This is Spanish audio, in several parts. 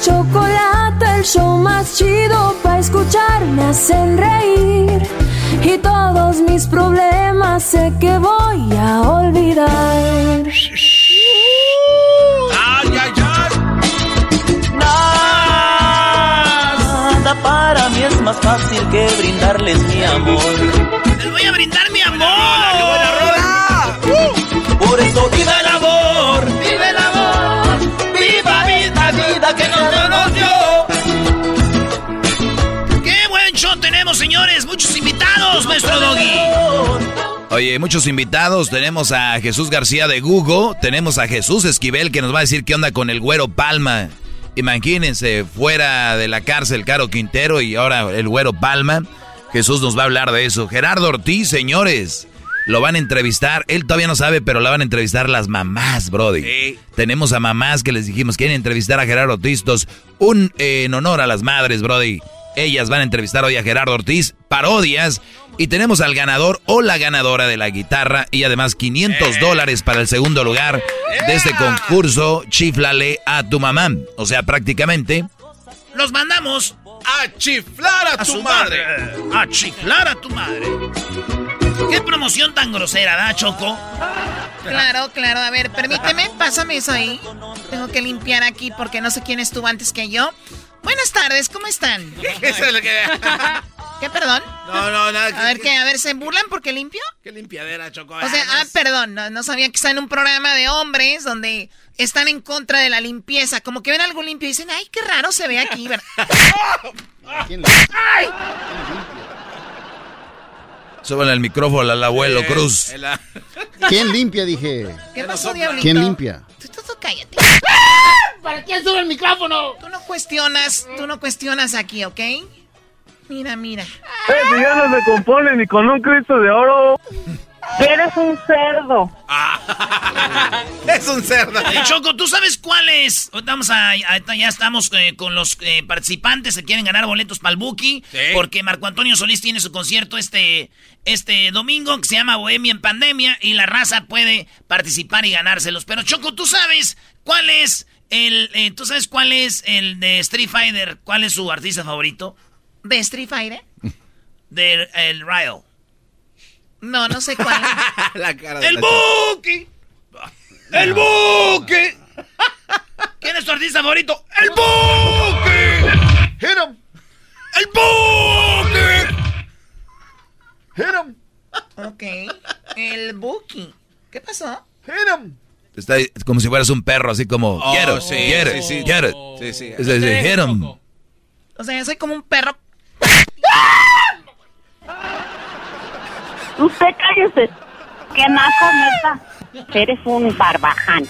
chocolate, el show más chido para escuchar. Me hacen reír y todos mis problemas sé que voy a olvidar. ¡Ay, ay, ay! Nada para mí es más fácil que brindarles mi amor. Muchos invitados, maestro Doggy. Oye, muchos invitados. Tenemos a Jesús García de Google. Tenemos a Jesús Esquivel que nos va a decir qué onda con el güero Palma. Imagínense, fuera de la cárcel Caro Quintero y ahora el güero Palma. Jesús nos va a hablar de eso. Gerardo Ortiz, señores. Lo van a entrevistar. Él todavía no sabe, pero la van a entrevistar las mamás, Brody. Tenemos a mamás que les dijimos, quieren entrevistar a Gerardo Ortiz. Entonces, un eh, en honor a las madres, Brody. Ellas van a entrevistar hoy a Gerardo Ortiz, parodias. Y tenemos al ganador o la ganadora de la guitarra y además 500 dólares para el segundo lugar de este concurso. Chiflale a tu mamá. O sea, prácticamente. Los mandamos ¡A chiflar a, a tu su madre! madre. A chiflar a tu madre. Qué promoción tan grosera, ¿da, Choco? Claro, claro. A ver, permíteme, pásame eso ahí. Tengo que limpiar aquí porque no sé quién estuvo antes que yo. Buenas tardes, ¿cómo están? ¿Qué es lo que.? ¿Qué, perdón? No, no, nada. A ver, ¿qué? A ver, ¿se burlan porque limpio? ¿Qué limpiadera, Choco? O sea, ah, perdón, no, no sabía que está en un programa de hombres donde están en contra de la limpieza. Como que ven algo limpio y dicen, ay, qué raro se ve aquí, ¿verdad? Súbale el micrófono al abuelo Cruz. El- el- ¿Quién limpia? Dije. ¿Qué pasó, Diablito? ¿Quién limpia? Tú, tú, tú cállate. ¿Para quién sube el micrófono? Tú no cuestionas, tú no cuestionas aquí, ¿ok? Mira, mira. Eh, ya no se compone ni con un Cristo de oro. Eres un cerdo. es un cerdo. Eh, Choco, ¿tú sabes cuál es? Ahorita Vamos a, ya estamos eh, con los eh, participantes que quieren ganar boletos para el Buki. Sí. Porque Marco Antonio Solís tiene su concierto este, este domingo que se llama Bohemia en Pandemia y la raza puede participar y ganárselos. Pero Choco, ¿tú sabes cuál es el, eh, tú sabes cuál es el de Street Fighter? ¿Cuál es su artista favorito? ¿De Street Fighter? De el Ryle. No, no sé cuál. la cara de ¡El la- Buki! ¡El Buki! ¿Quién es tu artista favorito? ¡El Buki! Hit him. ¡El Buki! Hit him. ok. El Buki. ¿Qué pasó? Hit him. Está como si fueras un perro, así como. Oh, it, sí, it, sí, sí. get it. Sí, sí. Es decir, hit 'em. O sea, yo soy como un perro. Usted cállese. Que naco, neta. Eres un barbaján.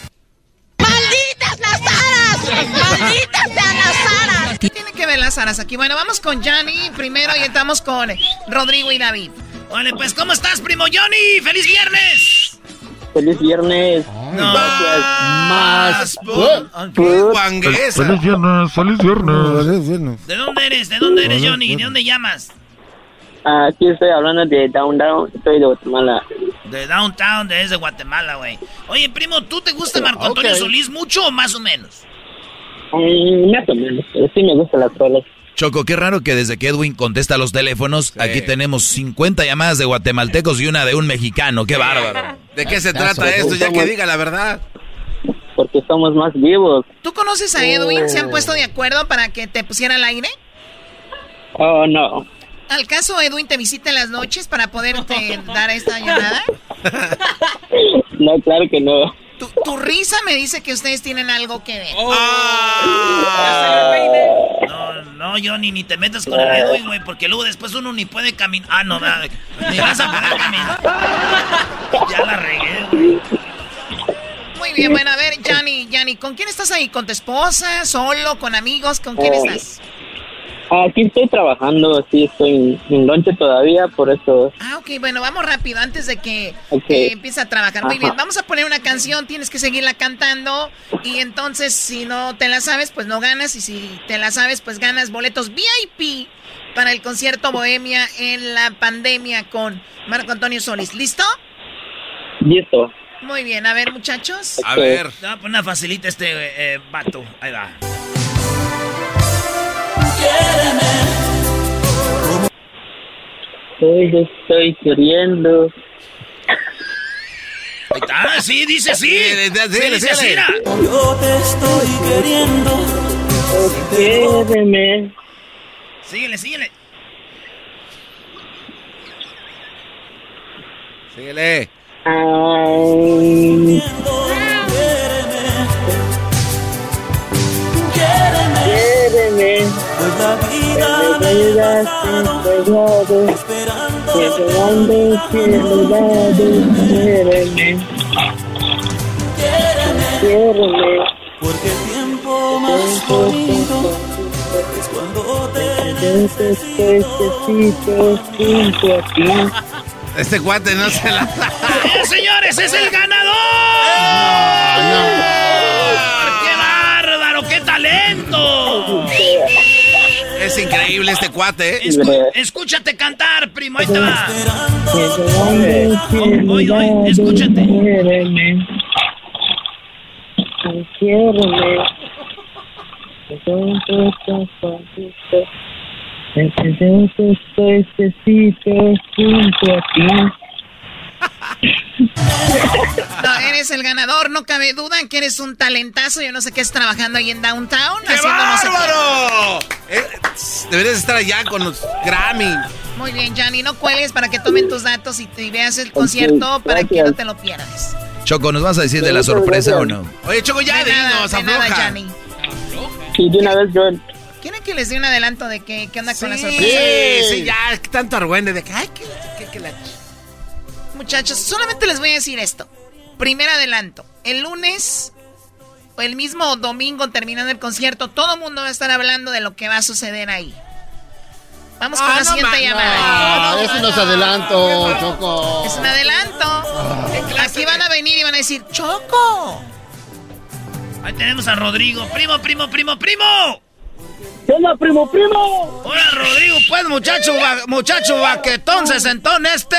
¡Malditas las aras! ¡Malditas Saras aquí. Bueno, vamos con Johnny primero y estamos con Rodrigo y David. Vale, pues, ¿cómo estás, primo Johnny? ¡Feliz viernes! Feliz viernes. No. Más. Feliz viernes, feliz viernes. ¿De dónde eres? ¿De dónde eres, Johnny? ¿De dónde llamas? Aquí estoy hablando de Downtown, estoy de Guatemala. De Downtown, desde Guatemala, güey. Oye, primo, ¿tú te gusta Marco Antonio. Solís mucho o más o menos? Mm, más o menos, sí me gustan las rolas. Choco, qué raro que desde que Edwin contesta los teléfonos, aquí tenemos 50 llamadas de guatemaltecos y una de un mexicano. ¡Qué bárbaro! ¿De qué se trata esto? Ya que diga la verdad. Porque somos más vivos. ¿Tú conoces a Edwin? ¿Se han puesto de acuerdo para que te pusiera al aire? Oh, no. ¿Al caso Edwin te visita en las noches para poderte dar esta llamada? No, claro que no. Tu, tu risa me dice que ustedes tienen algo que ver. No, no, Johnny, ni te metas con el Edwin, güey, porque luego después uno ni puede caminar. Ah, no, nada, ni vas a poder caminar. Ya la regué, güey. Muy bien, bueno, a ver, Johnny, Johnny, ¿con quién estás ahí? ¿Con tu esposa? ¿Solo? ¿Con amigos? ¿Con quién Oh. estás? Aquí estoy trabajando, sí, estoy en, lonche todavía, por eso. Ah, ok, bueno, vamos rápido antes de que Ok. eh, empiece a trabajar. Muy Ajá. bien, vamos a poner una canción, tienes que seguirla cantando y entonces si no te la sabes, pues no ganas y si te la sabes, pues ganas boletos VIP para el concierto Bohemia en la pandemia con Marco Antonio Solís. ¿Listo? Listo. Muy bien, a ver muchachos. A ver. Una facilita este eh, vato. Ahí va. Hoy te estoy queriendo. Ahí está, sí, dice sí. Sí, sí, Sí, dice. Yo te estoy queriendo. Quédeme. Síguele, síguele. Síguele. Ay, vida entregado. esperando Esperando cielo dado. Quédeme. Quédeme. Porque el tiempo más bonito es cuando te te necesito junto a ti. Este cuate no se la... ¡Eh, señores, es el ganador! ¡Qué bárbaro, qué talento! Es increíble este cuate, ¿eh? Escu- escúchate cantar, primo, ahí te va. Oye, oye, escúchate. Quédeme. Quédeme. Necesito junto a ti. No, eres el ganador, no cabe duda que eres un talentazo. Yo no sé qué es trabajando ahí en Downtown. ¡Qué bárbaro! Eh, deberías estar allá con los Grammy. Muy bien, Johnny, no cuelgues para que tomen tus datos y te veas el concierto para que no te lo pierdas. Choco, ¿nos vas a decir de la sorpresa o no? Oye, Choco, ya de nada, dinos, de nada, afloja. Johnny. Sí, de una vez yo. ¿Quieren que les dé un adelanto de qué, qué onda con la Sí, sorpresa? sí, ya, tanto argüende de que, ay, que, que, que la... Muchachos, solamente les voy a decir esto. Primer adelanto. El lunes o el mismo domingo terminando el concierto, todo el mundo va a estar hablando de lo que va a suceder ahí. Vamos con Ah, la no siguiente ma- llamada. Ah, eso no es adelanto, Choco. Es un adelanto. Aquí van a venir y van a decir, Choco. Ahí tenemos a Rodrigo. Primo, primo, primo, primo. ¿Qué onda, primo, primo? Hola, Rodrigo. Pues, muchacho, va- muchacho vaquetón, sesentón este.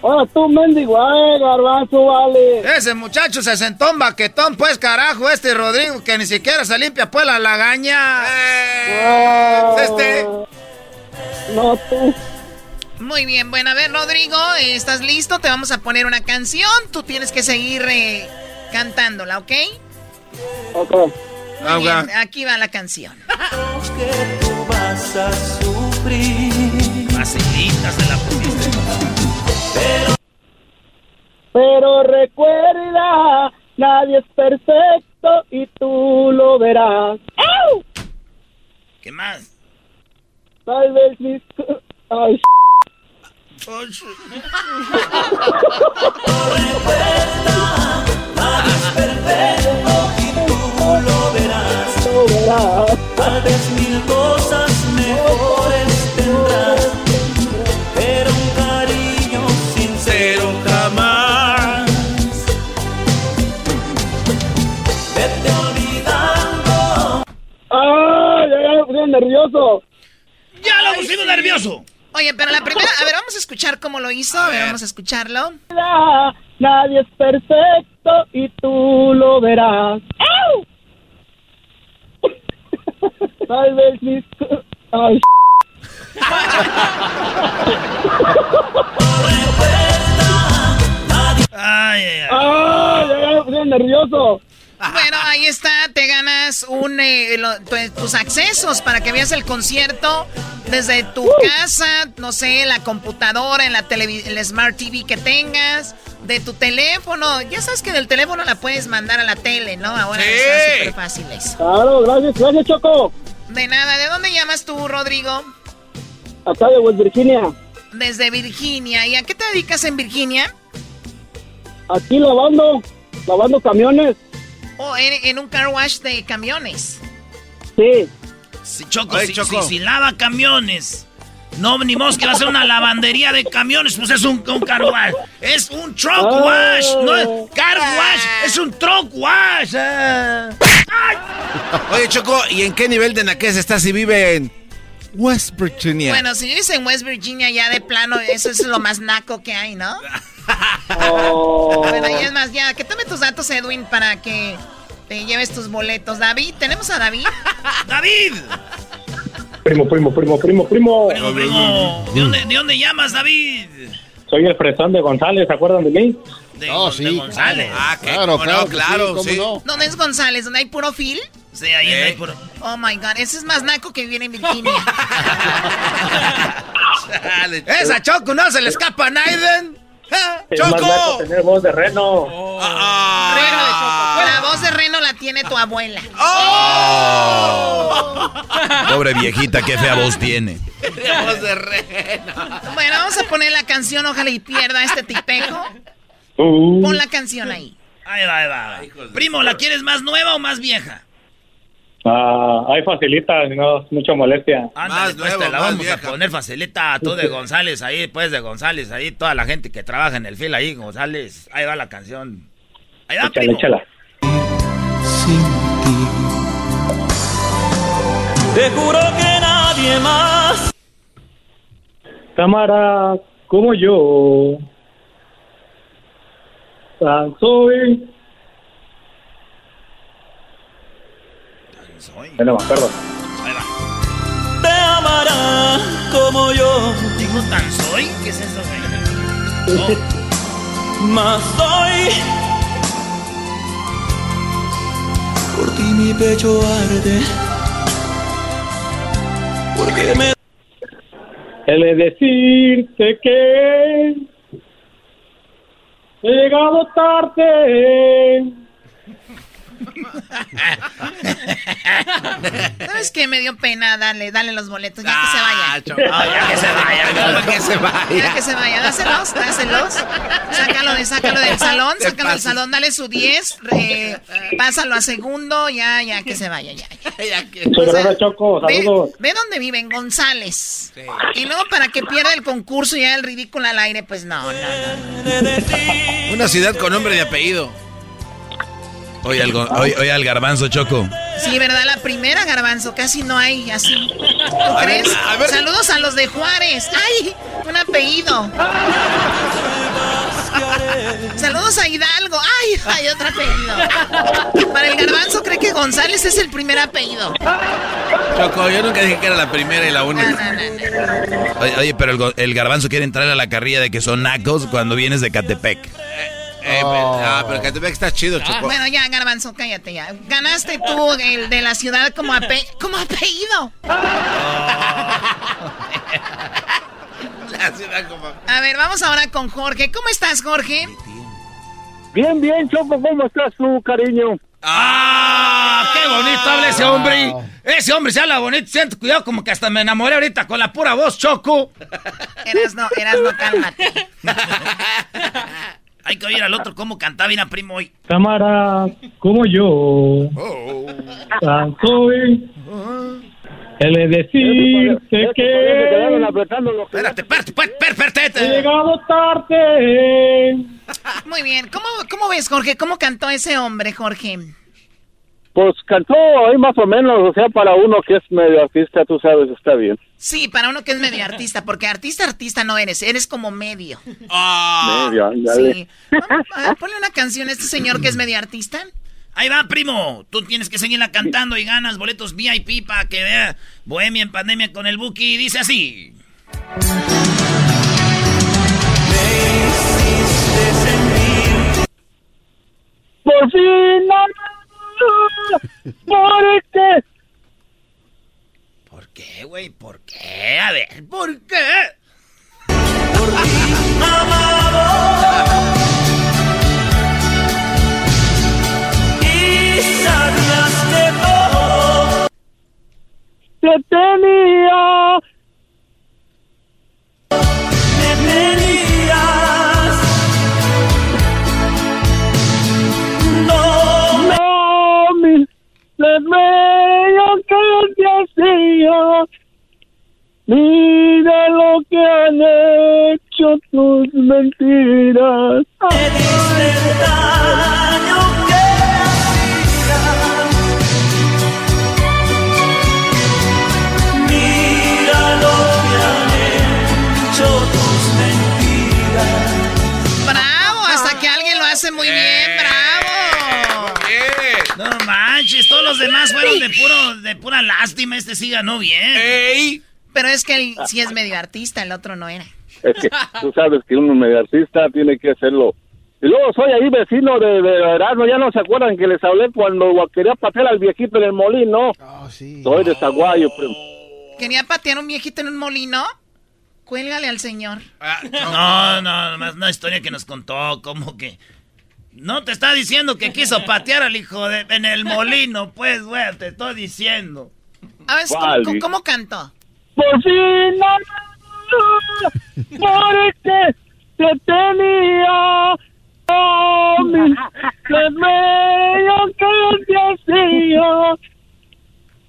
Hola, tú, mendigo, eh, garbanzo, vale. Ese muchacho sesentón vaquetón, pues, carajo, este Rodrigo, que ni siquiera se limpia, pues, la lagaña. Este. No, tú. Muy bien, bueno, a ver, Rodrigo, ¿estás listo? Te vamos a poner una canción. Tú tienes que seguir eh, cantándola, ¿ok? Ok. Muy bien, aquí va la canción. que tú vas a sufrir. Facilitas de la pusiste. Pero recuerda, nadie es perfecto y tú lo verás. ¡Au! ¿Qué más? Tal vez mis... Ay, Nadie es perfecto y tú lo verás. lo verás. tardes mil cosas ¡Ay, puse nervioso! ¡Ya lo pusimos nervioso! Oye, pero la primera, a ver, vamos a escuchar cómo lo hizo. A ver, vamos a escucharlo. Nadie es perfecto y tú lo verás. Tal vez mis... Ay, Ay, ay, ay. ¡Ay, me puse nervioso! Bueno, ahí está, te ganas un eh, lo- tu- tus accesos para que veas el concierto desde tu casa, no sé, la computadora, en la televi- el Smart TV que tengas, de tu teléfono. Ya sabes que del teléfono la puedes mandar a la tele, ¿no? Ahora Sí. está súper fácil eso. Claro, gracias, gracias, Choco. De nada, ¿de dónde llamas tú, Rodrigo? Acá de West Virginia. Desde Virginia. ¿Y a qué te dedicas en Virginia? Aquí lavando, lavando camiones. O en, en un car wash de camiones. Sí. Si Choco, Oye, si, Choco. si- si lava camiones. No, ni modo que va a ser una lavandería de camiones, pues es un, un car wash. Es un truck Ah. wash, no es car wash, es un truck wash. ah. Oye, Choco, ¿y en qué nivel de naquez está si vive en West Virginia? Bueno, si vives en West Virginia ya de plano, eso es lo más naco que hay, ¿no? Oh. Bueno, y es más, ya, que tome tus datos, Edwin, para que te lleves tus boletos. David, ¿tenemos a David? David. Primo, primo, primo, primo, primo. Primo, primo. ¿De dónde, ¿De dónde llamas, David? Soy el fresón de González, ¿se acuerdan de mí? De, Oh, de sí, González. Ah. Claro, ¿Cómo claro, sí, claro, ¿cómo sí. no? ¿Dónde es González? ¿Dónde hay puro fil? Sí, ahí Eh. Oh my god, ese es más naco que vivir en Virginia. Esa Choco no se le escapa a Naiden. Es más ¡Choco! naco tener voz de reno. Ah, Reno, la voz de Reno la tiene tu abuela. ¡Oh! Pobre viejita, qué fea voz tiene. voz de reno. Bueno, vamos a poner la canción, ojalá y pierda este tipejo. Uh, Pon la canción ahí. Ahí va, ahí va. Primo, ¿la quieres más nueva o más vieja? Ah, ahí facilita, no es mucha molestia. Ándale, Más pues nueva, te la más vamos vieja. a poner facilita. Tú de González, ahí, pues de González, ahí, toda la gente que trabaja en el fil ahí, González. Ahí va la canción. Ahí va, Échala, primo. échala. sin ti. Te juro que nadie más. Cámara, como yo. Tan soy. Soy. Bueno, me acuerdo. Ahí va. Te amará como yo. ¿Dijo tan soy? ¿Qué es eso, güey? Más doy. Por ti mi pecho arde. Porque me He de decirte que he llegado tarde. ¿Sabes qué? Me dio pena darle, darle los boletos. Ya Ah, que se vaya. ya que se vaya. ¿Cómo que se Ya que se vaya. Dáselos, dáselos. Sácalo, de, sácalo del salón, sácalo del salón, dale su 10. eh, pásalo a segundo. Ya, ya que se vaya, ya. ya. Ya que- O sea, Choco, Ve, saludos. ve dónde viven, González. Y luego para que pierda el concurso y ya el ridículo al aire, pues no, no. Una ciudad con nombre de apellido. Oye, al, go- oye, oye, al garbanzo, Choco. Sí, ¿verdad? La primera, Garbanzo, casi no hay así. ¿Tú A ver, crees? a ver. Saludos a los de Juárez. ¡Ay! Un apellido. Saludos a Hidalgo. ¡Ay! Hay otro apellido. Para el Garbanzo cree que González es el primer apellido. Choco, yo nunca dije que era la primera y la única. no, no, no. Oye, oye, pero el, el garbanzo quiere entrar a la carrilla de que son nacos cuando vienes de Catepec. Eh, Oh. Ah, pero Catepec está chido, Choco. Bueno, ya, Garbanzo, cállate ya. Ganaste tú el de la ciudad como, ape- como apellido. La ciudad como... A ver, vamos ahora con Jorge. ¿Cómo estás, Jorge? Bien, bien, Choco, ¿cómo estás tú, cariño? ¡Ah! ¡Qué bonito habla ese hombre! Ese hombre se habla bonito. Siento cuidado, como que hasta me enamoré ahorita con la pura voz, Choco. Eras no, eras no, cálmate. Hay que oír al otro cómo cantaba bien a primo hoy. Cámara, como yo. Tan soy. He de decirte que... Espérate, espérate, espérate, espérate. He llegado tarde. Muy bien. ¿Cómo, ¿Cómo ves, Jorge? ¿Cómo cantó ese hombre, Jorge? Pues cantó ahí más o menos, o sea, para uno que es medio artista, tú sabes, está bien. Sí, para uno que es medio artista, porque artista, artista no eres, eres como medio. Medio, ándale. Sí. Vamos, a ver, ponle una canción a este señor que es medio artista. Ahí va, primo. Tú tienes que seguirla cantando y ganas boletos VIP para que vea Bohemia en pandemia con el Buki. Dice así. Por fin, ¿por qué? ¿Por qué, güey? ¿Por qué? A ver, ¿por qué? Y sabías que todo te tenía. Les veo que te hacía. Mira lo que han hecho tus mentiras. Me diste el daño que Mira lo que han hecho tus mentiras. ¡Bravo! Hasta que alguien lo hace muy bien, todos los demás fueron de puro, de pura lástima. Este sí ganó bien. Pero es que él sí es medio artista, el otro no era. Es que tú sabes que uno medio artista tiene que hacerlo. Y luego soy ahí vecino de, de Erasmo, ya no se acuerdan que les hablé cuando quería patear al viejito en el molino. Soy de Zaguayo, primo. ¿Quería patear a un viejito en un molino? Cuélgale al señor. No, no, nomás una historia que nos contó, como que... No te está diciendo que quiso patear al hijo de, en el molino, pues, güey, te estoy diciendo. A ver, ¿cómo, ¿Cuál, cómo- cantó? Por fin, porque te tenía. Oh, mi, veo que te hacía.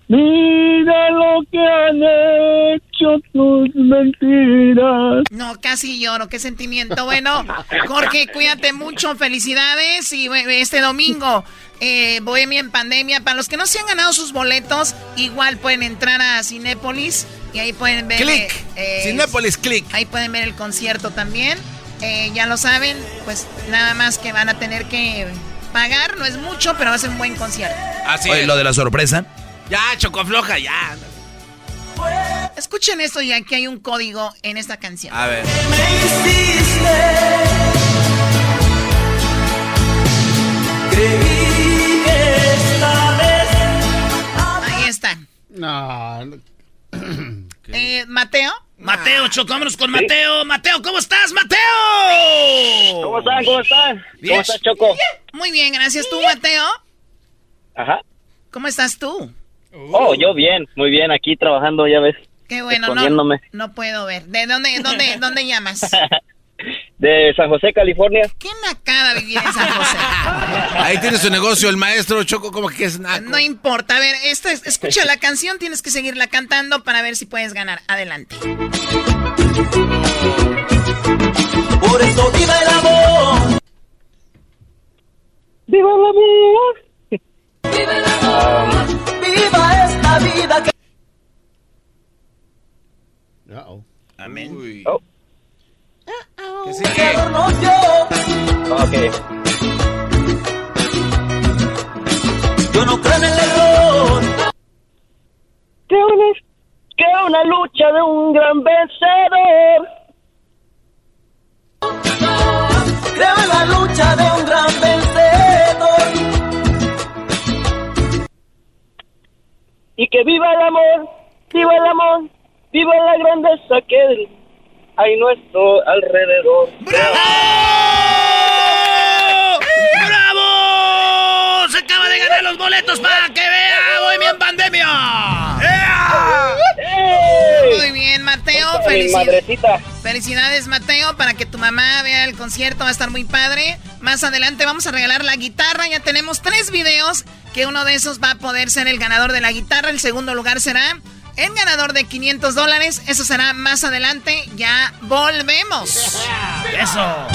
Mira lo que han hecho tus mentiras. No, casi lloro, qué sentimiento. Bueno, Jorge, cuídate mucho, felicidades. Y este domingo, eh, Bohemia en Pandemia. Para los que no se han ganado sus boletos, igual pueden entrar a Cinépolis y ahí pueden ver. Click. eh, Cinépolis, click. Ahí pueden ver el concierto también. Eh, ya lo saben, pues nada más que van a tener que pagar, no es mucho, pero va a ser un buen concierto. Así Oye, es. lo de la sorpresa. Ya, chocofloja, ya. Escuchen esto ya que hay un código en esta canción. A ver. Ahí está. No. Eh, Mateo. Mateo, Choco, vámonos con Mateo. Mateo, ¿cómo estás, Mateo? ¿Cómo están? ¿Cómo están? ¿Cómo estás, Choco? Muy bien, gracias. ¿Tú, Mateo? Ajá. ¿Cómo estás tú? Oh, yo bien, muy bien, aquí trabajando, ya ves. Qué bueno, no, no puedo ver. ¿De dónde, dónde, dónde llamas? De San José, California. Qué nacada vivir en San José. Ahí tiene su negocio el maestro Choco, como que es naco. No importa. A ver, esta es- escucha la canción, tienes que seguirla cantando para ver si puedes ganar. Adelante. Por eso viva el amor. Viva el amor. Viva el amor. Viva esta vida que. Amén. Oh, El Creador nos dio. ok. Yo no creo en el error. Creo en, creo en la lucha de un gran vencedor. Creo en la lucha de un gran vencedor. Y que viva el amor, viva el amor, viva la grandeza que hay nuestro alrededor. ¡Bravo! Se acaba de ganar los boletos para que vea Bohemia en pandemia. Muy bien, Mateo. Mi Felicidades. madrecita. Felicidades, Mateo, para que tu mamá vea el concierto. Va a estar muy padre. Más adelante vamos a regalar la guitarra. Ya tenemos tres videos que uno de esos va a poder ser el ganador de la guitarra. El segundo lugar será el ganador de 500 dólares. Eso será más adelante. Ya volvemos. Eso.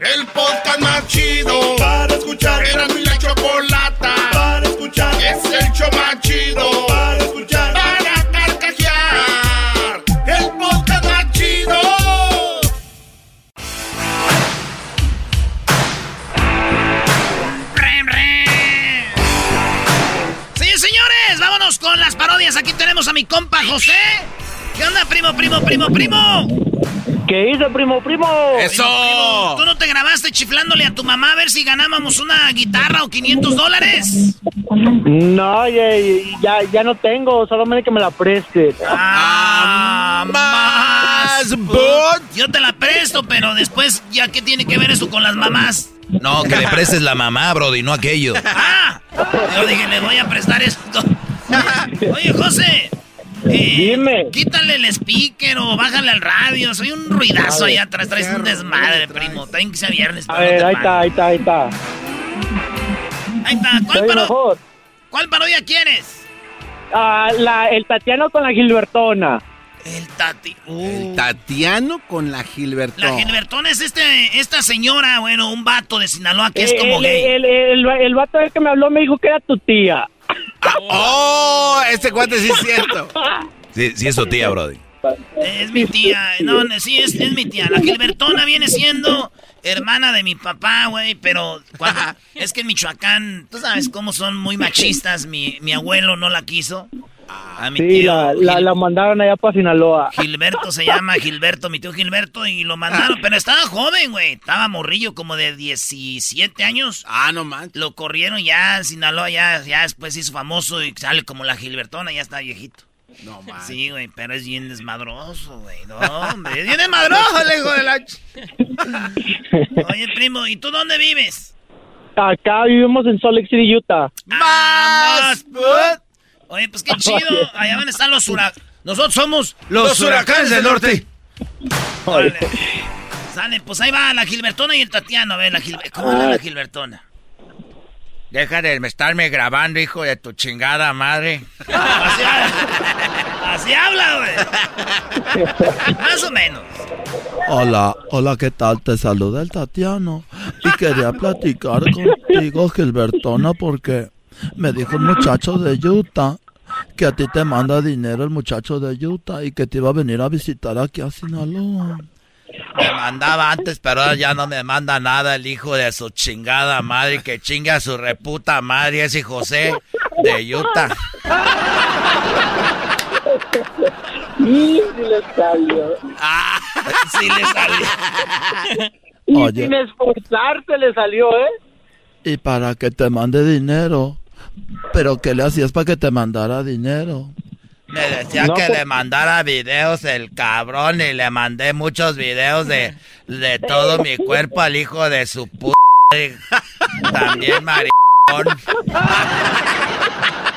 El podcast más chido para escuchar. Era mi la chocolata para escuchar. Es el show más chido tenemos a mi compa José. ¿Qué onda, primo, primo, primo, primo? ¿Qué hizo, primo, primo? Primo, ¿Tú no te grabaste chiflándole a tu mamá a ver si ganábamos una guitarra o 500 dólares? No, ya, ya, ya no tengo, solamente que me la preste. Ah, más, but. Yo te la presto, pero después, ¿ya qué tiene que ver eso con las mamás? No, que le prestes la mamá, Brody, no aquello. ¡Ah! Yo dije, le voy a prestar esto. Oye, José. eh, Dime. Quítale el speaker o bájale al radio. Soy un ruidazo allá atrás. Traes un desmadre, primo. También que sea viernes. A no ver, ahí está, ahí está, ahí está. Ahí está. ¿Cuál, Soy paro- mejor. ¿Cuál parodia quieres? Ah, la, el Tatiano con la Gilbertona. El Tati. El Tatiano con la Gilbertona. La Gilbertona es este, esta señora, bueno, un vato de Sinaloa que es Eh, como el, gay. El, el, el vato que me habló me dijo que era tu tía. ¡Oh! Este cuate sí es cierto. Sí, sí es tu tía, Brody. Es mi tía. No, no, sí, es, es mi tía. La Gilbertona viene siendo hermana de mi papá, güey, pero cuando- es que en Michoacán, tú sabes cómo son muy machistas. Mi, mi abuelo no la quiso. A mi Sí, tío la, la, Gil- la mandaron allá para Sinaloa. Gilberto se llama Gilberto, mi tío Gilberto, y lo mandaron, pero estaba joven, güey. Estaba morrillo, como de 17 años. Ah, no manches. Lo corrieron ya en Sinaloa, ya, ya después hizo famoso y sale como la Gilbertona, ya está viejito. No manches. Sí, güey, pero es bien desmadroso, güey. No, hombre, es bien desmadroso, el hijo de la... Oye, primo, ¿y tú dónde vives? Acá vivimos en Salt Lake City, Utah. ¡Más! Oye, pues qué chido. Allá van a estar los huracanes. Nosotros somos Los huracanes del norte. Órale. Sale, pues ahí va la Gilbertona y el Tatiano. A ver, la Gilbertona. ¿Cómo habla la Gilbertona? Deja de estarme grabando, hijo de tu chingada madre. Así habla, Así habla, güey. Más o menos. Hola, hola, ¿qué tal? Te saluda el Tatiano y quería platicar contigo, Gilbertona, porque me dijo un muchacho de Utah que a ti te manda dinero el muchacho de Utah y que te iba a venir a visitar aquí a Sinaloa. Me mandaba antes, pero ahora ya no me manda nada el hijo de su chingada madre. Que chinga su reputa madre ese José de Utah. Sí, sí le salió. Ah, sí le salió. Y Oye. sin esforzarse le salió, ¿eh? Y para que te mande dinero. Pero ¿qué le hacías para que te mandara dinero? Me decía No, que pues- le mandara videos el cabrón y le mandé muchos videos de, de todo mi cuerpo al hijo de su puta. También maricón.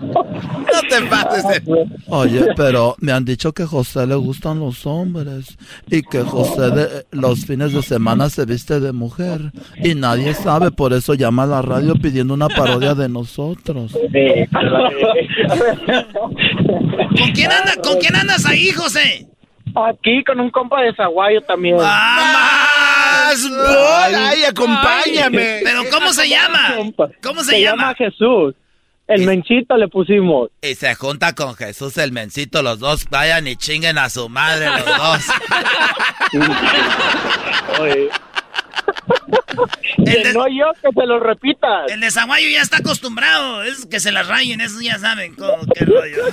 No te pases. de- Oye, pero me han dicho que José le gustan los hombres y que José de, los fines de semana se viste de mujer y nadie sabe, por eso llama a la radio pidiendo una parodia de nosotros. ¿Con quién, anda, ¿Con quién andas ahí, José? Aquí con un compa de Zaguayo también. ¡Más! bol! ¡Ay, acompáñame! ¿Pero cómo se llama? ¿Cómo se, Se llama? llama Jesús. El menchito le pusimos. Y se junta con Jesús el mencito, los dos vayan y chinguen a su madre los dos. Oye. El de- no yo, que se lo repitas. El de Zaguayo ya está acostumbrado. Es que se las rayen, esos ya saben cómo, qué rollo.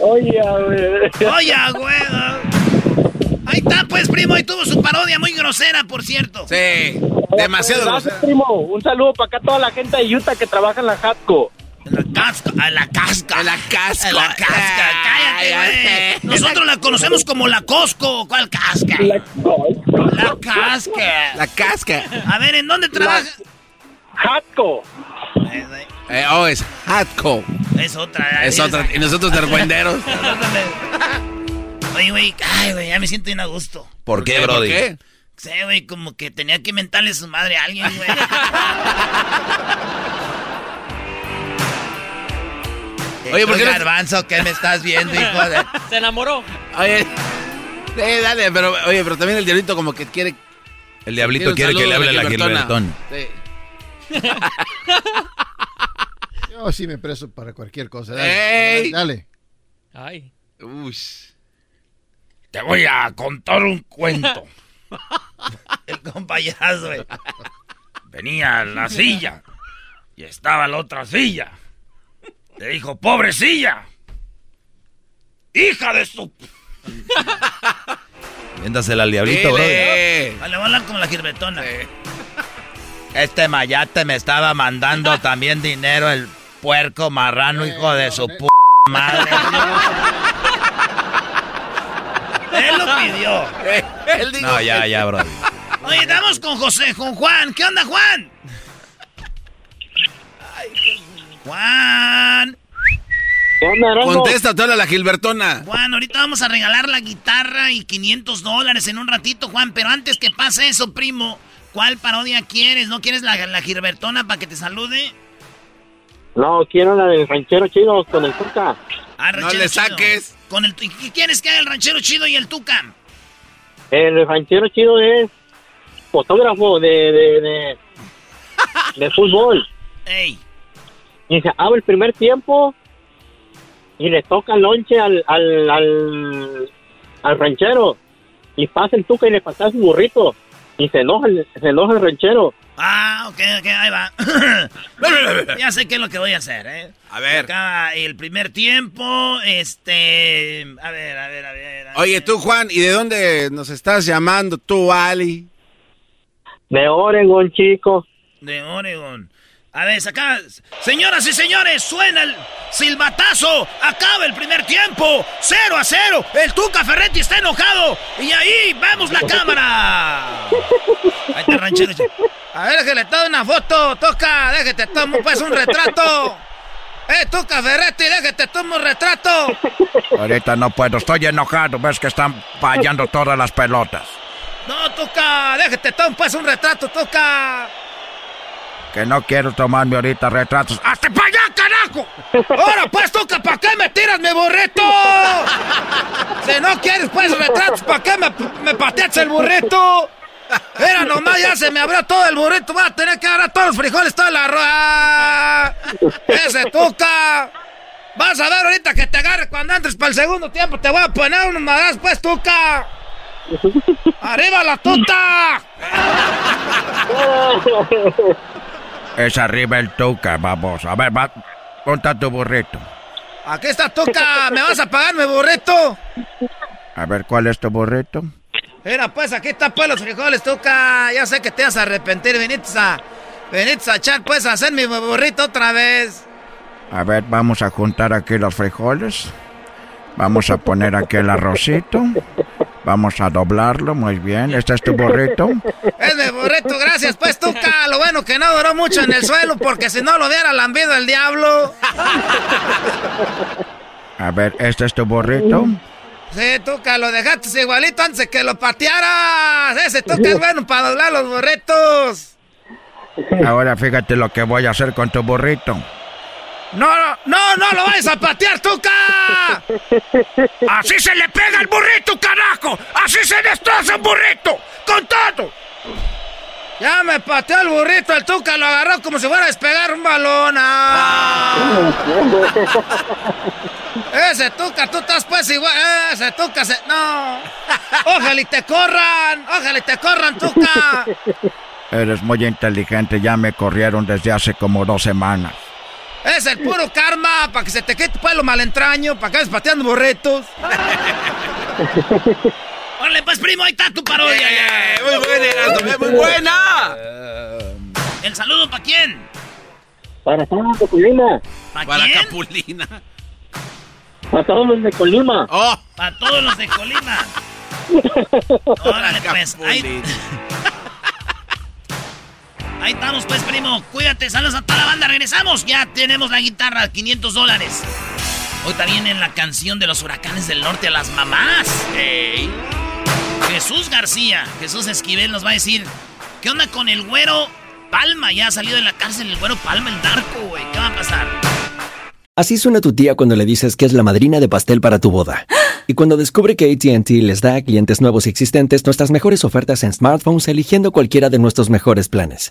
Oye, güey. Oye, güey. Ahí está, pues, primo. Ahí tuvo su parodia muy grosera, por cierto. Sí, demasiado Gracias, primo. Un saludo para acá a toda la gente de Utah que trabaja en la Hatco. La casca, a la casca. La casca. A la casca, cállate, güey. Nosotros la conocemos como la Costco. ¿Cuál casca? La, La casca. La casca. A ver, ¿en dónde trabaja? Hatco. Eh, oh, es Hatco. Es otra. Es otra. Y nosotros de argüenderos. Oye, güey, ay, güey, ya me siento bien a gusto. ¿Por qué, ¿Por Brody? qué? Sí, güey, como que tenía que mentarle su madre a alguien, güey. Oye, ¿por qué no- garbanzo, ¿qué me estás viendo, hijo de...? Se enamoró. Oye, sí, dale, pero, oye, pero también el diablito como que quiere... El diablito quiere que le hable a la Gilbertona. Sí. Yo sí me preso para cualquier cosa. Dale. ¡Ey! dale. Ay. Uy. Te voy a contar un cuento. El compayazo, güey. Venía a la silla y estaba la otra silla. Le dijo, pobrecilla. Hija de su... Véndasela al diablito, bro. Vale, voy a hablar con la girbetona. Este mayate me estaba mandando también dinero el puerco marrano, hijo de su p madre. Él lo pidió. No, ya, ya, bro. Oye, estamos con José, con Juan. ¿Qué onda, Juan? Juan. Contesta, te habla la Gilbertona. Juan, ahorita vamos a regalar la guitarra y 500 dólares en un ratito, Juan. Pero antes que pase eso, primo, ¿cuál parodia quieres? ¿No quieres la, la Gilbertona para que te salude? No, quiero la del ranchero chido con el Tuca. Ah, No le chido. saques. Con el, ¿y ¿Qué quieres que haga el ranchero chido y el tuca? El ranchero chido es fotógrafo de, de, de, de fútbol. Ey. Y se abre el primer tiempo y le toca el lonche al, al, al, al ranchero. Y pasa el tuca y le pasa su burrito. Y se enoja, el- se enoja el ranchero. Ah, ok, ok, ahí va. ya sé qué es lo que voy a hacer, ¿eh? A ver. Acá el primer tiempo, este... A ver, a ver, a ver. a Oye, ver. tú, Juan, ¿y de dónde nos estás llamando tú, Ali? De Oregon, chico. De Oregon. A ver, acá, señoras y señores, suena el silbatazo. Acaba el primer tiempo. Cero a cero. El Tuca Ferretti está enojado. Y ahí vemos la cámara. Ahí está ranchero. A ver, que le tome una foto. Toca, déjate tomo pues un retrato. Eh, Tuca Ferretti, déjate tomo un retrato. Ahorita no puedo, estoy enojado, ves que están fallando todas las pelotas. No, Tuca, déjate tomo pues un retrato, Tuca. Que no quiero tomarme ahorita retratos. ¡Hasta para allá, carajo! ¡Ahora pues, Tuca, ¿para qué me tiras mi burrito? Si no quieres pues retratos, ¿para qué me, me pateas el burrito? Era nomás, ya se me abrió todo el burrito. Voy a tener que agarrar todos los frijoles, toda la roja. Ese Tuca. Vas a ver ahorita que te agarre cuando entres para el segundo tiempo. Te voy a poner unos madras, pues, Tuca. ¡Arriba la tuta! Es arriba el tuca, vamos. A ver, va. Ponta tu burrito. Aquí está Tuca. ¿Me vas a pagar mi burrito? A ver, ¿cuál es tu burrito? Mira, pues aquí está pues los frijoles, Tuca. Ya sé que te vas a arrepentir. Veniste a, veniste a echar pues a hacer mi burrito otra vez. A ver, vamos a juntar aquí los frijoles. Vamos a poner aquí el arrocito. Vamos a doblarlo, muy bien. Este es tu burrito. Es mi burrito, gracias pues Tuca. Lo bueno que no duró mucho en el suelo porque si no lo hubiera lambido el diablo. A ver, este es tu burrito. Sí, Tuca, lo dejaste igualito antes de que lo patearas. Ese Tuca es bueno para doblar los burritos. Ahora fíjate lo que voy a hacer con tu burrito. No, no, no, no lo vayas a patear, Tuca. Así se le pega al burrito, carajo. Así se destroza un burrito. Con todo. Ya me pateó el burrito, el Tuca lo agarró como si fuera a despegar un balón. Ah. Ese Tuca, tú estás pues igual. Ese Tuca se. No. Ojalá y te corran. Ojalá y te corran, Tuca. Eres muy inteligente, ya me corrieron desde hace como dos semanas. Es el puro karma, para que se te quite pues lo malentraño, para que vayas pateando burritos. Órale, pues primo, ahí está tu parodia. Eh, muy buena, Erasmo, muy buena. ¿El saludo para quién? Para todos de Colima. ¿Para Para quién? Capulina. Para todos los de Colima. Oh, Para todos los de Colima. Órale, pues. Ahí. ahí estamos, pues, primo. Cuídate, saludos a toda la banda. Regresamos. Ya tenemos la guitarra, 500 dólares. Hoy también en la canción de los huracanes del norte a las mamás. Jesús García, Jesús Esquivel nos va a decir, ¿qué onda con el güero Palma? Ya ha salido de la cárcel el güero Palma, el narco, güey. ¿Qué va a pasar? Así suena tu tía cuando le dices que es la madrina de pastel para tu boda. Y cuando descubre que ATT les da a clientes nuevos y existentes nuestras mejores ofertas en smartphones eligiendo cualquiera de nuestros mejores planes.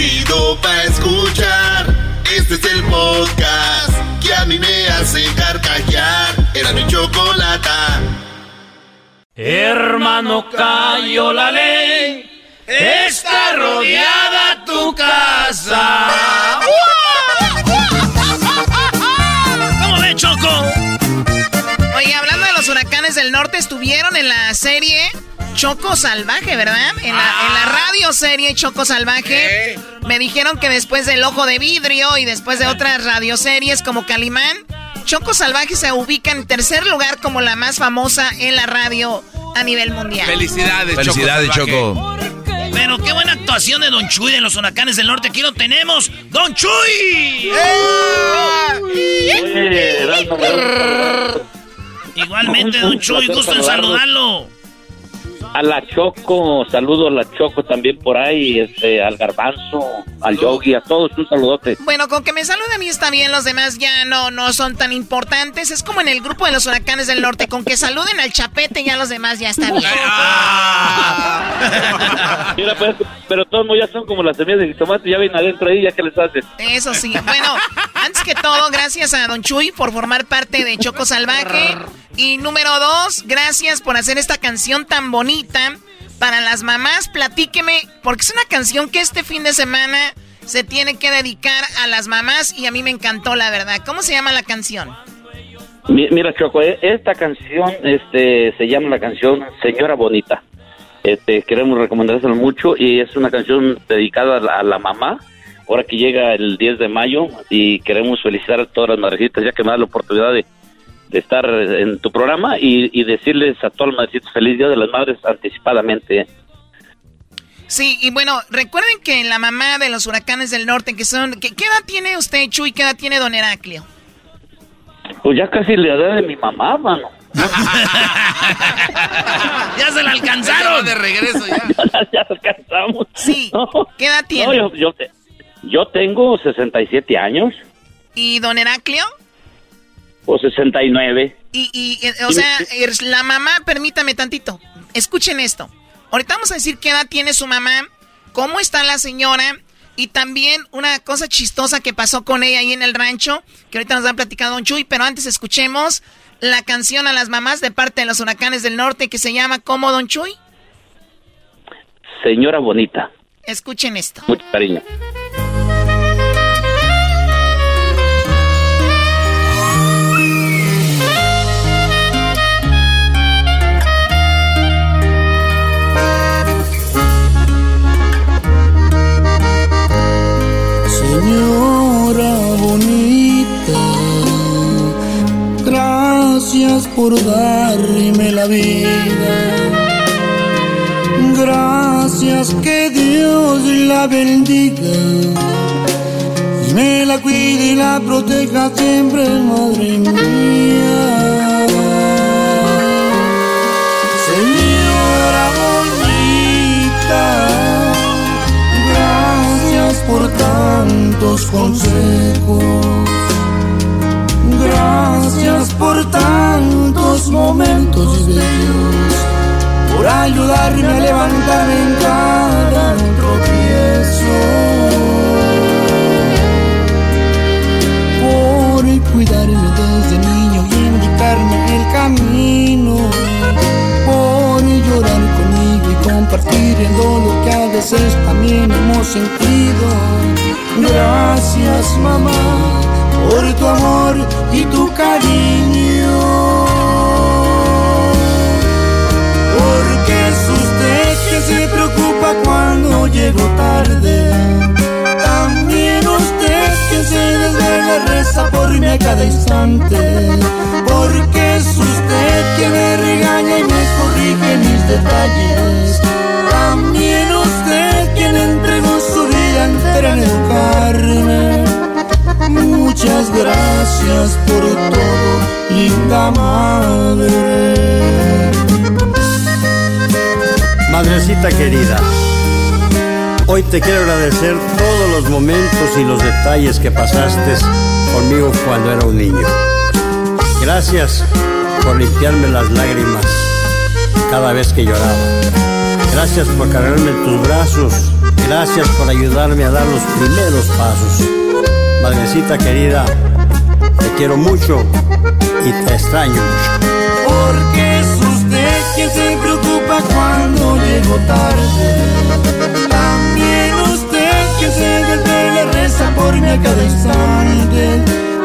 Chido pa' escuchar. Este es el podcast que a mí me hace carcajear. Era mi chocolata. Hermano, cayó la ley. Está rodeada tu casa. ¿Cómo ve, Choco? Del norte, estuvieron en la serie Choco Salvaje, ¿verdad? En la, en la radio serie Choco Salvaje. Me dijeron que después del Ojo de Vidrio y después de otras radioseries como Calimán, Choco Salvaje se ubica en tercer lugar como la más famosa en la radio a nivel mundial. Felicidades, Felicidades, Choco. Choco. Pero qué buena actuación de Don Chuy de los huracanes del norte. Aquí lo tenemos. ¡Don Chuy! Igualmente, Don Chuy, gusto en saludarlo. A la Choco, saludo a la Choco también por ahí, este, al Garbanzo, al Yogi, a todos un saludote. Bueno, con que me salude a mí está bien, los demás ya no, no son tan importantes. Es como en el grupo de los huracanes del norte, con que saluden al chapete ya los demás ya está bien. Mira, pues, pero todos ya son como las semillas de jitomate, ya ven adentro ahí, ya que les haces. Eso sí. Bueno, antes que todo, gracias a Don Chuy por formar parte de Choco Salvaje. Y número dos, gracias por hacer esta canción tan bonita para las mamás. Platíqueme, porque es una canción que este fin de semana se tiene que dedicar a las mamás y a mí me encantó, la verdad. ¿Cómo se llama la canción? Mi- Mira, Choco, eh, esta canción este, se llama la canción Señora Bonita. Este, queremos recomendárselo mucho y es una canción dedicada a la, a la mamá. Ahora que llega el 10 de mayo y queremos felicitar a todas las madrecitas ya que me da la oportunidad de, de estar en tu programa y, y decirles a todas las madrecitas feliz Día de las Madres anticipadamente. Sí, y bueno, recuerden que la mamá de los huracanes del norte, que son... ¿Qué, qué edad tiene usted, Chuy? ¿Qué edad tiene don Heraclio? Pues ya casi la edad de mi mamá, mano. ¡Ya se la alcanzaron! de regreso ya. ya alcanzamos. Sí. ¿Qué edad tiene? No, yo, yo, te- yo tengo 67 años ¿Y don Heraclio? O 69. Y, y eh, o sea, la mamá, permítame tantito, escuchen esto. Ahorita vamos a decir qué edad tiene su mamá, cómo está la señora y también una cosa chistosa que pasó con ella ahí en el rancho, que ahorita nos han platicado Don Chuy, pero antes escuchemos la canción a las mamás de parte de los huracanes del norte que se llama ¿Cómo Don Chuy? Señora bonita. Escuchen esto. Mucho cariño. Por darme la vida. Gracias que Dios la bendiga y me la cuide y la proteja siempre, madre mía. Señora bonita, gracias por tantos consejos. Gracias por tantos momentos bellos, por ayudarme a levantarme en cada tropiezo, por cuidarme desde niño y indicarme el camino, por llorar conmigo y compartir el dolor que a veces también hemos sentido. Gracias mamá por tu amor y tu cariño. Porque es usted quien se preocupa cuando llego tarde. También usted quien se desvela reza por mí a cada instante. Porque es usted quien me regaña y me corrige mis detalles. También usted quien entregó su vida entera en educarme. Muchas gracias por todo, linda madre. Madrecita querida, hoy te quiero agradecer todos los momentos y los detalles que pasaste conmigo cuando era un niño. Gracias por limpiarme las lágrimas cada vez que lloraba. Gracias por cargarme en tus brazos. Gracias por ayudarme a dar los primeros pasos. Madrecita querida, te quiero mucho y te extraño mucho. Porque es usted quien se preocupa cuando llego tarde. También usted quien se desvela reza por mí a cada instante.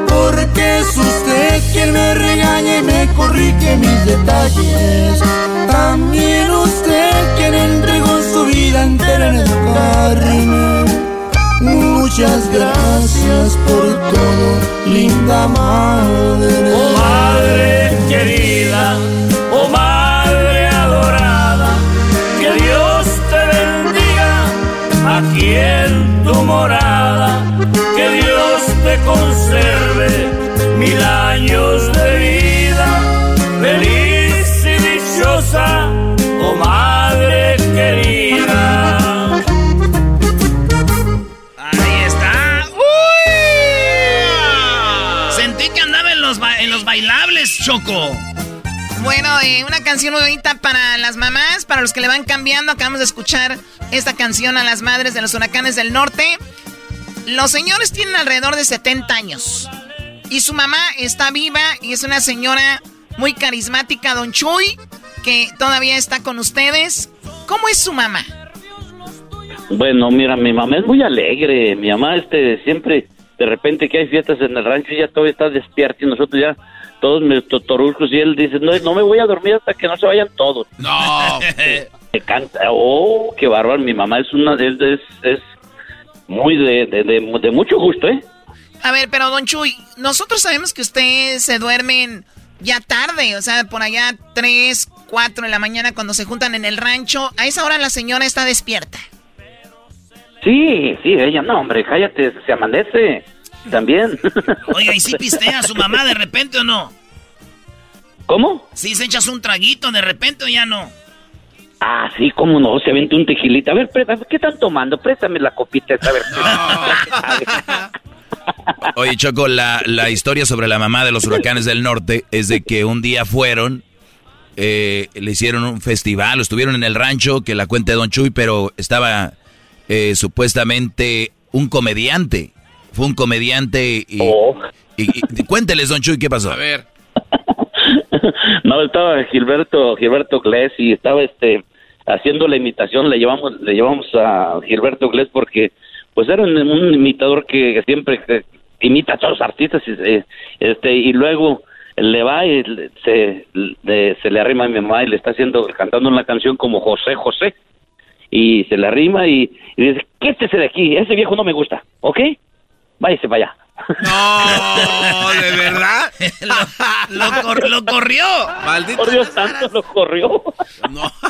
Porque es usted quien me regaña y me corrige mis detalles. También usted quien entregó su vida entera en educarme. Muchas gracias por todo, linda madre. Oh madre querida, oh madre adorada, que Dios te bendiga aquí en tu morada, que Dios te conserve mil años de vida, feliz y dichosa, oh madre Choco. Bueno, eh, una canción muy bonita para las mamás, para los que le van cambiando. Acabamos de escuchar esta canción a las madres de los huracanes del norte. Los señores tienen alrededor de 70 años. Y su mamá está viva y es una señora muy carismática, Don Chuy, que todavía está con ustedes. ¿Cómo es su mamá? Bueno, mira, mi mamá es muy alegre. Mi mamá, este, siempre, de repente que hay fiestas en el rancho, ella todavía está despierta y nosotros ya, todos mis totoruscos, y él dice, no, no me voy a dormir hasta que no se vayan todos. No. Me canta, oh, qué bárbaro. Mi mamá es una, es, es, es muy de, de, de, de mucho gusto, ¿eh? A ver, pero Don Chuy, nosotros sabemos que ustedes se duermen ya tarde, o sea, por allá 3, 4 de la mañana cuando se juntan en el rancho. A esa hora la señora está despierta. Sí, sí, ella, no, hombre, cállate, se amanece también. Oiga, ¿y si pistea a su mamá de repente o no? ¿Cómo? ¿Sí se echas un traguito de repente o ya no? Ah, sí, cómo no, se aventó un tequilita. A ver, préstame, ¿qué están tomando? Préstame la copita esa, a ver. Oye, Choco, la, la historia sobre la mamá de los huracanes del norte es de que un día fueron, eh, le hicieron un festival, estuvieron en el rancho, que la cuenta de Don Chuy, pero estaba eh, supuestamente un comediante. Fue un comediante y, y- y- cuénteles, Don Chuy, ¿qué pasó? A ver. No, estaba Gilberto, Gilberto Glés y estaba este haciendo la imitación, le llevamos, le llevamos a Gilberto Glés porque pues era un, un imitador que siempre que imita a todos los artistas y, este y luego le va y le- se, le, se le arrima a mi mamá y le está haciendo cantando una canción como José José y se le arrima y, y dice quítese de aquí, ese viejo no me gusta, ¿ok? Váyase para allá. No, de verdad. lo, cor- lo corrió. Maldito. Por Dios santo, lo corrió. No.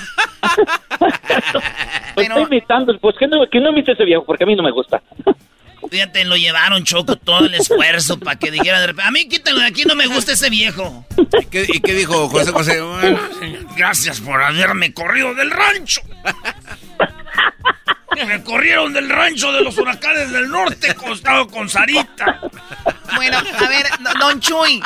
Pues estoy imitando, pues que no, que no imite ese viejo, porque a mí no me gusta. Fíjate, lo llevaron, Choco, todo el esfuerzo para que dijera de repente, a mí quítenlo de aquí, no me gusta ese viejo. ¿Y qué, y qué dijo José José? Bueno, Gracias por haberme corrido del rancho. Me corrieron del rancho de los huracanes del norte, costado con Sarita. Bueno, a ver, do- Don Chuy,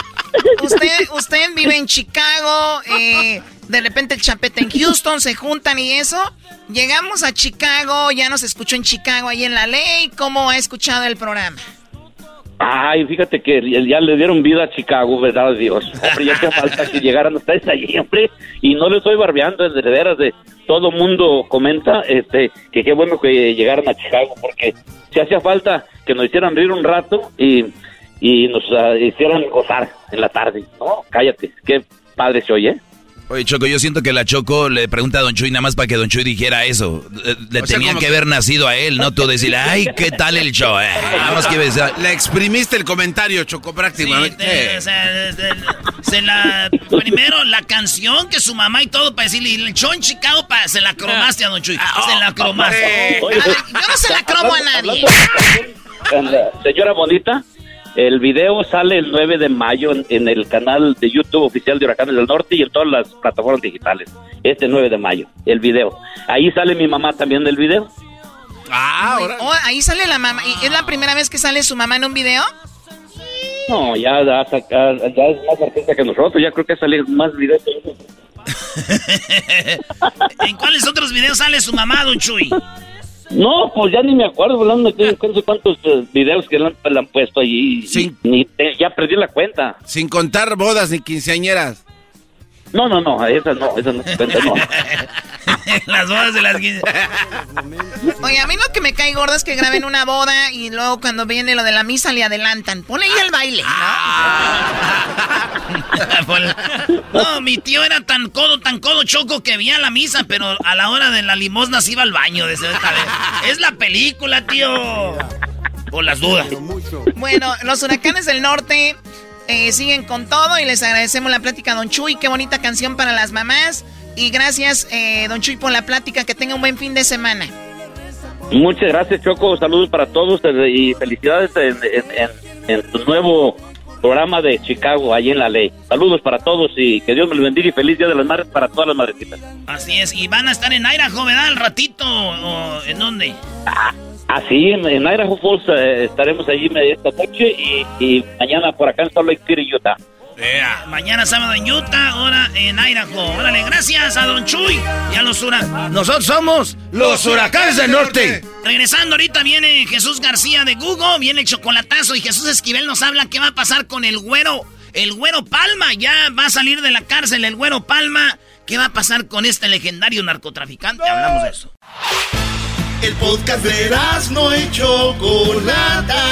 usted, usted vive en Chicago, eh, de repente el chapete en Houston, se juntan y eso. Llegamos a Chicago, ya nos escuchó en Chicago ahí en la ley. ¿Cómo ha escuchado el programa? Ay, fíjate que ya le dieron vida a Chicago, ¿verdad, Dios? Hombre, ya hace falta que llegaran ustedes allí, hombre. Y no le estoy barbeando, de veras, de todo mundo comenta este que qué bueno que llegaran a Chicago, porque si hacía falta que nos hicieran reír un rato y, y nos ah, hicieran gozar en la tarde. No, cállate, qué padre se oye. Oye, Choco, yo siento que la Choco le pregunta a Don Chuy nada más para que Don Chuy dijera eso. Le tenía que haber nacido a él, no tú decirle, ay, ¿qué tal el show? Eh, nada más que besar. Le exprimiste el comentario, Choco, prácticamente. Sí, o sea, se la, primero la canción que su mamá y todo para decirle, y el show en Chicago pa- se la cromaste a Don Chuy. se la cromaste. Oye, A ver, yo no se la cromo a nadie. Señora Bonita, el video sale el 9 de mayo en, en el canal de YouTube oficial de Huracanes del Norte y en todas las plataformas digitales. Este 9 de mayo, el video. Ahí sale mi mamá también del video. Ah, Oh, ahí sale la mamá. ¿Y ¿Es la primera vez que sale su mamá en un video? No, ya, ya, saca- ya es más artista que nosotros, ya creo que sale más videos. que nosotros. ¿En cuáles otros videos sale su mamá, Don Chuy? No, pues ya ni me acuerdo, hablando de no sé cuántos eh, videos que le han, puesto allí. Ni te- ya perdí la cuenta. Sin contar bodas ni quinceañeras. No, no, no, esas no, esas no no. las bodas de las 15. Oye, a mí lo que me cae gordo es que graben una boda y luego cuando viene lo de la misa le adelantan. Pon ahí el baile, No, mi tío era tan codo, tan codo choco que veía la misa, pero a la hora de la limosna se iba al baño. De esta vez. Es la película, tío. Por las dudas. Bueno, los huracanes del norte eh, siguen con todo y les agradecemos la plática a Don Chuy. Qué bonita canción para las mamás. Y gracias, eh, Don Chuy, por la plática. Que tenga un buen fin de semana. Muchas gracias, Choco. Saludos para todos eh, y felicidades en, en- en- en tu nuevo programa de Chicago, ahí en la ley. Saludos para todos y que Dios me los bendiga y feliz Día de las Madres para todas las madrecitas. Así es. Y van a estar en Idaho, ¿verdad? Al ratito. ¿O en dónde? Así, en, en Idaho Falls eh, estaremos allí esta noche y, mañana por acá en Salt Lake City, Utah. Mañana sábado en Utah, ahora en Idaho. Órale, gracias a Don Chuy y a los huracanes. Nosotros somos los huracanes del norte. Regresando ahorita viene Jesús García de Google, viene el chocolatazo y Jesús Esquivel nos habla qué va a pasar con el güero, el güero Palma, ya va a salir de la cárcel el güero Palma, qué va a pasar con este legendario narcotraficante, hablamos de eso. El podcast de no y Chocolata.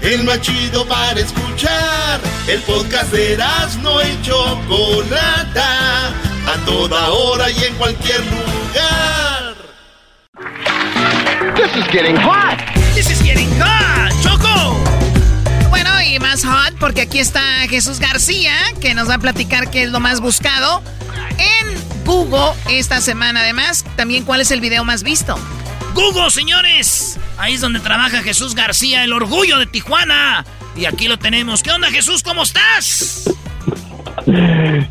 El más chido para escuchar. El podcast de no y Chocolata. A toda hora y en cualquier lugar. This is getting hot. This is getting hot. Choco. Más hot porque aquí está Jesús García que nos va a platicar qué es lo más buscado en Google esta semana. Además, también cuál es el video más visto. Google, señores. Ahí es donde trabaja Jesús García, el orgullo de Tijuana. Y aquí lo tenemos. ¿Qué onda, Jesús? ¿Cómo estás?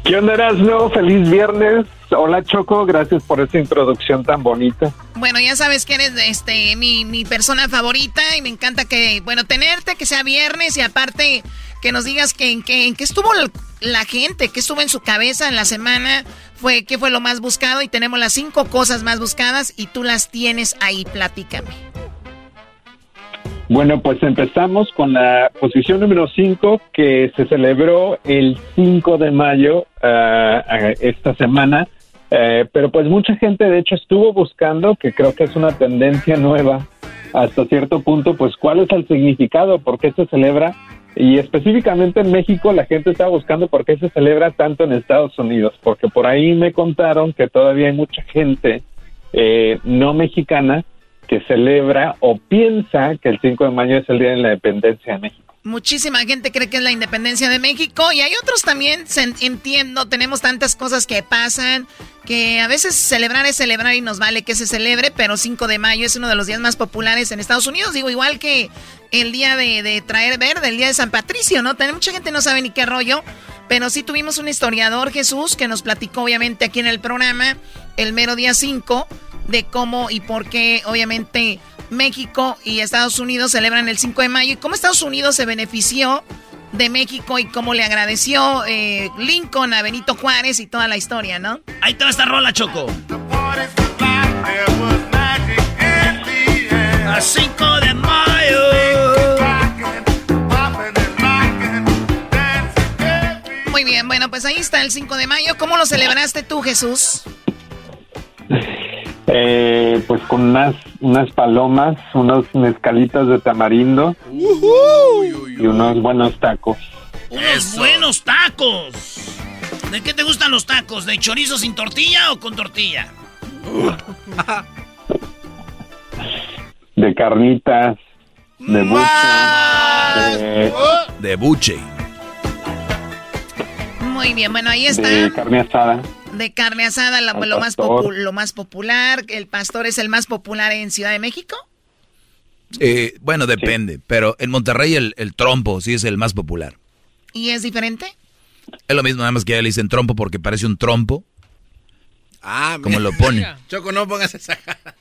¿Qué onda, Erasmo? Feliz viernes. Hola, Choco. Gracias por esta introducción tan bonita. Bueno, ya sabes que eres este mi, mi persona favorita y me encanta que, bueno, tenerte, que sea viernes y aparte que nos digas que en qué en qué estuvo la gente, qué estuvo en su cabeza en la semana, fue qué fue lo más buscado y tenemos las cinco cosas más buscadas y tú las tienes ahí, platícame. Bueno, pues empezamos con la posición número 5 que se celebró el 5 de mayo ah, esta semana. Eh, pero pues mucha gente de hecho estuvo buscando, que creo que es una tendencia nueva hasta cierto punto, pues cuál es el significado, por qué se celebra. Y específicamente en México la gente está buscando por qué se celebra tanto en Estados Unidos, porque por ahí me contaron que todavía hay mucha gente eh, no mexicana que celebra o piensa que el 5 de mayo es el Día de la Independencia de México. Muchísima gente cree que es la independencia de México y hay otros también, entiendo, tenemos tantas cosas que pasan que a veces celebrar es celebrar y nos vale que se celebre, pero 5 de mayo es uno de los días más populares en Estados Unidos, digo, igual que el día de, de traer verde, el día de San Patricio, ¿no? También mucha gente no sabe ni qué rollo, pero sí tuvimos un historiador, Jesús, que nos platicó obviamente aquí en el programa el mero día 5 de cómo y por qué, obviamente, México y Estados Unidos celebran el 5 de mayo y cómo Estados Unidos se benefició de México y cómo le agradeció eh, Lincoln a Benito Juárez y toda la historia, ¿no? Ahí te va esta rola, Choco. A 5 de mayo. Muy bien, bueno, pues ahí está el 5 de mayo. ¿Cómo lo celebraste tú, Jesús? Eh, pues con unas, unas palomas, unos mezcalitas de tamarindo y unos buenos tacos. Unos buenos tacos. ¿De qué te gustan los tacos? ¿De chorizo sin tortilla o con tortilla? De carnitas, de buche, de, De buche. Muy bien, bueno, ahí está. de carne asada. De carne asada, la- lo, más lo más popular. ¿El pastor es el más popular en Ciudad de México? Eh, bueno, depende, pero en Monterrey el, el trompo sí es el más popular. ¿Y es diferente? Es lo mismo, nada más que ya le dicen trompo porque parece un trompo. Ah, Como mira. lo pone. Choco, no pongas esa cara.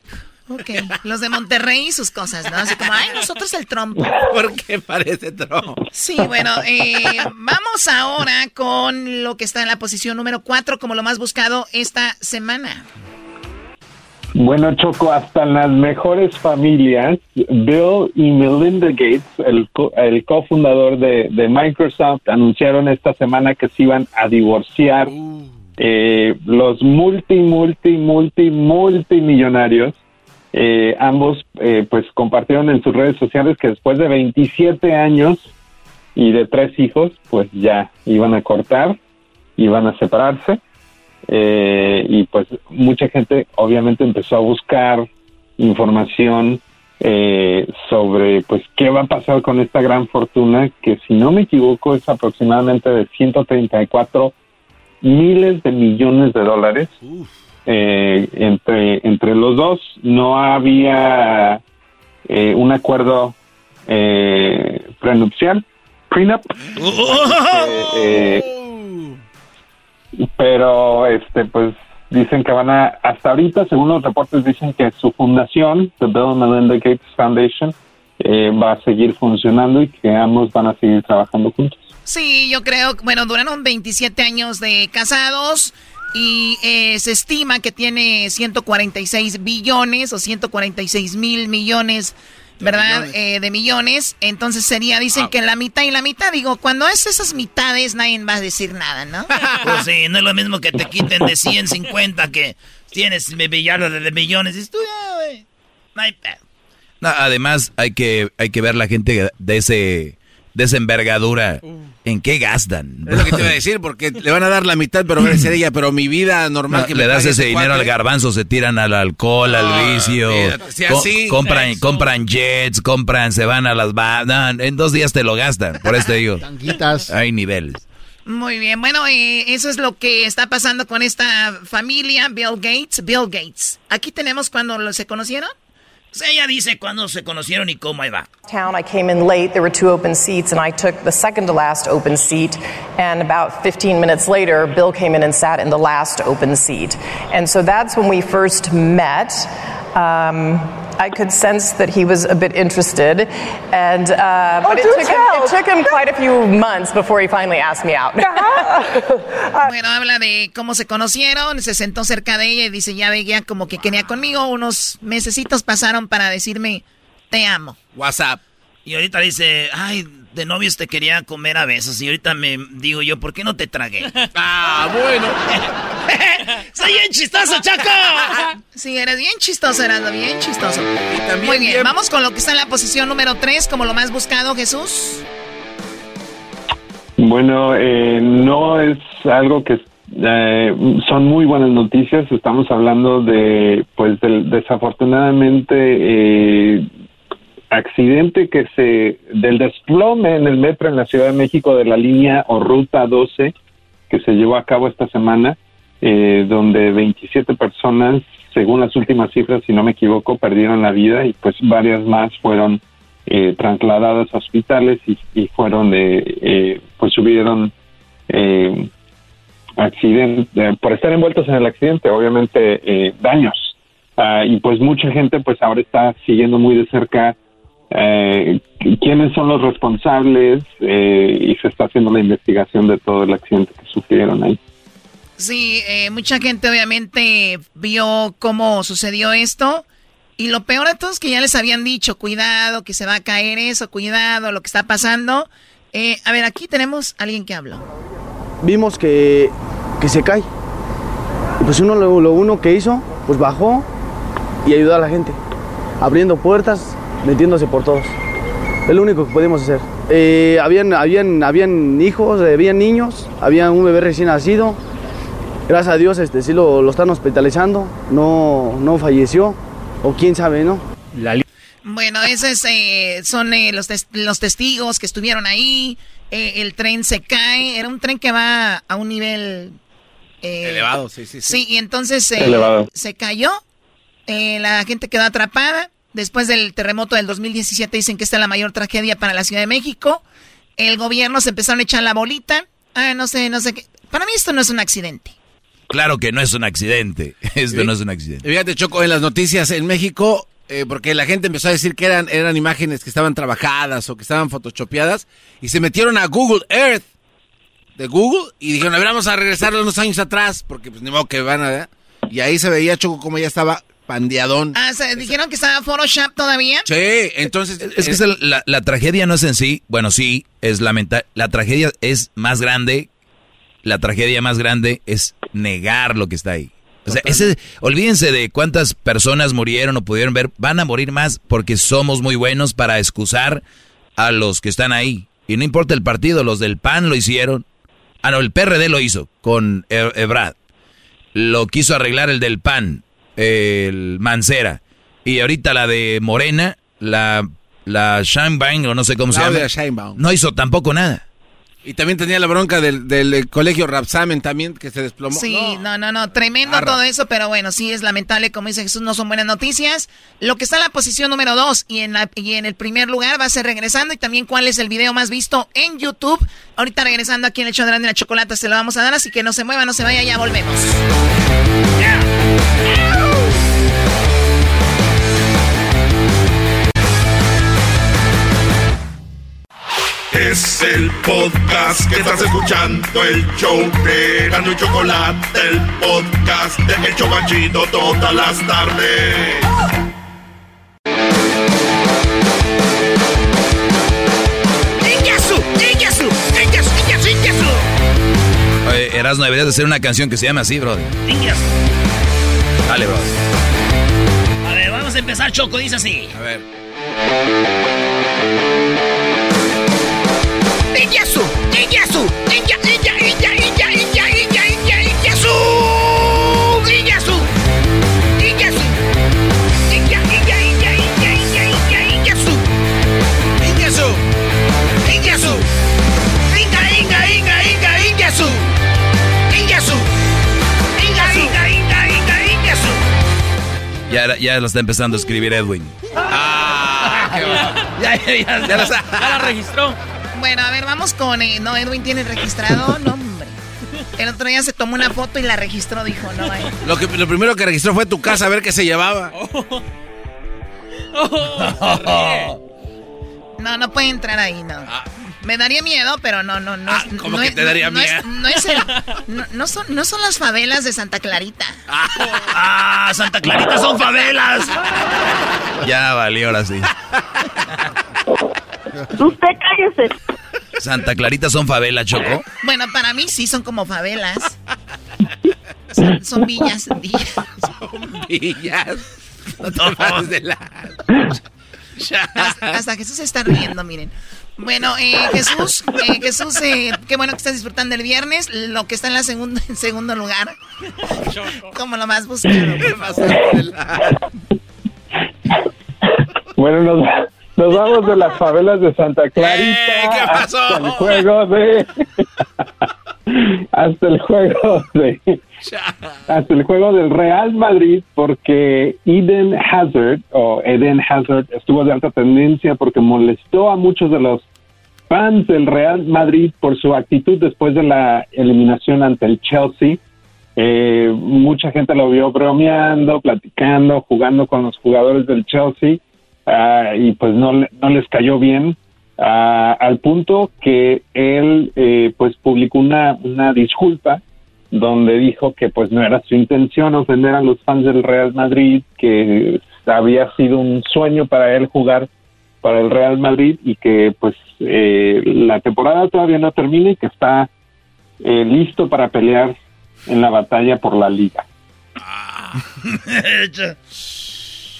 Ok, los de Monterrey y sus cosas, ¿no? Así como, ay, nosotros el trompo. Porque parece trompo. Sí, bueno, eh, vamos ahora con lo que está en la posición número 4 como lo más buscado esta semana. Bueno, Choco, hasta en las mejores familias, Bill y Melinda Gates, el, co- el cofundador de, de Microsoft, anunciaron esta semana que se iban a divorciar. Eh, los multi, multi, multi, multimillonarios, eh, ambos eh, pues compartieron en sus redes sociales que después de 27 años y de tres hijos, pues ya iban a cortar, iban a separarse. Eh, y pues mucha gente obviamente empezó a buscar información eh, sobre pues qué va a pasar con esta gran fortuna que si no me equivoco es aproximadamente de 134 miles de millones de dólares eh, entre entre los dos no había eh, un acuerdo eh, prenupcial prenup. Eh, eh, pero este pues dicen que van a hasta ahorita según los reportes dicen que su fundación the Bill and Melinda Gates Foundation eh, va a seguir funcionando y que ambos van a seguir trabajando juntos. Sí, yo creo, bueno, duraron 27 años de casados y eh, se estima que tiene 146 billones o 146 mil millones, ¿verdad? Eh, De millones. Entonces sería, dicen que la mitad y la mitad. Digo, cuando es esas mitades nadie va a decir nada, ¿no? Pues sí, no es lo mismo que te quiten de 150 que tienes millones de millones. Dices tú, ya, güey. No hay pedo. No, además, hay que, hay que ver la gente de ese de esa envergadura. ¿En qué gastan? Es lo que te iba a decir, porque le van a dar la mitad, pero va a ser ella, pero mi vida normal No, que le me das ese dinero cuate. al garbanzo, se tiran al alcohol, al vicio, si co- así- compran, Eso. compran jets, compran, se van a las no, en dos días te lo gastan, por eso te digo. Hay niveles. Muy bien, bueno, eh, eso es lo que está pasando con esta familia, Bill Gates, Bill Gates. Aquí tenemos cuando se conocieron. Ella dice cuándo se conocieron y cómo town. I came in late. There were two open seats, and I took the second to last open seat. And about 15 minutes later, Bill came in and sat in the last open seat. And so that's when we first met. Um, I could sense that he was a bit interested, and uh, but it, took him, it took him quite a few months before he finally asked me out. Bueno, habla de cómo se conocieron, se sentó cerca de ella y dice, ya veía como que quería conmigo. Unos mesecitos pasaron para decirme, te amo. WhatsApp. Y ahorita dice, ay, de novios te quería comer a besos. Y ahorita me digo yo, ¿por qué no te tragué? ah, bueno. ¡Soy bien chistoso, Chaco! Sí, eres bien chistoso, Erasmo, bien chistoso. Muy bien, bien- vamos con lo que está en la posición número 3, como lo más buscado, Jesús. Bueno, eh, no es algo que eh, son muy buenas noticias. Estamos hablando de, pues, del desafortunadamente eh, accidente que se del desplome en el metro en la Ciudad de México de la línea o ruta 12 que se llevó a cabo esta semana, eh, donde 27 personas, según las últimas cifras, si no me equivoco, perdieron la vida y pues varias más fueron eh, trasladadas a hospitales y, fueron, eh, eh, pues subieron eh, accidente, por estar envueltos en el accidente, obviamente eh, daños. Ah, y pues mucha gente pues ahora está siguiendo muy de cerca eh, quiénes son los responsables eh, y se está haciendo la investigación de todo el accidente que sufrieron ahí. Sí, eh, mucha gente obviamente vio cómo sucedió esto. Y lo peor de todo es que ya les habían dicho, cuidado, que se va a caer eso, cuidado, lo que está pasando. Eh, a ver, aquí tenemos a alguien que habló. Vimos que que se cae. Y pues uno lo, lo uno que hizo, pues bajó y ayudó a la gente, abriendo puertas, metiéndose por todos. Es lo único que podemos hacer. Eh, habían, habían, habían hijos, eh, habían niños, había un bebé recién nacido. Gracias a Dios este, sí lo, lo están hospitalizando, no, no falleció, o quién sabe, ¿no? Bueno, esos eh, son eh, los, tes- los testigos que estuvieron ahí. Eh, el tren se cae. Era un tren que va a un nivel... eh, Elevado, sí, sí, sí. Sí, y entonces eh, Elevado. se cayó. eh, la gente quedó atrapada. Después del terremoto del 2017 dicen que esta es la mayor tragedia para la Ciudad de México. El gobierno se empezaron a echar la bolita. Ah, no sé, no sé qué. Para mí esto no es un accidente. Claro que no es un accidente. Esto Sí. no es un accidente. Fíjate, Choco, en las noticias en México, eh, porque la gente empezó a decir que eran, eran imágenes que estaban trabajadas o que estaban photoshopeadas, y se metieron a Google Earth de Google y dijeron, a ver, vamos a regresar unos años atrás, porque pues ni modo que van a... Y ahí se veía, Choco, como ya estaba pandeadón. Ah, ¿se dijeron que estaba Photoshop todavía. Sí, entonces... Es que es el- la, la tragedia no es en sí, bueno, sí, es lamentable. La tragedia es más grande, la tragedia más grande es negar lo que está ahí. O sea, ese, olvídense de cuántas personas murieron o pudieron ver, van a morir más porque somos muy buenos para excusar a los que están ahí. Y no importa el partido, los del PAN lo hicieron. Ah, no, el PRD lo hizo con E- Ebrad. Lo quiso arreglar el del PAN, el Mancera. Y ahorita la de Morena, la, la Sheinbaum, o no sé cómo Claudia se llama. No hizo tampoco nada. Y también tenía la bronca del, del, colegio Rapsamen también, que se desplomó. Sí, no, no, no, tremendo Arra. todo eso, pero bueno, sí es lamentable, como dice Jesús, no son buenas noticias. Lo que está en la posición número dos y en, la, y en el primer lugar va a ser regresando y también cuál es el video más visto en YouTube. Ahorita regresando aquí en el show de la chocolata se lo vamos a dar, así que no se mueva, no se vaya, ya volvemos. Es el podcast que estás escuchando, el show de Gano y Chocolate, el podcast de El Chobachito todas las tardes. Oye, Erasmo, deberías de hacer una canción que se llama así, bro. ¡Inyasu! Dale, bro. A ver, vamos a empezar, Choco, dice así. A ver. ¡Inyasu! ¡Inyasu! ¡Inya, inya, inya, inya, inya, inya, inya, Inyasu! ¡Inyasu! ¡Inyasu! Inya, inya, inya, inya, inya, inya, Inyasu! ¡Inyasu! ¡Inyasu! ¡Inga, inga, inga, inga, Inyasu! ¡Inyasu! ¡Inga, inga, inga, inga, Inyasu! Ya, ya lo está empezando a escribir Edwin. Ya, ya, ya, Ya lo ya la registró. Bueno, a ver, vamos con... eh, no, Edwin tiene registrado, no, hombre. El otro día se tomó una foto y la registró, dijo, no, vaya. Lo, que, lo primero que registró fue tu casa a ver qué se llevaba. No, no puede entrar ahí, no. Me daría miedo, pero no, no, no. es- ¿cómo no que es- te daría no es- miedo? no es el- no- no son, no son las favelas de Santa Clarita. ¡Ah, Santa Clarita son favelas! Ya valió ahora sí. Usted cállese. Santa Clarita son favela, Choco. Bueno, para mí sí son como favelas. Son, son villas, villas. Villas. No pases de la... Hasta, hasta Jesús se está riendo, miren. Bueno, eh, Jesús, eh, Jesús, eh, qué bueno que estás disfrutando el viernes. Lo que está en la segunda, en segundo lugar. Como lo más buscado. por favor. Bueno, nos, nos vamos de las favelas de Santa Clarita Eh, ¿qué pasó? hasta el juego de hasta el juego de hasta el juego del Real Madrid porque Eden Hazard o Eden Hazard estuvo de alta tendencia porque molestó a muchos de los fans del Real Madrid por su actitud después de la eliminación ante el Chelsea. Eh, mucha gente lo vio bromeando, platicando, jugando con los jugadores del Chelsea ah, y pues no, no les cayó bien. Ah, al punto que él eh, pues publicó una, una disculpa donde dijo que pues no era su intención ofender a los fans del Real Madrid, que había sido un sueño para él jugar para el Real Madrid y que pues eh, la temporada todavía no termina y que está eh, listo para pelear en la batalla por la liga.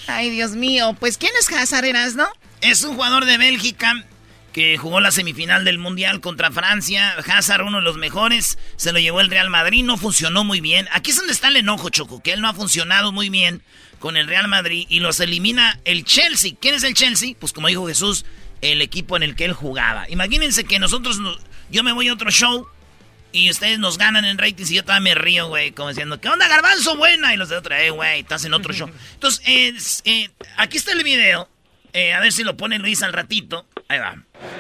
Ay, Dios mío. Pues, ¿quién es Hazard, no? Es un jugador de Bélgica que jugó la semifinal del Mundial contra Francia. Hazard, uno de los mejores, se lo llevó el Real Madrid, no funcionó muy bien. Aquí es donde está el enojo, Choco, que él no ha funcionado muy bien con el Real Madrid y los elimina el Chelsea. ¿Quién es el Chelsea? Pues como dijo Jesús, el equipo en el que él jugaba. Imagínense que nosotros, yo me voy a otro show y ustedes nos ganan en ratings y yo todavía me río, güey, como diciendo, ¿qué onda, garbanzo buena? Y los de otra, eh, güey, estás en otro show. Entonces, eh, aquí está el video. Eh, a ver si lo pone Luis al ratito. Ahí va.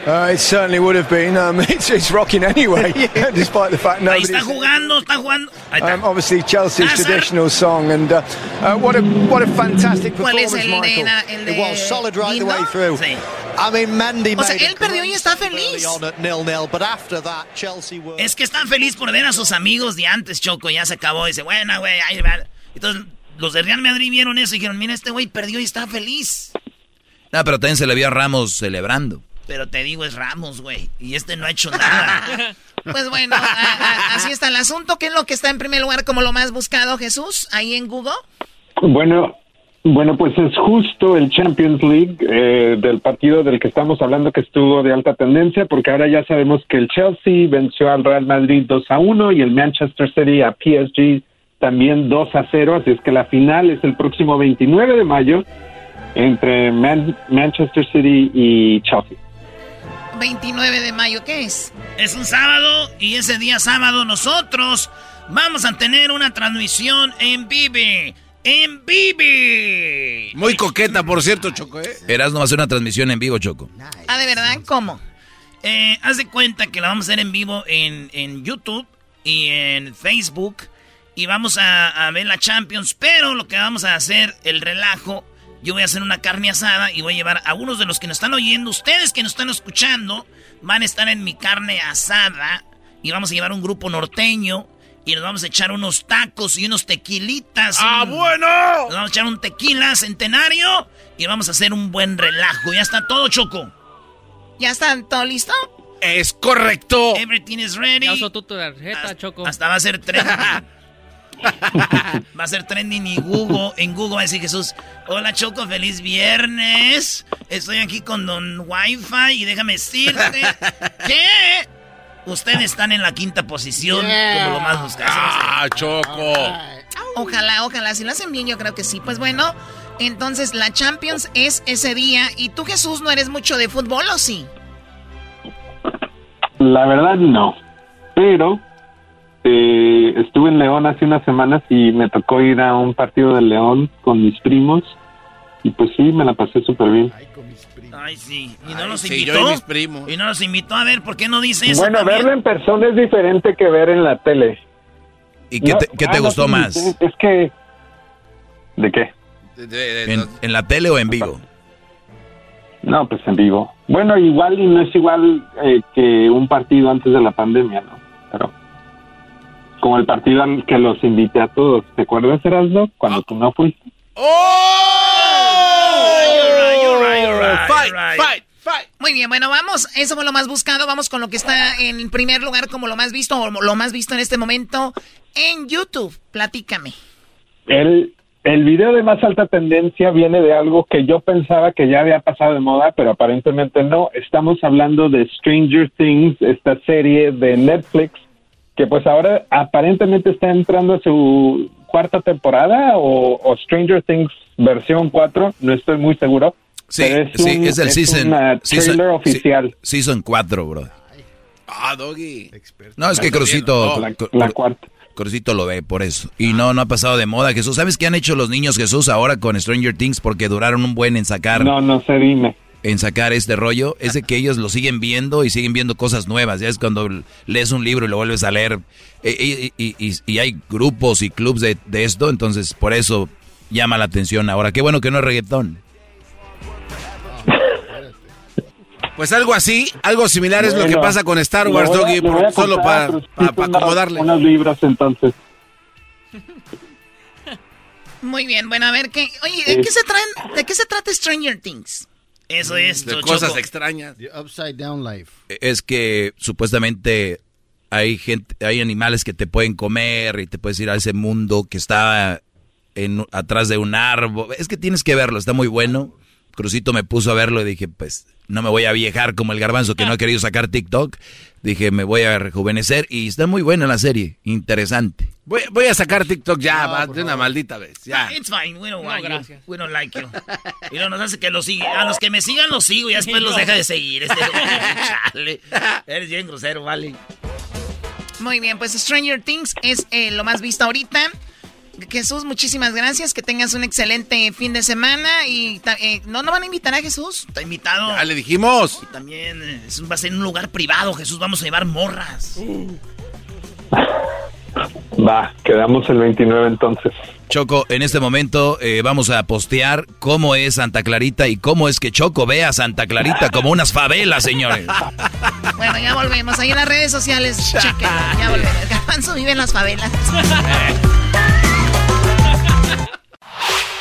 Uh, it certainly would have been. Um, it's, it's rocking anyway, despite the fact Ahí nobody. está jugando, está jugando. Ahí está. Um, obviously, Chelsea's Hazard. traditional song, and uh, uh, what a what a fantastic ¿Cuál es performance, el de, Michael. el de It was solid right the Guindo? way through. Sí. I mean, Mandy O sea, made él perdió y está feliz. on at nil-nil, but after that, Chelsea were. Es que están felices por ver a sus amigos de antes, Choco. Ya se acabó. Dice, bueno, güey, ahí va. Entonces, los de Real Madrid vieron eso y dijeron, mira, este güey perdió y está feliz. No, pero también se le vio a Ramos celebrando. Pero te digo, es Ramos, güey. Y este no ha hecho nada. Pues bueno, a- a- así está el asunto. ¿Qué es lo que está en primer lugar como lo más buscado, Jesús, ahí en Google? Bueno, bueno, pues es justo el Champions League eh, del partido del que estamos hablando que estuvo de alta tendencia, porque ahora ya sabemos que el Chelsea venció al Real Madrid 2 a 1 y el Manchester City a PSG también 2 a 0, así es que la final es el próximo 29 de mayo entre Man- Manchester City y Chelsea. 29 de mayo, ¿qué es? Es un sábado y ese día sábado nosotros vamos a tener una transmisión en Vive. En Vive. Muy coqueta, por cierto, Choco, ¿eh? Erasmo va a hacer una transmisión en vivo, Choco. Ah, ¿de verdad? ¿Cómo? Eh, haz de cuenta que la vamos a hacer en vivo en, en YouTube y en Facebook. Y vamos a, a ver la Champions. Pero lo que vamos a hacer, el relajo. Yo voy a hacer una carne asada y voy a llevar a unos de los que nos están oyendo. Ustedes que nos están escuchando van a estar en mi carne asada. Y vamos a llevar un grupo norteño. Y nos vamos a echar unos tacos y unos tequilitas. ¡Ah, un- bueno! Nos vamos a echar un tequila centenario. Y vamos a hacer un buen relajo. Ya está todo, Choco. ¿Ya está todo listo? Es correcto. Everything is ready. Ya usó tu tarjeta, Choco. Hasta va a ser trending. va a ser trending y Google, en Google va a decir Jesús, hola Choco, feliz viernes. Estoy aquí con Don Wi-Fi y déjame decirte que ustedes están en la quinta posición como lo más buscado. Ah, Choco. Ojalá, ojalá. Si lo hacen bien, yo creo que sí. Pues bueno, entonces la Champions es ese día. ¿Y tú, Jesús, no eres mucho de fútbol o sí? La verdad no, pero eh, estuve en León hace unas semanas y me tocó ir a un partido de León con mis primos y pues sí, me la pasé súper bien. Ay, sí. Y no nos sí, invitó. yo y mis primos. Y no nos invitó a ver, ¿por qué no dice eso? Bueno, también? verlo en persona es diferente que ver en la tele. ¿Y qué No, te, qué te ah, no gustó más? Es que... ¿De qué? ¿En, en la tele o en vivo? No, pues en vivo. Bueno, igual y no es igual eh, que un partido antes de la pandemia, ¿no? Pero como el partido al que los invité a todos. ¿Te acuerdas, Erasmo? Cuando tú no fuiste. fight, fight, fight. Muy bien, bueno, vamos. Eso fue lo más buscado. Vamos con lo que está en primer lugar como lo más visto o lo más visto en este momento en YouTube. Platícame. El, el video de más alta tendencia viene de algo que yo pensaba que ya había pasado de moda, pero aparentemente no. Estamos hablando de Stranger Things, esta serie de Netflix, que pues ahora aparentemente está entrando a su cuarta temporada o, o Stranger Things versión 4, no estoy muy seguro. Sí, pero sí, un- es el season. una season- trailer sí, oficial. season 4, bro. Ah, Doggy. No, es que Crucito, la Cru- cuarta. Crucito lo ve por eso. Y no, no ha pasado de moda, Jesús. ¿Sabes qué han hecho los niños Jesús ahora con Stranger Things? Porque duraron un buen en sacar. No, no sé, dime. En sacar este rollo. Es de que ellos lo siguen viendo y siguen viendo cosas nuevas. Ya es cuando lees un libro y lo vuelves a leer. E- Y, y- y- y hay grupos y clubs de, de esto. Entonces, por eso llama la atención ahora. Qué bueno que no es reggaetón. Pues algo así, algo similar es lo que pasa con Star Wars, voy Doggy, por- solo para, acomodarle. Unos libros entonces. Muy bien, bueno, a ver qué. Oye, ¿de qué se traen? ¿De qué se trata Stranger Things? Eso es. De Choco. cosas extrañas. The Upside Down Life. Es que supuestamente hay gente, hay animales que te pueden comer y te puedes ir a ese mundo que está en, atrás de un árbol. Es que tienes que verlo, está muy bueno. Crucito me puso a verlo y dije, pues no me voy a viejar como el garbanzo que no ha querido sacar TikTok. Dije, me voy a rejuvenecer y está muy buena la serie, interesante. Voy, voy a sacar TikTok ya, va, de una maldita vez. Ya. It's fine, we don't want you. We don't like you. Y no nos hace que los siga. A los que me sigan los sigo y después los deja de seguir. Este, chale. Eres bien grosero, vale. Muy bien, pues Stranger Things es eh, lo más visto ahorita. Jesús, muchísimas gracias. Que tengas un excelente fin de semana. Y eh, ¿no, ¿no van a invitar a Jesús? Está invitado. Ya le dijimos. Y también eh, va a ser en un lugar privado, Jesús. Vamos a llevar morras. Va, quedamos el 29 entonces. Choco, en este momento eh, vamos a postear cómo es Santa Clarita y cómo es que Choco ve a Santa Clarita como unas favelas, señores. Bueno, ya volvemos. Ahí en las redes sociales, chequen. Ya volvemos. Garbanzo vive en las favelas.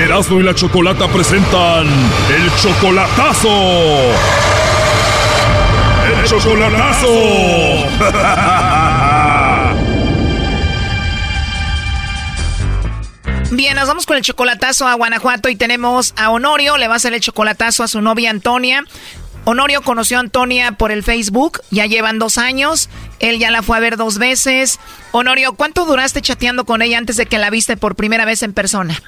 Erasmo y la Chocolata presentan el chocolatazo. El chocolatazo. Bien, nos vamos con el chocolatazo a Guanajuato y tenemos a Honorio, le va a hacer el chocolatazo a su novia Antonia. Honorio conoció a Antonia por el Facebook, ya llevan dos años, él ya la fue a ver dos veces. Honorio, ¿cuánto duraste chateando con ella antes de que la viste por primera vez en persona?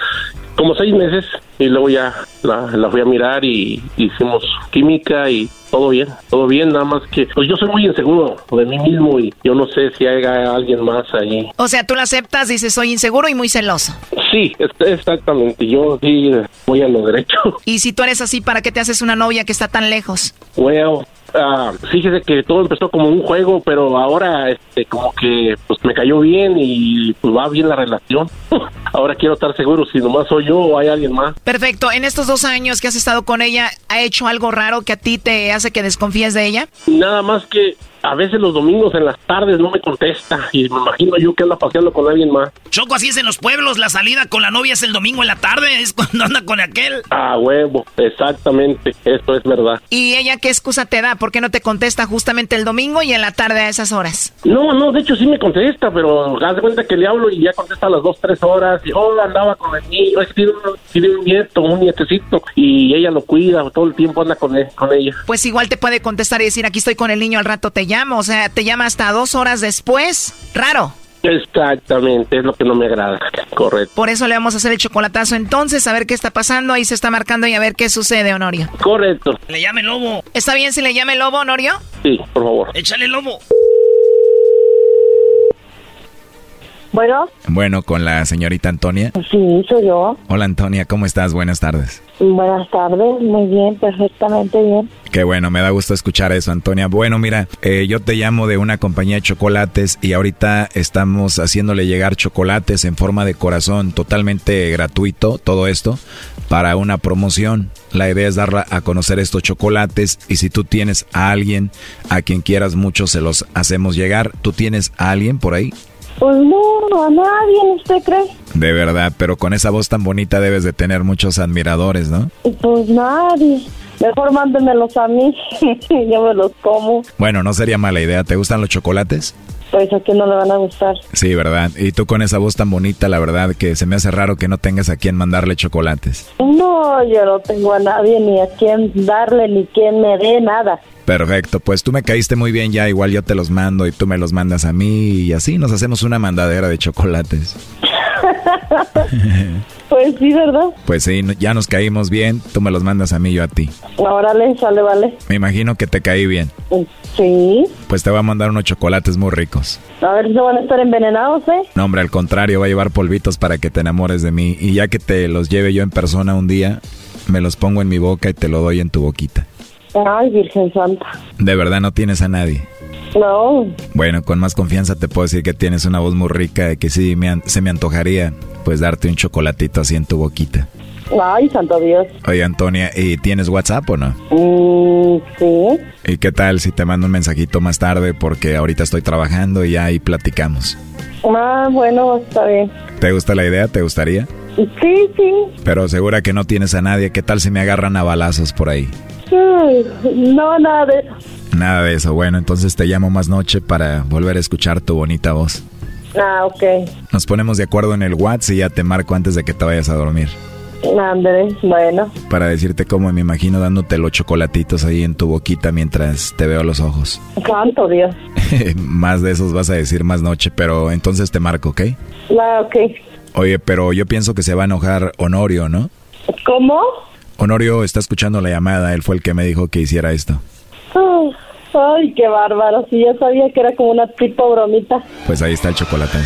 Como seis meses y luego ya la, la fui a mirar y hicimos química y todo bien, todo bien, nada más que pues yo soy muy inseguro de mí mismo y yo no sé si hay alguien más ahí. O sea, tú la aceptas, dices, soy inseguro y muy celoso. Sí, exactamente, yo sí voy a lo derecho. Y si tú eres así, ¿para qué te haces una novia que está tan lejos? Well, ah, fíjese que todo empezó como un juego, pero ahora este como que pues me cayó bien y pues va bien la relación. ahora quiero estar seguro si nomás soy yo o hay alguien más. Perfecto, en estos dos años que has estado con ella, ¿ha hecho algo raro que a ti te hace que desconfíes de ella? Nada más que a veces los domingos en las tardes no me contesta y me imagino yo que anda paseando con alguien más. Choco, así es en los pueblos. La salida con la novia es el domingo en la tarde. Es cuando anda con aquel. Ah, huevo, exactamente, eso es verdad. ¿Y ella qué excusa te da? ¿Por qué no te contesta justamente el domingo y en la tarde a esas horas? No, no, de hecho sí me contesta, pero haz de cuenta que le hablo y ya contesta a las dos, tres horas. Y, oh, andaba con el niño, es que tiene un, tiene un nieto, un nietecito, y ella lo cuida, todo el tiempo anda con, él- con ella. Pues igual te puede contestar y decir, aquí estoy con el niño, al rato te llamo. O sea, te llama hasta dos horas después. Raro. Exactamente, es lo que no me agrada, correcto. Por eso le vamos a hacer el chocolatazo entonces, a ver qué está pasando. Ahí se está marcando y a ver qué sucede, Honorio. Correcto. Le llame lobo. ¿Está bien si le llame lobo, Honorio? Sí, por favor. Échale lobo. Bueno, Bueno, con la señorita Antonia. sí, soy yo. Hola Antonia, ¿cómo estás? Buenas tardes. Buenas tardes, muy bien, perfectamente bien. Qué bueno, me da gusto escuchar eso, Antonia. Bueno, mira, eh, yo te llamo de una compañía de chocolates y ahorita estamos haciéndole llegar chocolates en forma de corazón, totalmente gratuito, todo esto, para una promoción. La idea es darla a conocer estos chocolates y si tú tienes a alguien a quien quieras mucho, se los hacemos llegar. ¿Tú tienes a alguien por ahí? Pues no, a nadie, ¿usted cree? De verdad, pero con esa voz tan bonita debes de tener muchos admiradores, ¿no? Pues nadie. Mejor mándemelos a mí, yo me los como. Bueno, no sería mala idea. ¿Te gustan los chocolates? Pues a quién no le van a gustar. Sí, ¿verdad? Y tú con esa voz tan bonita, la verdad que se me hace raro que no tengas a quien mandarle chocolates. No, yo no tengo a nadie, ni a quién darle, ni quien me dé nada. Perfecto, pues tú me caíste muy bien ya, igual yo te los mando y tú me los mandas a mí y así nos hacemos una mandadera de chocolates. Pues sí, ¿verdad? Pues sí, ya nos caímos bien, tú me los mandas a mí, yo a ti. Órale, sale, vale. Me imagino que te caí bien. Sí. Pues te voy a mandar unos chocolates muy ricos. A ver si van a estar envenenados, ¿eh? No, hombre, al contrario, va a llevar polvitos para que te enamores de mí. Y ya que te los lleve yo en persona un día, me los pongo en mi boca y te lo doy en tu boquita. Ay, Virgen Santa. De verdad no tienes a nadie. No. Bueno, con más confianza te puedo decir que tienes una voz muy rica y que sí me se me antojaría pues darte un chocolatito así en tu boquita. Ay, santo Dios. Oye, Antonia, ¿y tienes WhatsApp o no? Mm, sí. ¿Y qué tal si te mando un mensajito más tarde? Porque ahorita estoy trabajando y ahí platicamos. Ah, bueno, está bien. ¿Te gusta la idea? ¿Te gustaría? Sí, sí. Pero segura que no tienes a nadie. ¿Qué tal si me agarran a balazos por ahí? Ay, no, nada de eso. Nada de eso. Bueno, entonces te llamo más noche para volver a escuchar tu bonita voz. Ah, ok. Nos ponemos de acuerdo en el WhatsApp y ya te marco antes de que te vayas a dormir. Andrés, bueno. Para decirte cómo me imagino dándote los chocolatitos ahí en tu boquita mientras te veo los ojos. Santo Dios. más de esos vas a decir más noche, pero entonces te marco, ¿ok? Ah, ok. Oye, pero yo pienso que se va a enojar Honorio, ¿no? ¿Cómo? Honorio está escuchando la llamada, él fue el que me dijo que hiciera esto. Ay, ay, qué bárbaro. Sí, yo sabía que era como una tipo bromita. Pues ahí está el chocolate.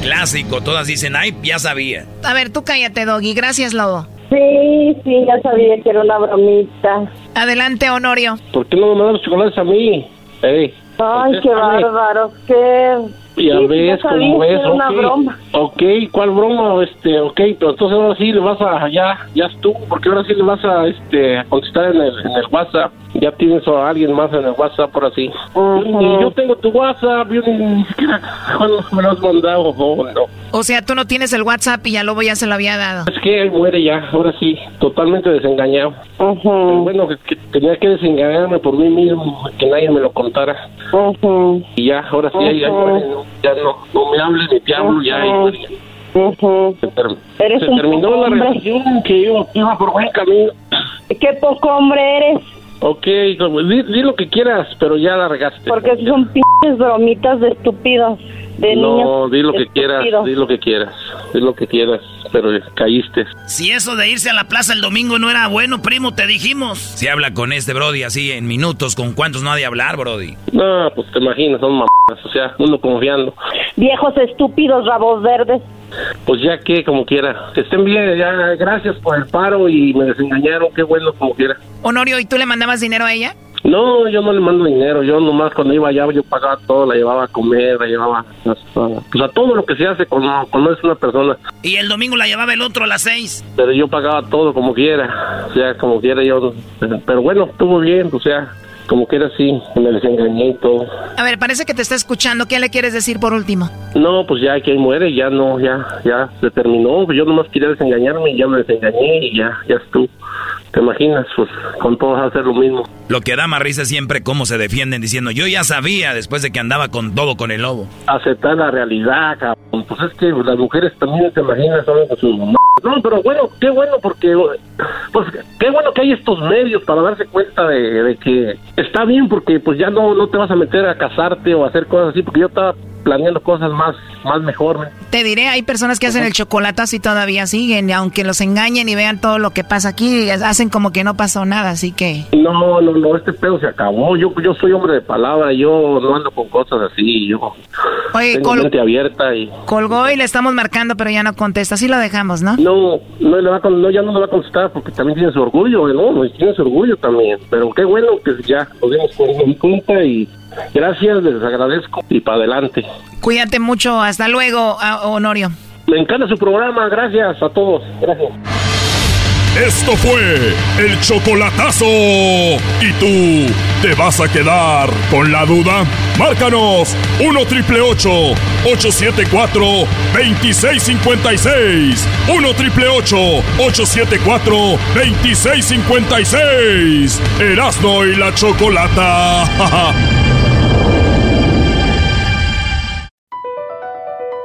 Clásico, todas dicen, ay, ya sabía. A ver, tú cállate, Doggy. Gracias, Lobo. Sí, sí, ya sabía que era una bromita. Adelante, Honorio. ¿Por qué no me mandan los chocolates a mí? Ey, Ay, qué bárbaro. ¿Qué? Ya Sí, ves, ya sabía como que ves, era una broma. Ok, ¿cuál broma? Este, ok, pero entonces ahora sí le vas a, ya, ya estuvo, porque ahora sí le vas a, este, contestar en el, en el WhatsApp. Ya tienes a alguien más en el WhatsApp, ahora sí. Y yo tengo tu WhatsApp, yo ni, ni siquiera cuando me lo has mandado, oh, no. O sea, tú no tienes el WhatsApp y ya Lobo ya se lo había dado. Es que él muere ya, ahora sí, totalmente desengañado. Pero bueno, que, que tenía que desengañarme por mí mismo, que nadie me lo contara. Y ya, ahora sí, Ujú. muere, ¿no? ya no, no me hables ni te hablo, ya. Ahí muere. Se, ter- Eres se terminó la hombre. relación que iba, iba por buen camino. Qué poco hombre eres. Ok, di, di lo que quieras, pero ya largaste. Porque son pinches bromitas de estúpidos. De niños. no, di lo que quieras, estúpidos. di lo que quieras, di lo que quieras, pero caíste. Si eso de irse a la plaza el domingo no era bueno, primo, te dijimos. Si habla con este Brody así en minutos, ¿con cuántos no ha de hablar, Brody? No, pues te imaginas, son mamadas, o sea, uno confiando. Viejos estúpidos, rabos verdes. Pues ya que, como quiera. Que estén bien, ya, gracias por el paro y me desengañaron, qué bueno, como quiera. Honorio, ¿y tú le mandabas dinero a ella? No, yo no le mando dinero, yo nomás cuando iba allá yo pagaba todo, la llevaba a comer, la llevaba hasta, pues a todo lo que se hace cuando, cuando es una persona, Y el domingo la llevaba el otro a las seis. pero yo pagaba todo como quiera, o sea, como quiera yo, pero bueno, estuvo bien, o sea, como quiera sí, me desengañé y todo. A ver, parece que te está escuchando. ¿Qué le quieres decir por último? No, pues ya que muere, ya no, ya, ya se terminó, yo nomás quería desengañarme y ya me desengañé y ya, ya estuvo. ¿Te imaginas? Pues con todos hacer lo mismo. Lo que da más risa siempre cómo se defienden diciendo, yo ya sabía después de que andaba con todo con el lobo. aceptar la realidad, cabrón. Pues es que las mujeres también, te imaginas, son con sus mamás. No, pero bueno, qué bueno porque, pues qué bueno que hay estos medios para darse cuenta de, de que está bien porque pues ya no, no te vas a meter a casarte o a hacer cosas así porque yo estaba planeando cosas más, más mejor. ¿me? Te diré, hay personas que hacen el chocolatazo y todavía siguen, aunque los engañen y vean todo lo que pasa aquí, hacen como que no pasó nada, así que... No, no, no, este pedo se acabó. Yo, yo soy hombre de palabra, yo no ando con cosas así. Yo Oye, tengo mente abierta y colgó y le estamos marcando, pero ya no contesta, así lo dejamos, ¿no? No, no, le va a no, ya no le va a contestar porque también tiene su orgullo, ¿no? Tiene su orgullo también. Pero qué bueno que ya nos dimos con- cuenta y gracias, les agradezco y para adelante. Cuídate mucho, hasta luego, a- Honorio. Me encanta su programa, gracias a todos, gracias. Esto fue el chocolatazo. ¿Y tú te vas a quedar con la duda? Márcanos 1 triple 874 2656. 1 triple 874 2656. Erasno y la chocolata.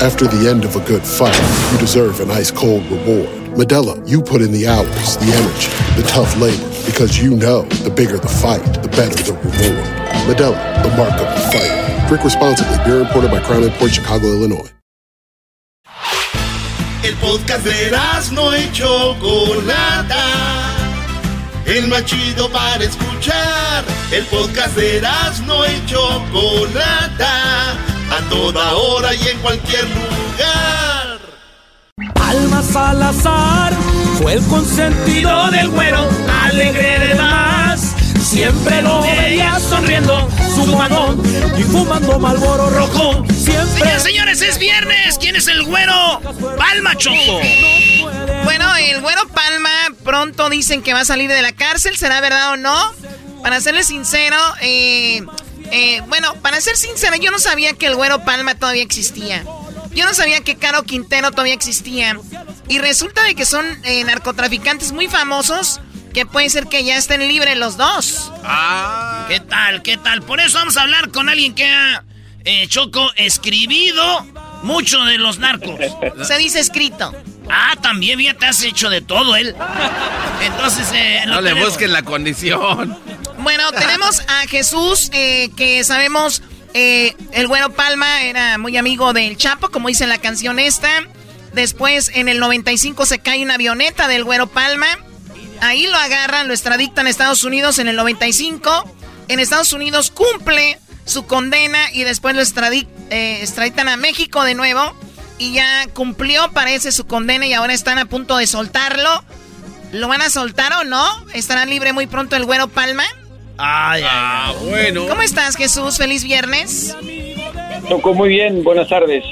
After the end of a good fight, you deserve an ice cold reward. Medella, you put in the hours, the energy, the tough labor, because you know the bigger the fight, the better the reward. Medella, the mark of the fighter. Drink responsibly. Beer imported by Crown Port Chicago, Illinois. El podcast de no y Chocolata. El más chido para escuchar. El podcast de no y Chocolata. A toda hora y en cualquier lugar. Alma Salazar fue el consentido del güero, alegre de más. Siempre lo veía sonriendo, su mano y fumando Malboro Rojo. Siempre. señores, es viernes. ¿Quién es el güero? Palma Choco. Bueno, el güero Palma pronto dicen que va a salir de la cárcel. ¿Será verdad o no? Para serle sincero, eh, eh, bueno, para ser sincero, yo no sabía que el güero Palma todavía existía. Yo no sabía que Caro Quintero todavía existía. Y resulta de que son eh, narcotraficantes muy famosos que puede ser que ya estén libres los dos. Ah. ¿Qué tal? ¿Qué tal? Por eso vamos a hablar con alguien que ha, eh, Choco, escribido mucho de los narcos. Se dice escrito. Ah, también ya te has hecho de todo él. Entonces, eh, no le busquen la condición. Bueno, tenemos a Jesús, eh, que sabemos, eh, el güero Palma era muy amigo del Chapo, como dice la canción esta. Después, en el 95 se cae una avioneta del Güero Palma. Ahí lo agarran, lo extraditan a Estados Unidos en el 95. En Estados Unidos cumple su condena y después lo eh, extraditan a México de nuevo. Y ya cumplió, parece, su condena y ahora están a punto de soltarlo. ¿Lo van a soltar o no? ¿Estará libre muy pronto el Güero Palma? Ay, ah, bueno. ¿Cómo estás, Jesús? Feliz viernes. Tocó muy bien, buenas tardes.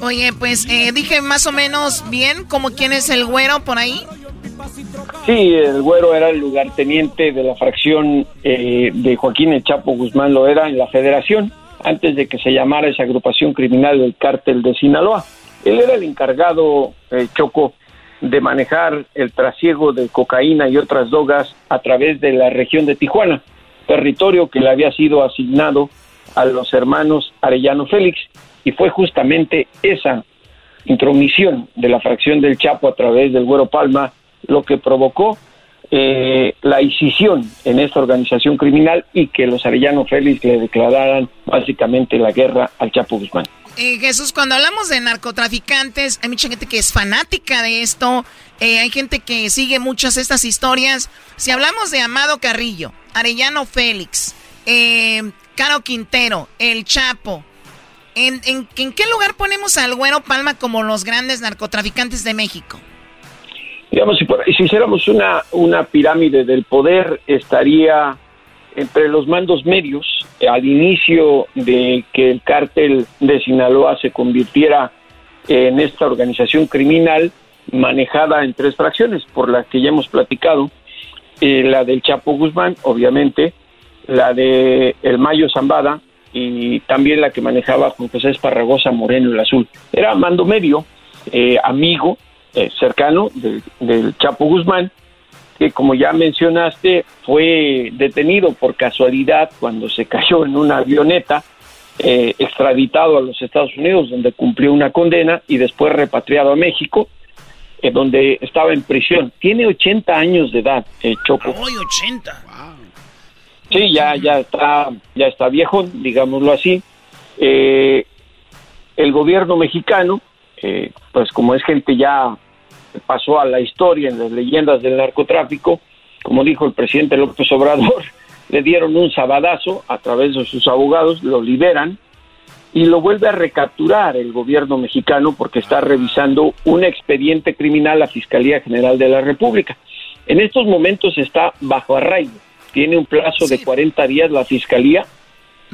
Oye, pues eh, dije más o menos bien como quién es el güero por ahí. Sí, el güero era el lugarteniente de la fracción eh, de Joaquín El Chapo Guzmán, lo era en la federación, antes de que se llamara esa agrupación criminal del cártel de Sinaloa. Él era el encargado, eh, Choco, de manejar el trasiego de cocaína y otras drogas a través de la región de Tijuana, territorio que le había sido asignado a los hermanos Arellano Félix y fue justamente esa intromisión de la fracción del Chapo a través del Güero Palma lo que provocó eh, la incisión en esta organización criminal y que los Arellano Félix le declararan básicamente la guerra al Chapo Guzmán. Eh, Jesús, cuando hablamos de narcotraficantes, hay mucha gente que es fanática de esto, eh, hay gente que sigue muchas de estas historias. Si hablamos de Amado Carrillo, Arellano Félix, Caro Quintero, El Chapo, ¿En, qué lugar ponemos al Güero Palma como los grandes narcotraficantes de México? Digamos, si, si hiciéramos una, una pirámide del poder, estaría entre los mandos medios, al inicio de que el cártel de Sinaloa se convirtiera en esta organización criminal manejada en tres fracciones, por las que ya hemos platicado, eh, la del Chapo Guzmán, obviamente, la de el Mayo Zambada y también la que manejaba Juan José Esparragosa Moreno el Azul. Era mando medio, eh, amigo, eh, cercano del, Chapo Guzmán, que como ya mencionaste fue detenido por casualidad cuando se cayó en una avioneta, eh, extraditado a los Estados Unidos donde cumplió una condena y después repatriado a México, donde estaba en prisión. Tiene 80 años de edad, Chopo. ¡Ay, 80! Sí, ya, ya está, ya está viejo, digámoslo así. Eh, el gobierno mexicano, eh, pues como es gente ya pasó a la historia en las leyendas del narcotráfico, como dijo el presidente López Obrador, le dieron un sabadazo a través de sus abogados, lo liberan y lo vuelve a recapturar el gobierno mexicano porque está revisando un expediente criminal a la Fiscalía General de la República. En estos momentos está bajo arraigo tiene un plazo de 40 días la fiscalía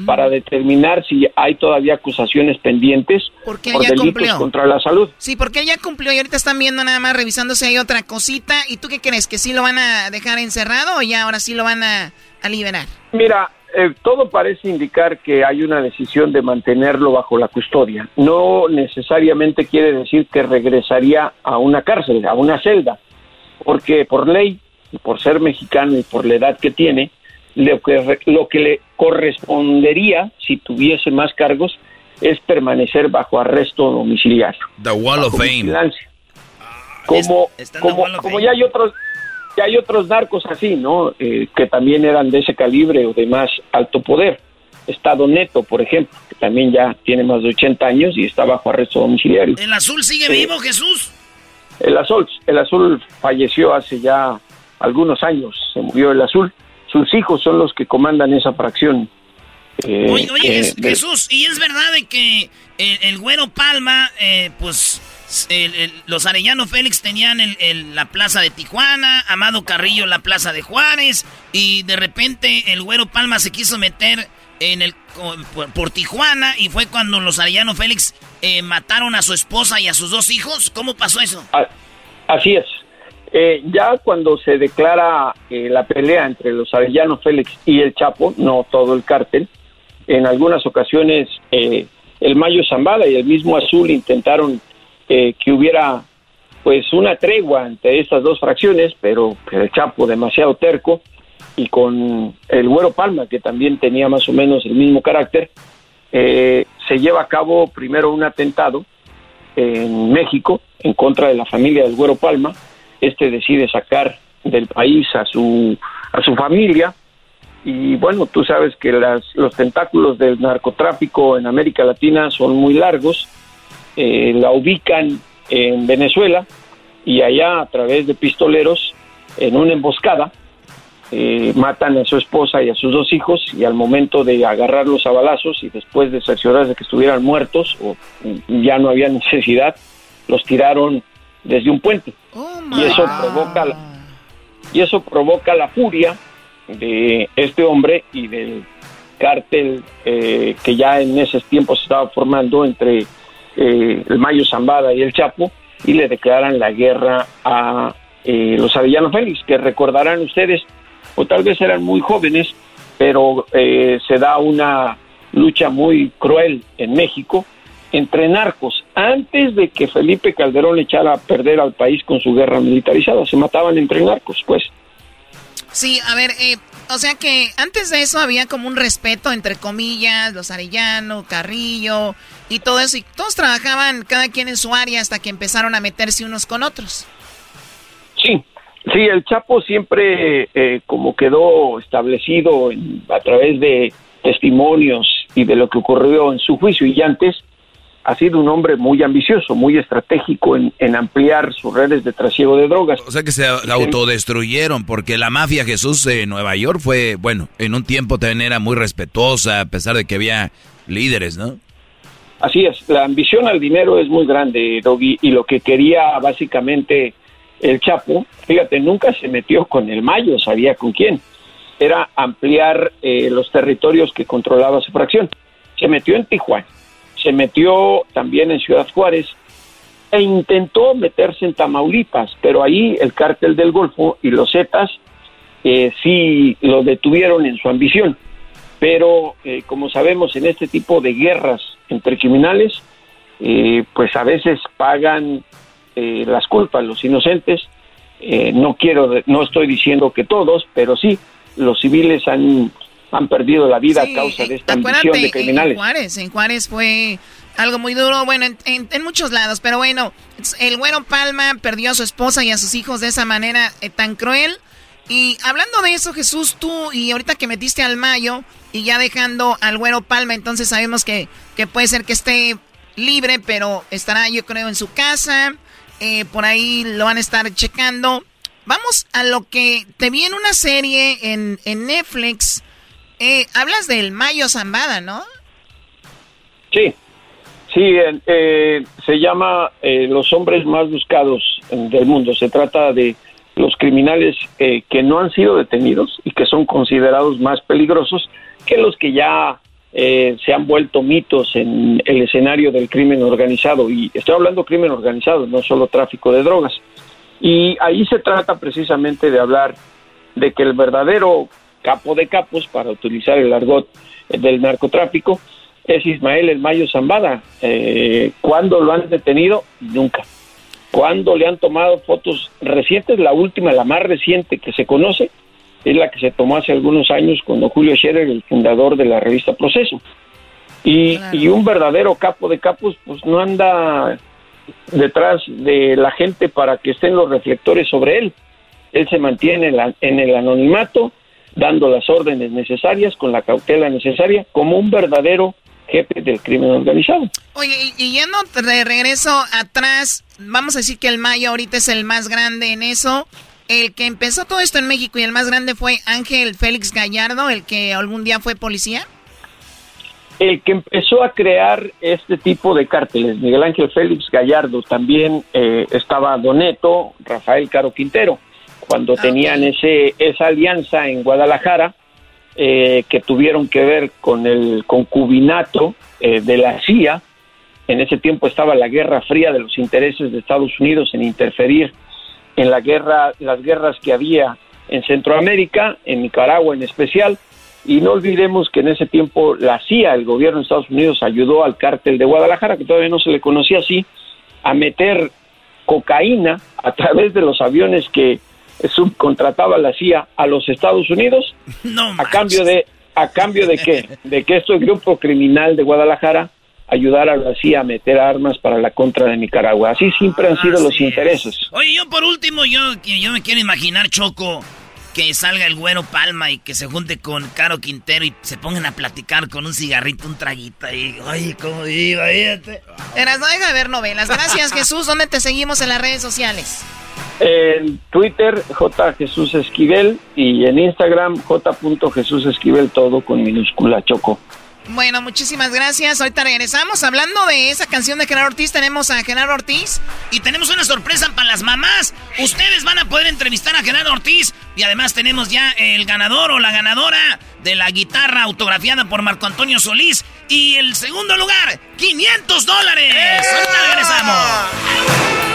para determinar si hay todavía acusaciones pendientes porque por delitos contra la salud. Sí, porque él ya cumplió y ahorita están viendo nada más revisando si hay otra cosita. ¿Y tú qué crees? ¿Que sí lo van a dejar encerrado o ya ahora sí lo van a, liberar? Mira, eh, todo parece indicar que hay una decisión de mantenerlo bajo la custodia. No necesariamente quiere decir que regresaría a una cárcel, a una celda, porque por ley por ser mexicano y por la edad que tiene, lo que, lo que le correspondería, si tuviese más cargos, es permanecer bajo arresto domiciliario. The Wall of Fame. Como, como, como ya hay otros, Y hay otros narcos así, ¿no? Eh, que también eran de ese calibre o de más alto poder. Estado Neto, por ejemplo, que también ya tiene más de 80 años y está bajo arresto domiciliario. ¿El azul sigue vivo, Jesús? El azul, el azul falleció hace ya algunos años, se murió el azul. Sus hijos son los que comandan esa fracción. Eh, oye, oye eh, Jesús, ¿y es verdad de que el, güero Palma, eh, pues los Arellano Félix tenían la plaza de Tijuana, Amado Carrillo la plaza de Juárez, y de repente el güero Palma se quiso meter en el por, Tijuana y fue cuando los Arellano Félix eh, mataron a su esposa y a sus dos hijos. ¿Cómo pasó eso? Así es. Eh, ya cuando se declara eh, la pelea entre los Arellano Félix y el Chapo, no todo el cártel, en algunas ocasiones el Mayo Zambada y el mismo Azul intentaron que hubiera pues una tregua entre estas dos fracciones, pero el Chapo demasiado terco y con el Güero Palma, que también tenía más o menos el mismo carácter, eh, se lleva a cabo primero un atentado en México en contra de la familia del Güero Palma. Este decide sacar del país a su, a su familia. Y bueno, tú sabes que las, los tentáculos del narcotráfico en América Latina son muy largos. Eh, la ubican en Venezuela y allá a través de pistoleros en una emboscada eh, matan a su esposa y a sus dos hijos y al momento de agarrarlos a balazos y después de cerciorarse de que estuvieran muertos o ya no había necesidad, los tiraron desde un puente. Oh, y eso provoca la, y eso provoca la furia de este hombre y del cártel eh, que ya en esos tiempos se estaba formando entre eh, el Mayo Zambada y el Chapo y le declaran la guerra a los Avillanos Félix, que recordarán ustedes o tal vez eran muy jóvenes, pero eh, se da una lucha muy cruel en México entre narcos. Antes de que Felipe Calderón echara a perder al país con su guerra militarizada, se mataban entre narcos, pues. Sí, a ver, eh, o sea que antes de eso había como un respeto entre comillas, los Arellano, Carrillo y todo eso, y todos trabajaban cada quien en su área hasta que empezaron a meterse unos con otros. Sí, Sí, el Chapo siempre, eh, como quedó establecido a través de testimonios y de lo que ocurrió en su juicio y antes, ha sido un hombre muy ambicioso, muy estratégico en, ampliar sus redes de trasiego de drogas. O sea que se autodestruyeron, porque la mafia Jesús de Nueva York fue, bueno, en un tiempo también era muy respetuosa, a pesar de que había líderes, ¿no? Así es, la ambición al dinero es muy grande, Doggy, y lo que quería básicamente el Chapo, fíjate, nunca se metió con el Mayo, sabía con quién. Era ampliar eh, los territorios que controlaba su fracción. Se metió en Tijuana, se metió también en Ciudad Juárez e intentó meterse en Tamaulipas, pero ahí el cártel del Golfo y los Zetas eh, sí lo detuvieron en su ambición. Pero eh, como sabemos, en este tipo de guerras entre criminales, pues a veces pagan eh, las culpas, los inocentes. Eh, no quiero, no estoy diciendo que todos, pero sí, los civiles han, han perdido la vida a causa de esta ambición de criminales. En Juárez, en Juárez fue algo muy duro, bueno, en, muchos lados, pero bueno, el güero Palma perdió a su esposa y a sus hijos de esa manera eh, tan cruel. Y hablando de eso, Jesús, tú y ahorita que metiste al Mayo y ya dejando al güero Palma, entonces sabemos que, que puede ser que esté libre, pero estará yo creo en su casa. Eh, por ahí lo van a estar checando. Vamos a lo que te vi en una serie en, Netflix. Eh, hablas del Mayo Zambada, ¿no? Sí, sí, eh, se llama Los hombres más buscados del mundo. Se trata de los criminales que no han sido detenidos y que son considerados más peligrosos que los que ya eh, se han vuelto mitos en el escenario del crimen organizado. Y estoy hablando crimen organizado, no solo tráfico de drogas. Y ahí se trata precisamente de hablar de que el verdadero capo de capos, para utilizar el argot del narcotráfico, es Ismael El Mayo Zambada. Eh, ¿Cuándo lo han detenido? Nunca. ¿Cuándo le han tomado fotos recientes? La última, la más reciente que se conoce, es la que se tomó hace algunos años con Julio Scherer, el fundador de la revista Proceso. Y, un verdadero capo de capos, pues no anda detrás de la gente para que estén los reflectores sobre él. él se mantiene en, la- en el anonimato, dando las órdenes necesarias, con la cautela necesaria, como un verdadero jefe del crimen organizado. Oye, y, yendo de regreso atrás, vamos a decir que el Mayo ahorita es el más grande en eso. El que empezó todo esto en México y el más grande fue Ángel Félix Gallardo, el que algún día fue policía. El que empezó a crear este tipo de cárteles, Miguel Ángel Félix Gallardo, también eh, estaba Doneto, Rafael Caro Quintero, cuando tenían ese esa alianza en Guadalajara, eh, que tuvieron que ver con el concubinato eh, de la CIA. En ese tiempo estaba la Guerra Fría de los intereses de Estados Unidos en interferir en la guerra, las guerras que había en Centroamérica, en Nicaragua en especial, y no olvidemos que en ese tiempo la CIA, el gobierno de Estados Unidos, ayudó al cártel de Guadalajara, que todavía no se le conocía así, a meter cocaína a través de los aviones que subcontrataba la CIA a los Estados Unidos, a cambio de a cambio de qué, de que esto el grupo criminal de Guadalajara ayudara a la CIA a meter armas para la contra de Nicaragua. Así siempre han sido los intereses. Oye, yo por último, yo, yo me quiero imaginar, Choco, que salga el güero Palma y que se junte con Caro Quintero y se pongan a platicar con un cigarrito, un traguito y, ay, cómo iba, fíjate. Eras, no deja de ver novelas. Gracias, Jesús. ¿Dónde te seguimos en las redes sociales? En Twitter, J. Jesús Esquivel, y en Instagram, J. Jesús Esquivel, todo con minúscula Choco. Bueno, muchísimas gracias. Ahorita regresamos. Hablando de esa canción de Genaro Ortiz, tenemos a Genaro Ortiz. Y tenemos una sorpresa para las mamás. Ustedes van a poder entrevistar a Genaro Ortiz. Y además tenemos ya el ganador o la ganadora de la guitarra autografiada por Marco Antonio Solís. Y el segundo lugar, 500 dólares. Ahorita regresamos.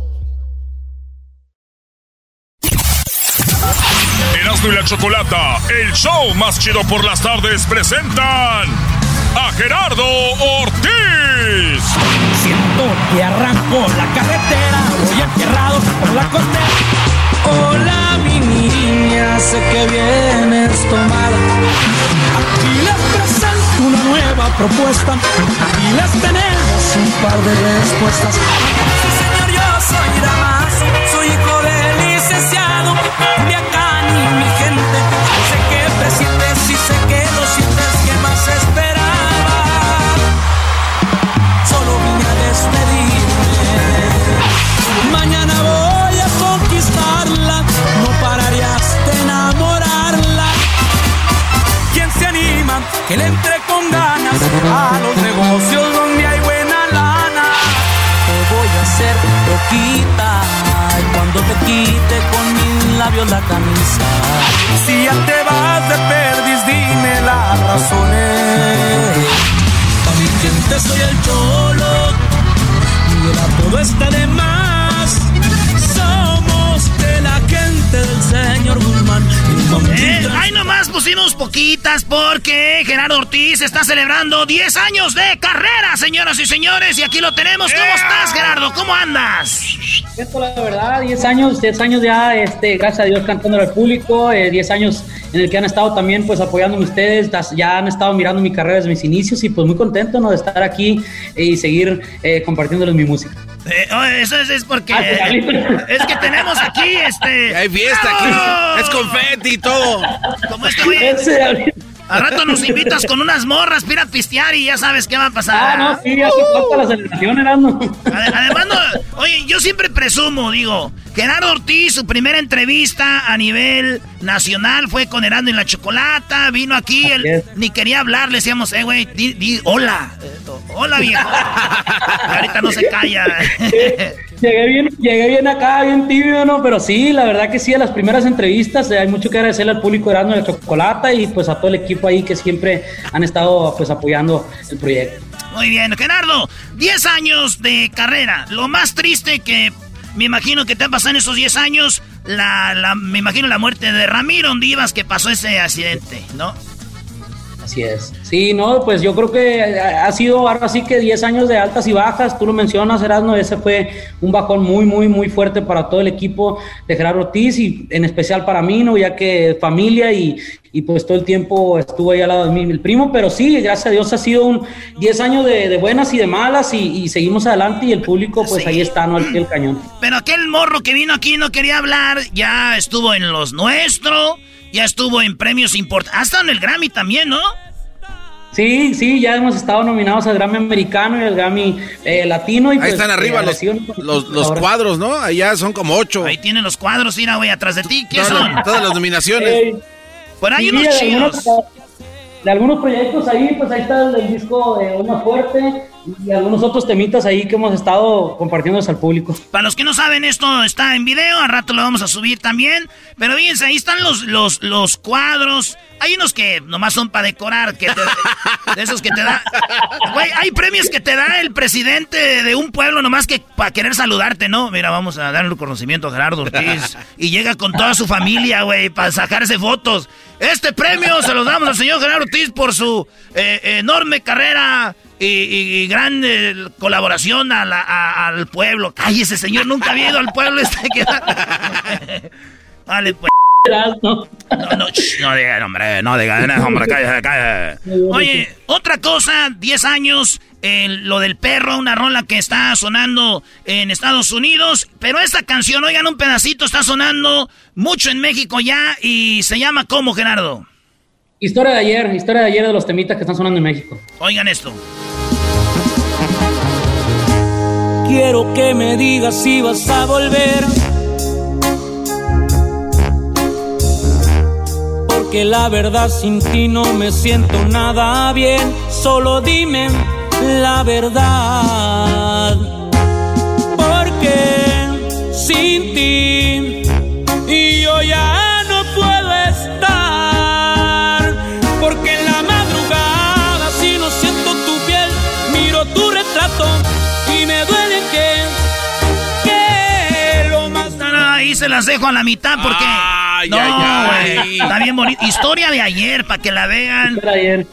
Erasmo y la Chocolata, el show más chido por las tardes, presentan a Gerardo Ortiz. Siento que arranco la carretera, voy enterrado por la costera. Hola mi niña, sé que vienes tomada. Aquí les presento una nueva propuesta y les tenemos un par de respuestas. Sí señor, yo soy Damaso, soy hijo del licenciado Culiacán que presientes y sé que lo sientes, que más esperaba. Solo vine a despedirme. Mañana voy a conquistarla, no pararías de enamorarla. ¿Quién se anima? Que le entre con ganas a los negocios donde hay buena lana. Te voy a hacer poquita y cuando te quite con la camisa. Si ya te vas de perdis, dime las razones. Pa' mi gente soy el cholo, y el apodo está de más. Eh, ahí nomás pusimos poquitas porque Gerardo Ortiz está celebrando 10 años de carrera, señoras y señores. Y aquí lo tenemos. ¿Cómo estás, Gerardo? ¿Cómo andas? Esto, la verdad, 10 años, 10 años ya, este, gracias a Dios, cantando al público, eh, 10 años en el que han estado también, pues, apoyándome ustedes, ya han estado mirando mi carrera desde mis inicios y, pues, muy contento, ¿no?, de estar aquí y seguir eh, compartiéndoles mi música. Eh, oh, eso es, es porque. Ah, es que tenemos aquí este. Hay fiesta aquí, es confeti y todo. Como este güey. Al rato nos invitas con unas morras, pira a pistear y ya sabes qué va a pasar. Ah, no, sí, hace falta la celebración, Erasmo. Ade- Además, no, oye, yo siempre presumo, digo, Gerardo Ortiz, su primera entrevista a nivel nacional fue con Herando y la Chocolata, vino aquí, él ni quería hablar, le decíamos, eh, güey, di, di hola, hola viejo. Ahorita no se calla. Llegué bien, llegué bien acá, bien tibio, ¿no? Pero sí, la verdad que sí, a las primeras entrevistas eh, hay mucho que agradecerle al público de Erasmo de Chocolata y pues a todo el equipo ahí que siempre han estado pues apoyando el proyecto. Muy bien, Gerardo, 10 años de carrera. Lo más triste que me imagino que te han pasado en esos 10 años, la, me imagino la muerte de Ramiro Ondivas que pasó ese accidente, ¿no? Así es. Sí, no, pues yo creo que ha sido ahora sí que 10 años de altas y bajas. Tú lo mencionas, Erasmo, ese fue un bajón muy, muy, muy fuerte para todo el equipo de Gerardo Ortiz y en especial para mí, ¿no? Ya que familia y, y pues todo el tiempo estuvo ahí al lado de mí, el primo. Pero sí, gracias a Dios ha sido un 10 años de, buenas y de malas y, seguimos adelante y el público pues ahí está, ¿no? Al pie del cañón. Pero aquel morro que vino aquí no quería hablar, ya estuvo en los nuestros ya estuvo en premios importantes. Ha estado en el Grammy también, ¿no? Sí, sí, ya hemos estado nominados al Grammy americano y al Grammy eh, latino. Y Ahí pues, están arriba eh, los, los, cuadros, ¿no? Allá son como ocho. Ahí tienen los cuadros, mira, güey, atrás de ti. ¿Qué son? Todas las nominaciones. Eh, Por ahí unos chidos. de algunos proyectos ahí, pues ahí está el, disco de Una Fuerte y algunos otros temitas ahí que hemos estado compartiéndoles al público. Para los que no saben, esto está en video, a rato lo vamos a subir también. Pero fíjense, ahí están los, los, los cuadros. Hay unos que nomás son para decorar, que de esos que te da. Güey, hay premios que te da el presidente de un pueblo nomás que para querer saludarte, ¿no? Mira, vamos a darle el conocimiento a Gerardo Ortiz. Y llega con toda su familia, güey, para sacarse fotos. Este premio se lo damos al señor Gerardo Ortiz por su eh, enorme carrera y, gran eh, colaboración al pueblo. ese señor, nunca ha ido al pueblo este que... vale, pues. No, no, no, no diga, hombre, no diga, hombre, cállate, cállate. Oye, otra cosa, 10 años, lo del perro, una rola que está sonando en Estados Unidos, pero esta canción, oigan, un pedacito está sonando mucho en México ya y se llama ¿cómo, Gerardo? Historia de ayer, historia de ayer de los temitas que están sonando en México. Oigan esto. Quiero que me digas si vas a volver. Porque la verdad sin ti no me siento nada bien. Solo dime la verdad. Porque sin ti se las dejo a la mitad porque... no. Está bien bonito. Historia de ayer, para que la vean.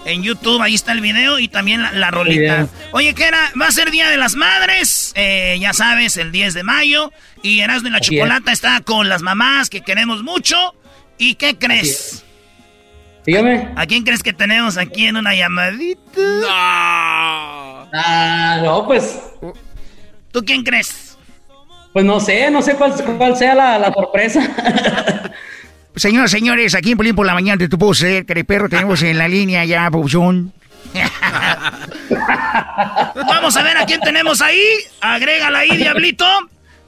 En YouTube, ahí está el video y también la, rolita. Oye, ¿qué era? Va a ser Día de las Madres, eh, ya sabes, el 10 de mayo. Y Erasmo y la Chocolata está con las mamás que queremos mucho. ¿Y qué crees? Dígame. ¿A quién crees que tenemos aquí en una llamadita? No. Ah, no, pues. ¿Tú quién crees? Pues no sé, no sé cuál, cuál sea la, la sorpresa. Señoras, señores, aquí en Polín por la mañana te puedo ser, perro tenemos en la línea ya, Pauchón. Vamos a ver a quién tenemos ahí. Agrégala ahí, diablito.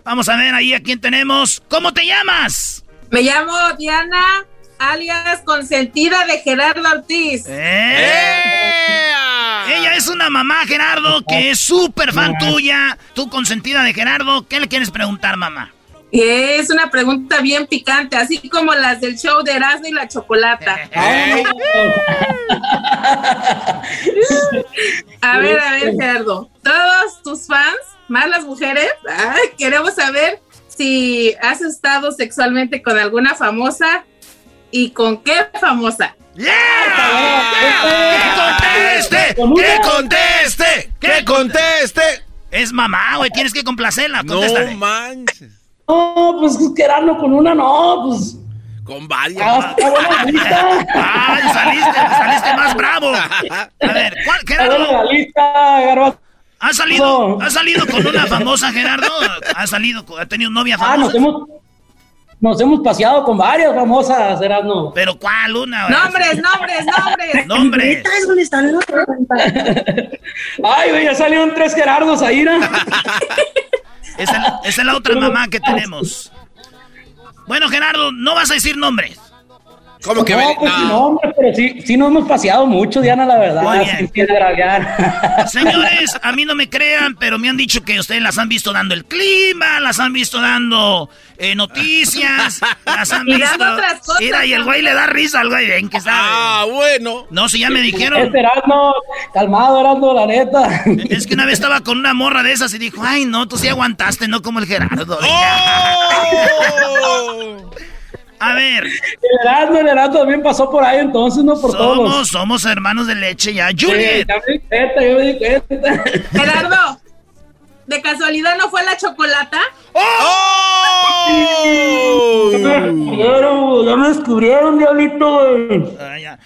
Vamos a ver ahí a quién tenemos. ¿Cómo te llamas? Me llamo Diana, alias consentida de Gerardo Ortiz. ¡Eh! Ella es una mamá, Gerardo, que es súper fan tuya. Tú consentida de Gerardo. ¿Qué le quieres preguntar, mamá? Es una pregunta bien picante, así como las del show de Erasmo y la Chocolata. a ver, a ver, Gerardo. Todos tus fans, más las mujeres, queremos saber si has estado sexualmente con alguna famosa y con qué famosa. ¡Yeah! ¡Que conteste! ¡Que conteste! ¡Que conteste! Es mamá, güey, tienes que complacerla. Contéstale. No manches. No, pues quedarlo con una, no, pues. Con varias. Ah, Ay, saliste, saliste más bravo. A ver, ¿cuál, Gerardo? ¿Ha salido, ¿Ha salido con una famosa, Gerardo? ¿Ha salido, ha tenido novia famosa? Ah, nos hemos, nos hemos paseado con varias famosas, Gerardo. ¿Pero cuál? Una. Nombres, nombres, nombres. Nombres. dónde están los Ay, güey, ya salieron tres Gerardos ahí, ¿no? Esa, es la otra mamá que tenemos. Bueno, Gerardo, no vas a decir nombres. ¿Cómo que no, ve- pues, no. no, hombre, pero sí, sí nos hemos paseado mucho, Diana, la verdad. Sin agraviar. Señores, a mí no me crean, pero me han dicho que ustedes las han visto dando el clima, las han visto dando eh, noticias, las han Y visto. dando otras cosas Mira, y el güey le da risa al güey, ven que sabe. Ah, bueno. No, si ya me dijeron. Este Erasmo, calmado, Erasmo, la neta. Es que una vez estaba con una morra de esas y dijo, ay, no, tú sí aguantaste, no como el Gerardo. A ver. El Erasmo, el Erasmo también pasó por ahí entonces, no por todos. Somos, somos hermanos de leche ya. Juliet. Sí, ya me di cuenta, ya me di cuenta. Gerardo, ¿de casualidad no fue la chocolata? Ya me descubrieron, ya me descubrieron, diablito.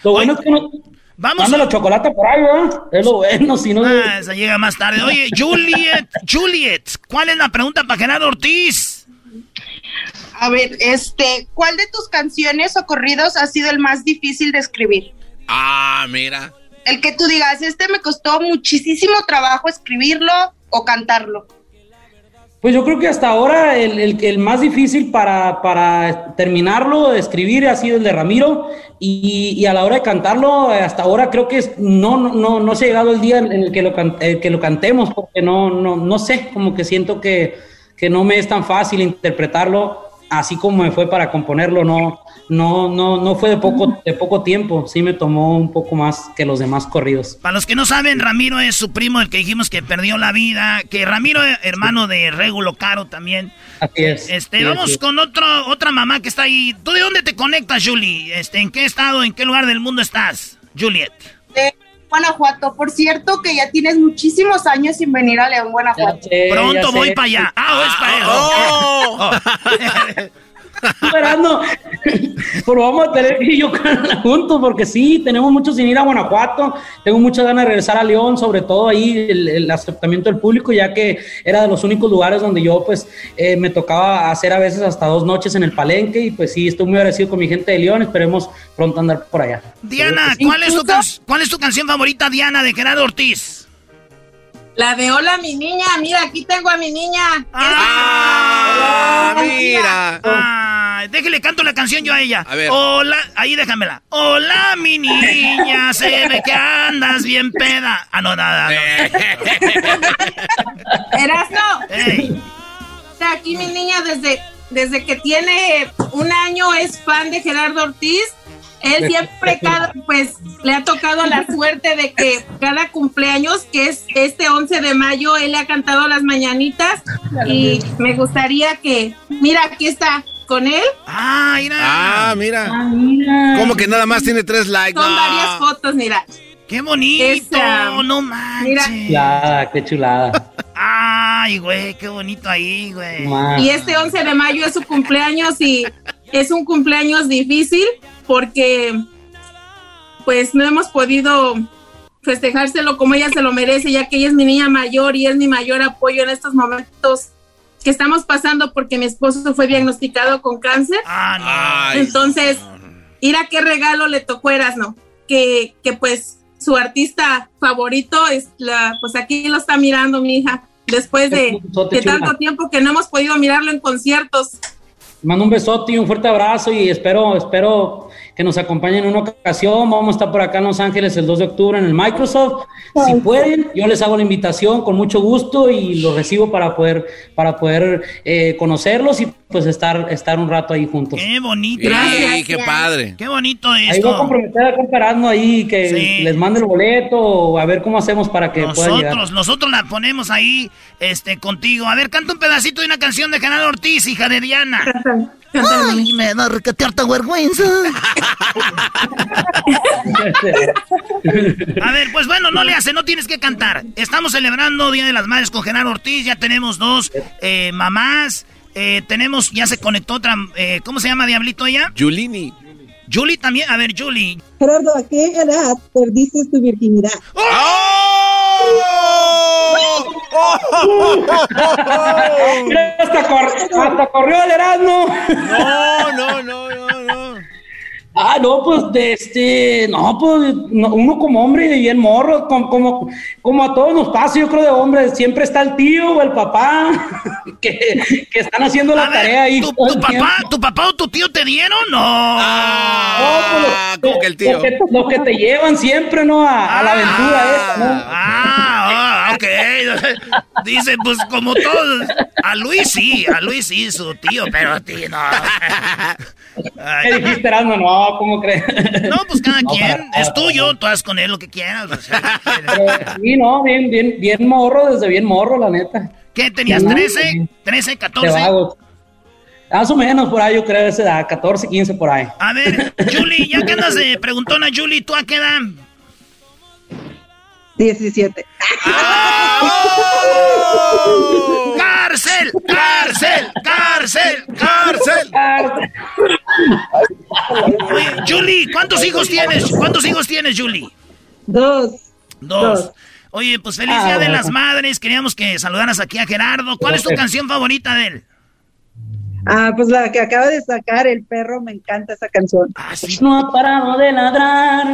Lo bueno es que no. Vamos Dame la chocolate por ahí, ¿verdad? Es lo bueno, si no. Ah, esa llega más tarde. Oye, Juliet, Juliet, ¿cuál es la pregunta para Gerardo Ortiz? A ver, este, ¿cuál de tus canciones o corridos ha sido el más difícil de escribir? Ah, mira. El que tú digas, este me costó muchísimo trabajo escribirlo o cantarlo. Pues yo creo que hasta ahora el, el, el más difícil para, para terminarlo, de escribir, ha sido el de Ramiro. Y, y a la hora de cantarlo, hasta ahora creo que es- no, no, no, no se ha llegado el día en el que lo, can- eh, que lo cantemos, porque no, no, no sé, como que siento que, que no me es tan fácil interpretarlo, así como me fue para componerlo, no, no, no, no fue de poco, de poco tiempo, sí me tomó un poco más que los demás corridos. Para los que no saben, Ramiro es su primo, el que dijimos que perdió la vida. Que Ramiro, eh, hermano de Regulo Caro también. Así es. Este, Sí, vamos es. con otro, otra mamá que está ahí. ¿Tú de dónde te conectas, Julie? Este, ¿En qué estado, en qué lugar del mundo estás, Juliet? De Guanajuato, por cierto que ya tienes muchísimos años sin venir a León, Guanajuato. Pronto voy para allá. Ah, es para eso. Esperando. Pero vamos a tener que ir yo juntos porque sí, tenemos mucho sin ir a Guanajuato. Tengo muchas ganas de regresar a León, sobre todo ahí el, el aceptamiento del público, ya que era de los únicos lugares donde yo pues eh, me tocaba hacer a veces hasta dos noches en el palenque y pues sí, estoy muy agradecido con mi gente de León. Esperemos pronto andar por allá. Diana, ¿cuál es, tu ¿cuál es tu canción favorita, Diana, de Gerardo Ortiz? La de Hola mi niña, mira, aquí tengo a mi niña. Ah, mira. Ah, déjele canto la canción yo a ella. A ver. Hola, ahí déjamela. Hola, mi niña, se ve que andas bien peda. Ah, no, nada. Erasno. O sea, aquí mi niña desde, desde que tiene un año es fan de Gerardo Ortiz. Él siempre, cada, pues, le ha tocado la suerte de que cada cumpleaños, que es este 11 de mayo, él le ha cantado las mañanitas. Y me gustaría que, mira, aquí está con él. Ah, mira. Ah, mira. ¿Cómo que nada más tiene tres likes? Son No. varias fotos, mira. ¡Qué bonito! Esa. no manches. Mira. Chulada, qué chulada. Ay, güey, qué bonito ahí, güey. Y este 11 de mayo es su cumpleaños y es un cumpleaños difícil porque pues no hemos podido festejárselo como ella se lo merece, ya que ella es mi niña mayor y es mi mayor apoyo en estos momentos que estamos pasando porque mi esposo fue diagnosticado con cáncer. Entonces, ir a qué regalo le tocó Erasno, que, que pues su artista favorito es la, pues aquí lo está mirando mi hija, después de, de tanto tiempo que no hemos podido mirarlo en conciertos. Mando un besote y un fuerte abrazo y espero, espero que nos acompañen en una ocasión. Vamos a estar por acá en Los Ángeles el 2 de octubre en el Microsoft. Si pueden, yo les hago la invitación con mucho gusto y los recibo para poder, para poder eh, conocerlos y pues estar, estar un rato ahí juntos. Qué bonito. Sí, qué padre. Qué bonito Ahí voy a esto. comprometer a compararnos ahí, que Sí. les mande el boleto o a ver cómo hacemos para que puedan llegar. Nosotros, nosotros la ponemos ahí, este, contigo. A ver, canta un pedacito de una canción de Gerardo Ortiz, hija de Diana. Ay, me da recatearte vergüenza. A ver, pues bueno, no le hace, no tienes que cantar. Estamos celebrando Día de las Madres con Gerardo Ortiz, ya tenemos dos eh, mamás, eh, tenemos, ya se conectó otra, eh, ¿cómo se llama Diablito ella? Julini. Julie también, a ver, Julie. Gerardo, ¿a qué edad perdiste tu virginidad? Mira, hasta, cor- hasta corrió el Erasmo. No, no, no, no. Ah, no, pues de este, no, pues no, uno como hombre y el morro, como, como, como a todos nos pasa, yo creo de hombres, siempre está el tío o el papá que, que están haciendo la tarea ahí. ¿Tu papá, tu papá o tu tío te dieron? No. No, Ah, como que el tío. Los que, los que te llevan siempre, ¿no? A, a la aventura esa, ¿no? Ah, ah, ok. Dice, pues como todos. A Luis sí, a Luis sí, su tío, pero a ti no. Ay. ¿Qué dijiste, Erasmo? No, ¿cómo crees? No, pues cada No, quien. para- es tuyo, tú haz con él lo que quieras. o sea, Sí, no, bien, bien, bien morro, desde bien morro, la neta. ¿Qué tenías? Sí. ¿13? ¿13, De 14? vagos. Más o menos por ahí, yo creo, esa edad, 14, 15 por ahí. A ver, Julie, ya que andas de preguntona, Julie, ¿tú a qué edad? 17. ¡Cárcel! ¡Cárcel! ¡Cárcel! ¡Cárcel! Oye, Julie, ¿cuántos hijos tienes? ¿Cuántos hijos tienes, Julie? Dos. Dos. Oye, pues feliz Ah, Día de bueno. las Madres. Queríamos que saludaras aquí a Gerardo. ¿Cuál es tu canción favorita de él? Ah, pues la que acaba de sacar, El Perro, me encanta esa canción. No ha parado de ladrar.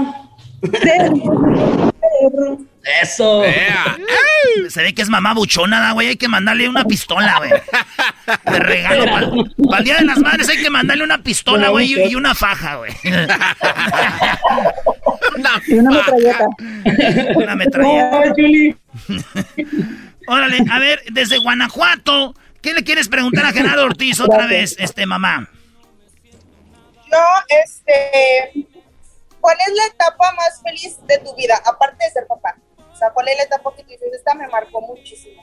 Eso. Se ve que es mamá buchona, ¿da, güey. Hay que mandarle una pistola, güey. De regalo. Para el Día de las Madres hay que mandarle una pistola, güey, y, y una faja, güey. Y una metralleta. Una metralleta. Órale, a ver, desde Guanajuato, ¿qué le quieres preguntar a Gerardo Ortiz otra vez, este mamá? No, este, ¿cuál es la etapa más feliz de tu vida, aparte de ser papá? O sea, ¿cuál es la etapa que tú dices, esta me marcó muchísimo?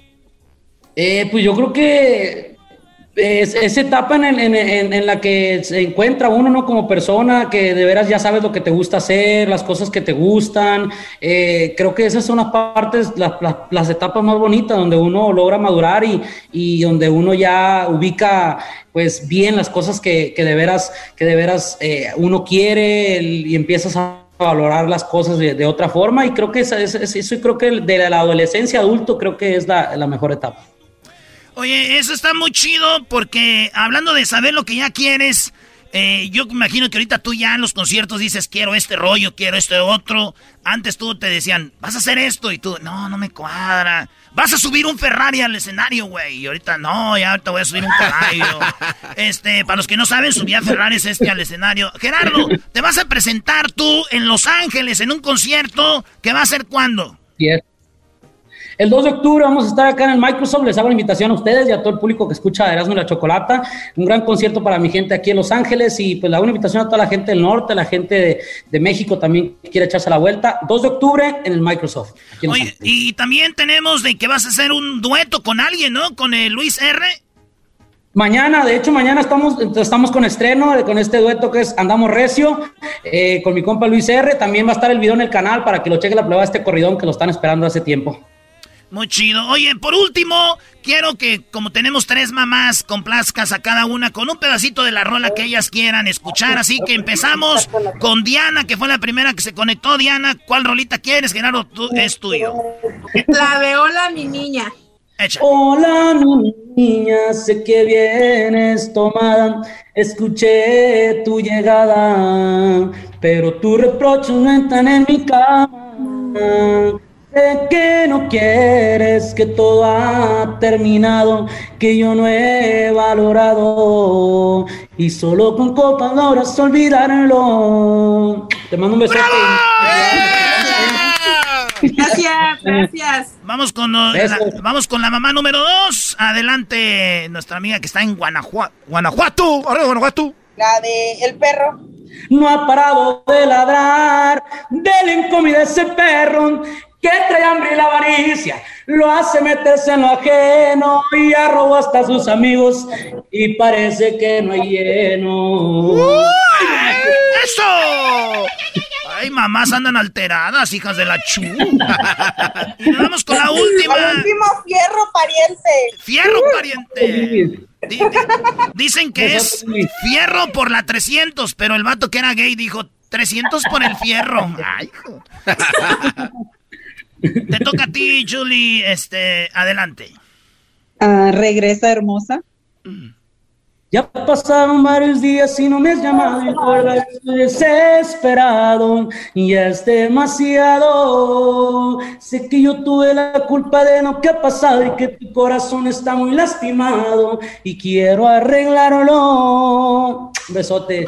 Eh, pues yo creo que es esa etapa en, la que se encuentra uno, ¿no? Como persona, que de veras ya sabes lo que te gusta hacer, las cosas que te gustan. Eh, creo que esas son las partes, las, las- etapas más bonitas, donde uno logra madurar y, y donde uno ya ubica, pues, bien las cosas que, que de veras, que de veras eh, uno quiere y empiezas a valorar las cosas de, otra forma y creo que esa- eso y creo que de la adolescencia adulto creo que es la, la mejor etapa. Oye, eso está muy chido porque hablando de saber lo que ya quieres, eh, yo imagino que ahorita tú ya en los conciertos dices, quiero este rollo, quiero este otro. Antes tú te decían, vas a hacer esto y tú, no, no me cuadra. Vas a subir un Ferrari al escenario, güey. Y ahorita, no, ya ahorita voy a subir un caballo. este, para los que no saben, subía Ferraris este al escenario. Gerardo, te vas a presentar tú en Los Ángeles en un concierto que va a ser cuándo? Yes. El 2 de octubre vamos a estar acá en el Microsoft. Les hago la invitación a ustedes y a todo el público que escucha Erasmo y la Chocolata. Un gran concierto para mi gente aquí en Los Ángeles y pues le hago una invitación a toda la gente del norte, la gente de, de México también que quiere echarse la vuelta. 2 de octubre en el Microsoft. en Oye, y también tenemos de que vas a hacer un dueto con alguien, ¿no? Con el Luis R. Mañana, de hecho, mañana estamos, estamos con estreno, con este dueto que es Andamos Recio, eh, con mi compa Luis R. También va a estar el video en el canal para que lo cheque la prueba de este corridón que lo están esperando hace tiempo. Muy chido. Oye, por último, quiero que, como tenemos tres mamás, complazcas a cada una con un pedacito de la rola que ellas quieran escuchar. Así que empezamos con Diana, que fue la primera que se conectó. Diana, ¿cuál rolita quieres, Gerardo? Tú, es tuyo. La de hola, mi niña. Hola, mi niña, sé que vienes tomada. Escuché tu llegada, pero tus reproches no están en mi cama. Sé que no quieres, que todo ha terminado, que yo no he valorado. Y solo con copas logras olvidarlo. Te mando un besote. Gracias, gracias. Vamos con, la, vamos con la mamá número dos. Adelante, nuestra amiga que está en Guanajuato. Guanajuato, arriba Guanajuato. La de El Perro. No ha parado de ladrar, denle comida a ese perro que trae hambre y la avaricia, lo hace meterse en lo ajeno y ya robó hasta sus amigos y parece que no hay lleno. ¡Eso! Ay, mamás andan alteradas, hijas de la chu. Y nos vamos con la última. El último fierro pariente. Fierro pariente. Di- dicen que es fierro por la 300, pero el vato que era gay dijo 300 por el fierro. Ay, hijo. Te toca a ti, Julie. Este, adelante. Ah, regresa hermosa. Ya pasaron varios días y no me has llamado y por estoy desesperado y ya es demasiado. Sé que yo tuve la culpa de lo que ha pasado y que tu corazón está muy lastimado y quiero arreglarlo. Besote.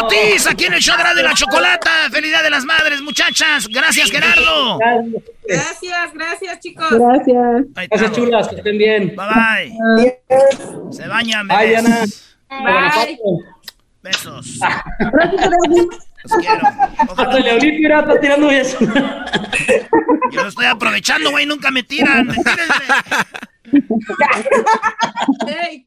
Solís, aquí en el show de la chocolata. Felicidad de las madres, muchachas. Gracias, Gerardo. Gracias, gracias, chicos. Gracias. Gracias, chulas, que estén bien. Bye bye. Se bañan, Bye, bebés. Ana. Bye. Besos. Gracias, Los quiero. Leolito mira, está tirando eso. Yo lo estoy aprovechando, güey. Nunca me tiran. Hey.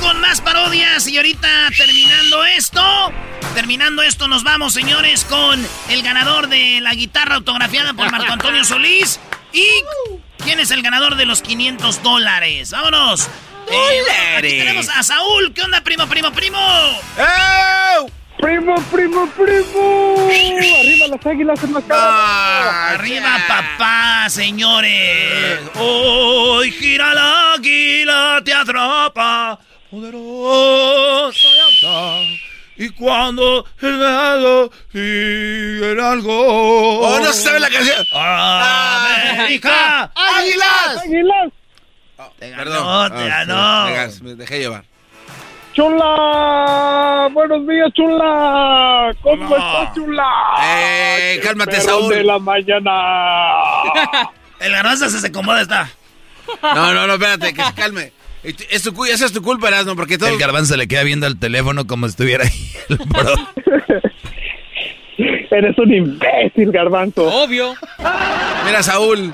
Con más parodias y ahorita terminando esto, terminando esto nos vamos señores con el ganador de la guitarra autografiada por Marco Antonio Solís y quién es el ganador de los 500 dólares. Vámonos. Eh, aquí tenemos a Saúl. ¿Qué onda, primo, primo, primo? Primo, primo, primo. Arriba las águilas en la Ah, arriba, papá, señores. Hoy gira la águila, te atrapa. Poderosa y cuando el dedo sigue en algo. Oh, no se sabe la canción. América. ¡Águilas! ¡Águilas! Te Perdón. te Ah, ganó. me- dejé llevar. ¡Chula! ¡Buenos días, chula! ¿Cómo estás, chula? Eh, cálmate, Saúl. de la mañana! El garbanzo se se acomoda, está. No, no, no, espérate, que se calme. Es tu, esa es tu culpa, Erasmo, porque todo... El garbanzo le queda viendo el teléfono como si estuviera ahí el bro. Eres un imbécil, garbanzo. Obvio. Mira, Saúl,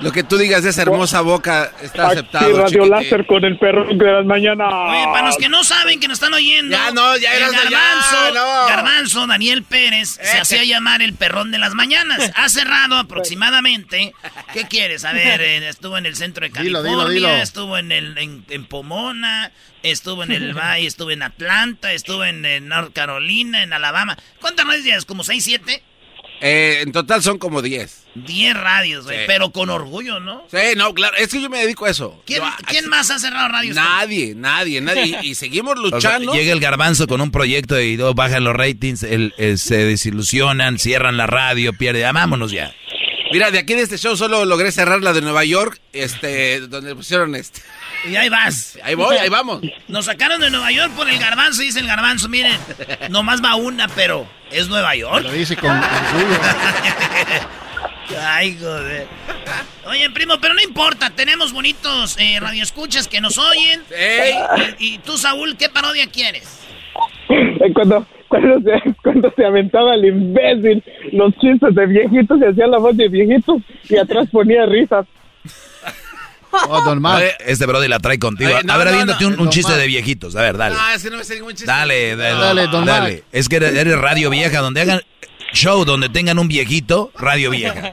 lo que tú digas de esa hermosa boca está Aquí aceptado, Radio chiquitín. Láser con el perrón de las mañanas. Oye, para los que no saben que nos están oyendo. Ya, no, ya, ya, garbanzo, no. garbanzo Daniel Pérez se Eh. hacía llamar el perrón de las mañanas. Ha cerrado aproximadamente. ¿Qué quieres? A ver, eh, estuvo en el centro de California, dilo, dilo. estuvo en el en, en Pomona, estuvo en el Valle, estuvo en Atlanta, estuvo en, North Carolina, en Alabama. ¿Cuántas radios? ¿Como 6, 7? Eh, en total son como 10. 10 radios, güey. Sí. Pero con orgullo, ¿no? Sí, no, claro, es que yo me dedico a eso. ¿Quién, Yo- quién más ha cerrado radios? Nadie, nadie, nadie. Y, y seguimos O sea, luchando. llega el garbanzo con un proyecto y bajan los ratings, el- el- se desilusionan, cierran la radio, pierde. Ya, vámonos ya. Mira, de aquí de este show solo logré cerrar la de Nueva York, este, donde pusieron este. Y ahí vas. Ahí voy, ahí vamos. Nos sacaron de Nueva York por el garbanzo, dice el garbanzo, miren, nomás va una, pero es Nueva York. Lo dice con orgullo. Ay, joder. Oye, primo, pero no importa, tenemos bonitos eh, radioescuchas que nos oyen. Ey. Y, y tú, Saúl, ¿qué parodia quieres? Cuando, cuando, se, cuando se aventaba el imbécil los chistes de viejitos y hacía la voz de viejitos y atrás ponía risas. Oh, don Este brody la trae contigo. Oye, no, a ver, no, aviéntate no, un, chiste de viejitos. A ver, dale. No, ese no me ningún chiste. Dale, dale, Dale, don dale. Es que eres, eres radio vieja, donde hagan show donde tengan un viejito, radio vieja.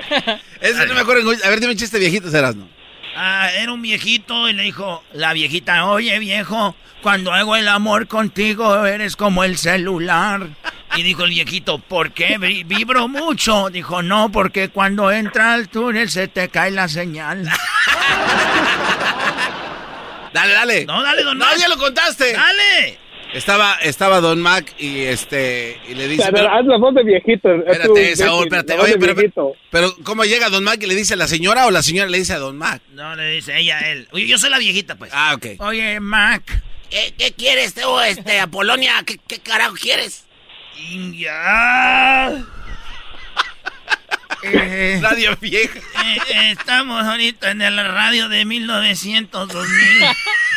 Ese no me acuerdo. A ver, dime un chiste viejito, serás, ¿no? Ah, era un viejito y le dijo la viejita, oye viejo, cuando hago el amor contigo eres como el celular. Y dijo el viejito, ¿por qué? Vi- Vibro mucho. Dijo, no, porque cuando entra al túnel se te cae la señal. Dale, dale. No, dale, don No, ya lo contaste. Dale. Estaba, estaba Don Mac y este y le dice. Pero pero- haz la voz de viejito. espérate, Saúl, espérate. Oye, pero, pero ¿cómo llega Don Mac y le dice a la señora o la señora le dice a Don Mac? No, le dice ella a él. Oye, yo soy la viejita, pues. Ah, ok. Oye, Mac. ¿Qué, qué quieres tú, este, Apolonia? ¿Qué, qué carajo quieres? Ya. Eh, Radio vieja. eh, eh, estamos ahorita en la radio de 1900, 2000.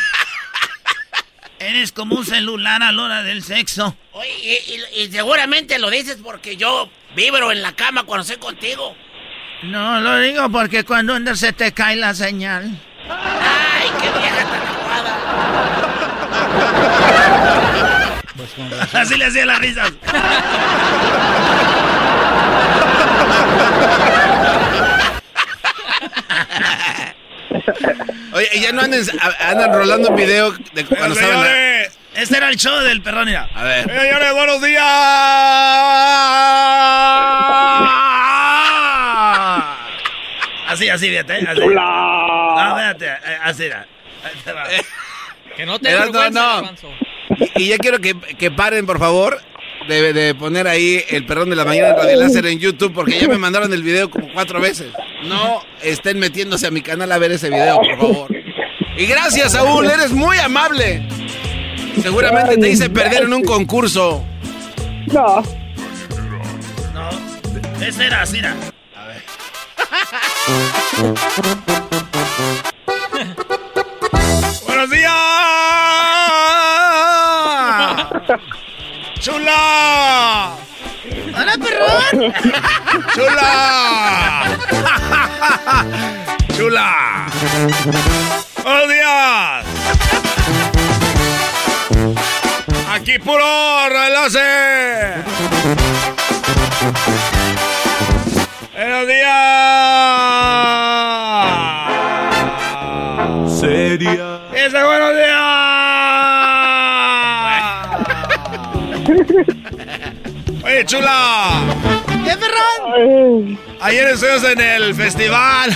Eres como un celular a la hora del sexo. Oye, y, y- y seguramente lo dices porque yo vibro en la cama cuando estoy contigo. No, lo digo porque cuando andas se te cae la señal. ¡Ay, qué vieja tan aguada! Así le hacía las risas. Oye, y ya no andan, andan rolando un video de cuando estaban... la- este era el show del perrón, mira. A ver. Señores, buenos días. Así, así, fíjate. Así. No, fíjate, eh, así era. Te va. Que no Era- no, no. Y ya quiero que, que paren, por favor, de, de poner ahí el perrón de la mañana en Radio Láser en YouTube, porque ya me mandaron el video como cuatro veces. No estén metiéndose a mi canal a ver ese video, por favor. Y gracias, Saúl, eres muy amable. Seguramente te hice perder en un concurso. No. No, ese era, así era. ¡Buenos días! ¡Chula! ¡Hola, perrón! ¡Chula! ¡Chula! ¡Buenos días! Aquí puro relace. ¡Buenos días! Seria. ¡Ese buenos días! Oye, chula. ¿Qué, perrón? Ayer estuvimos en el festival.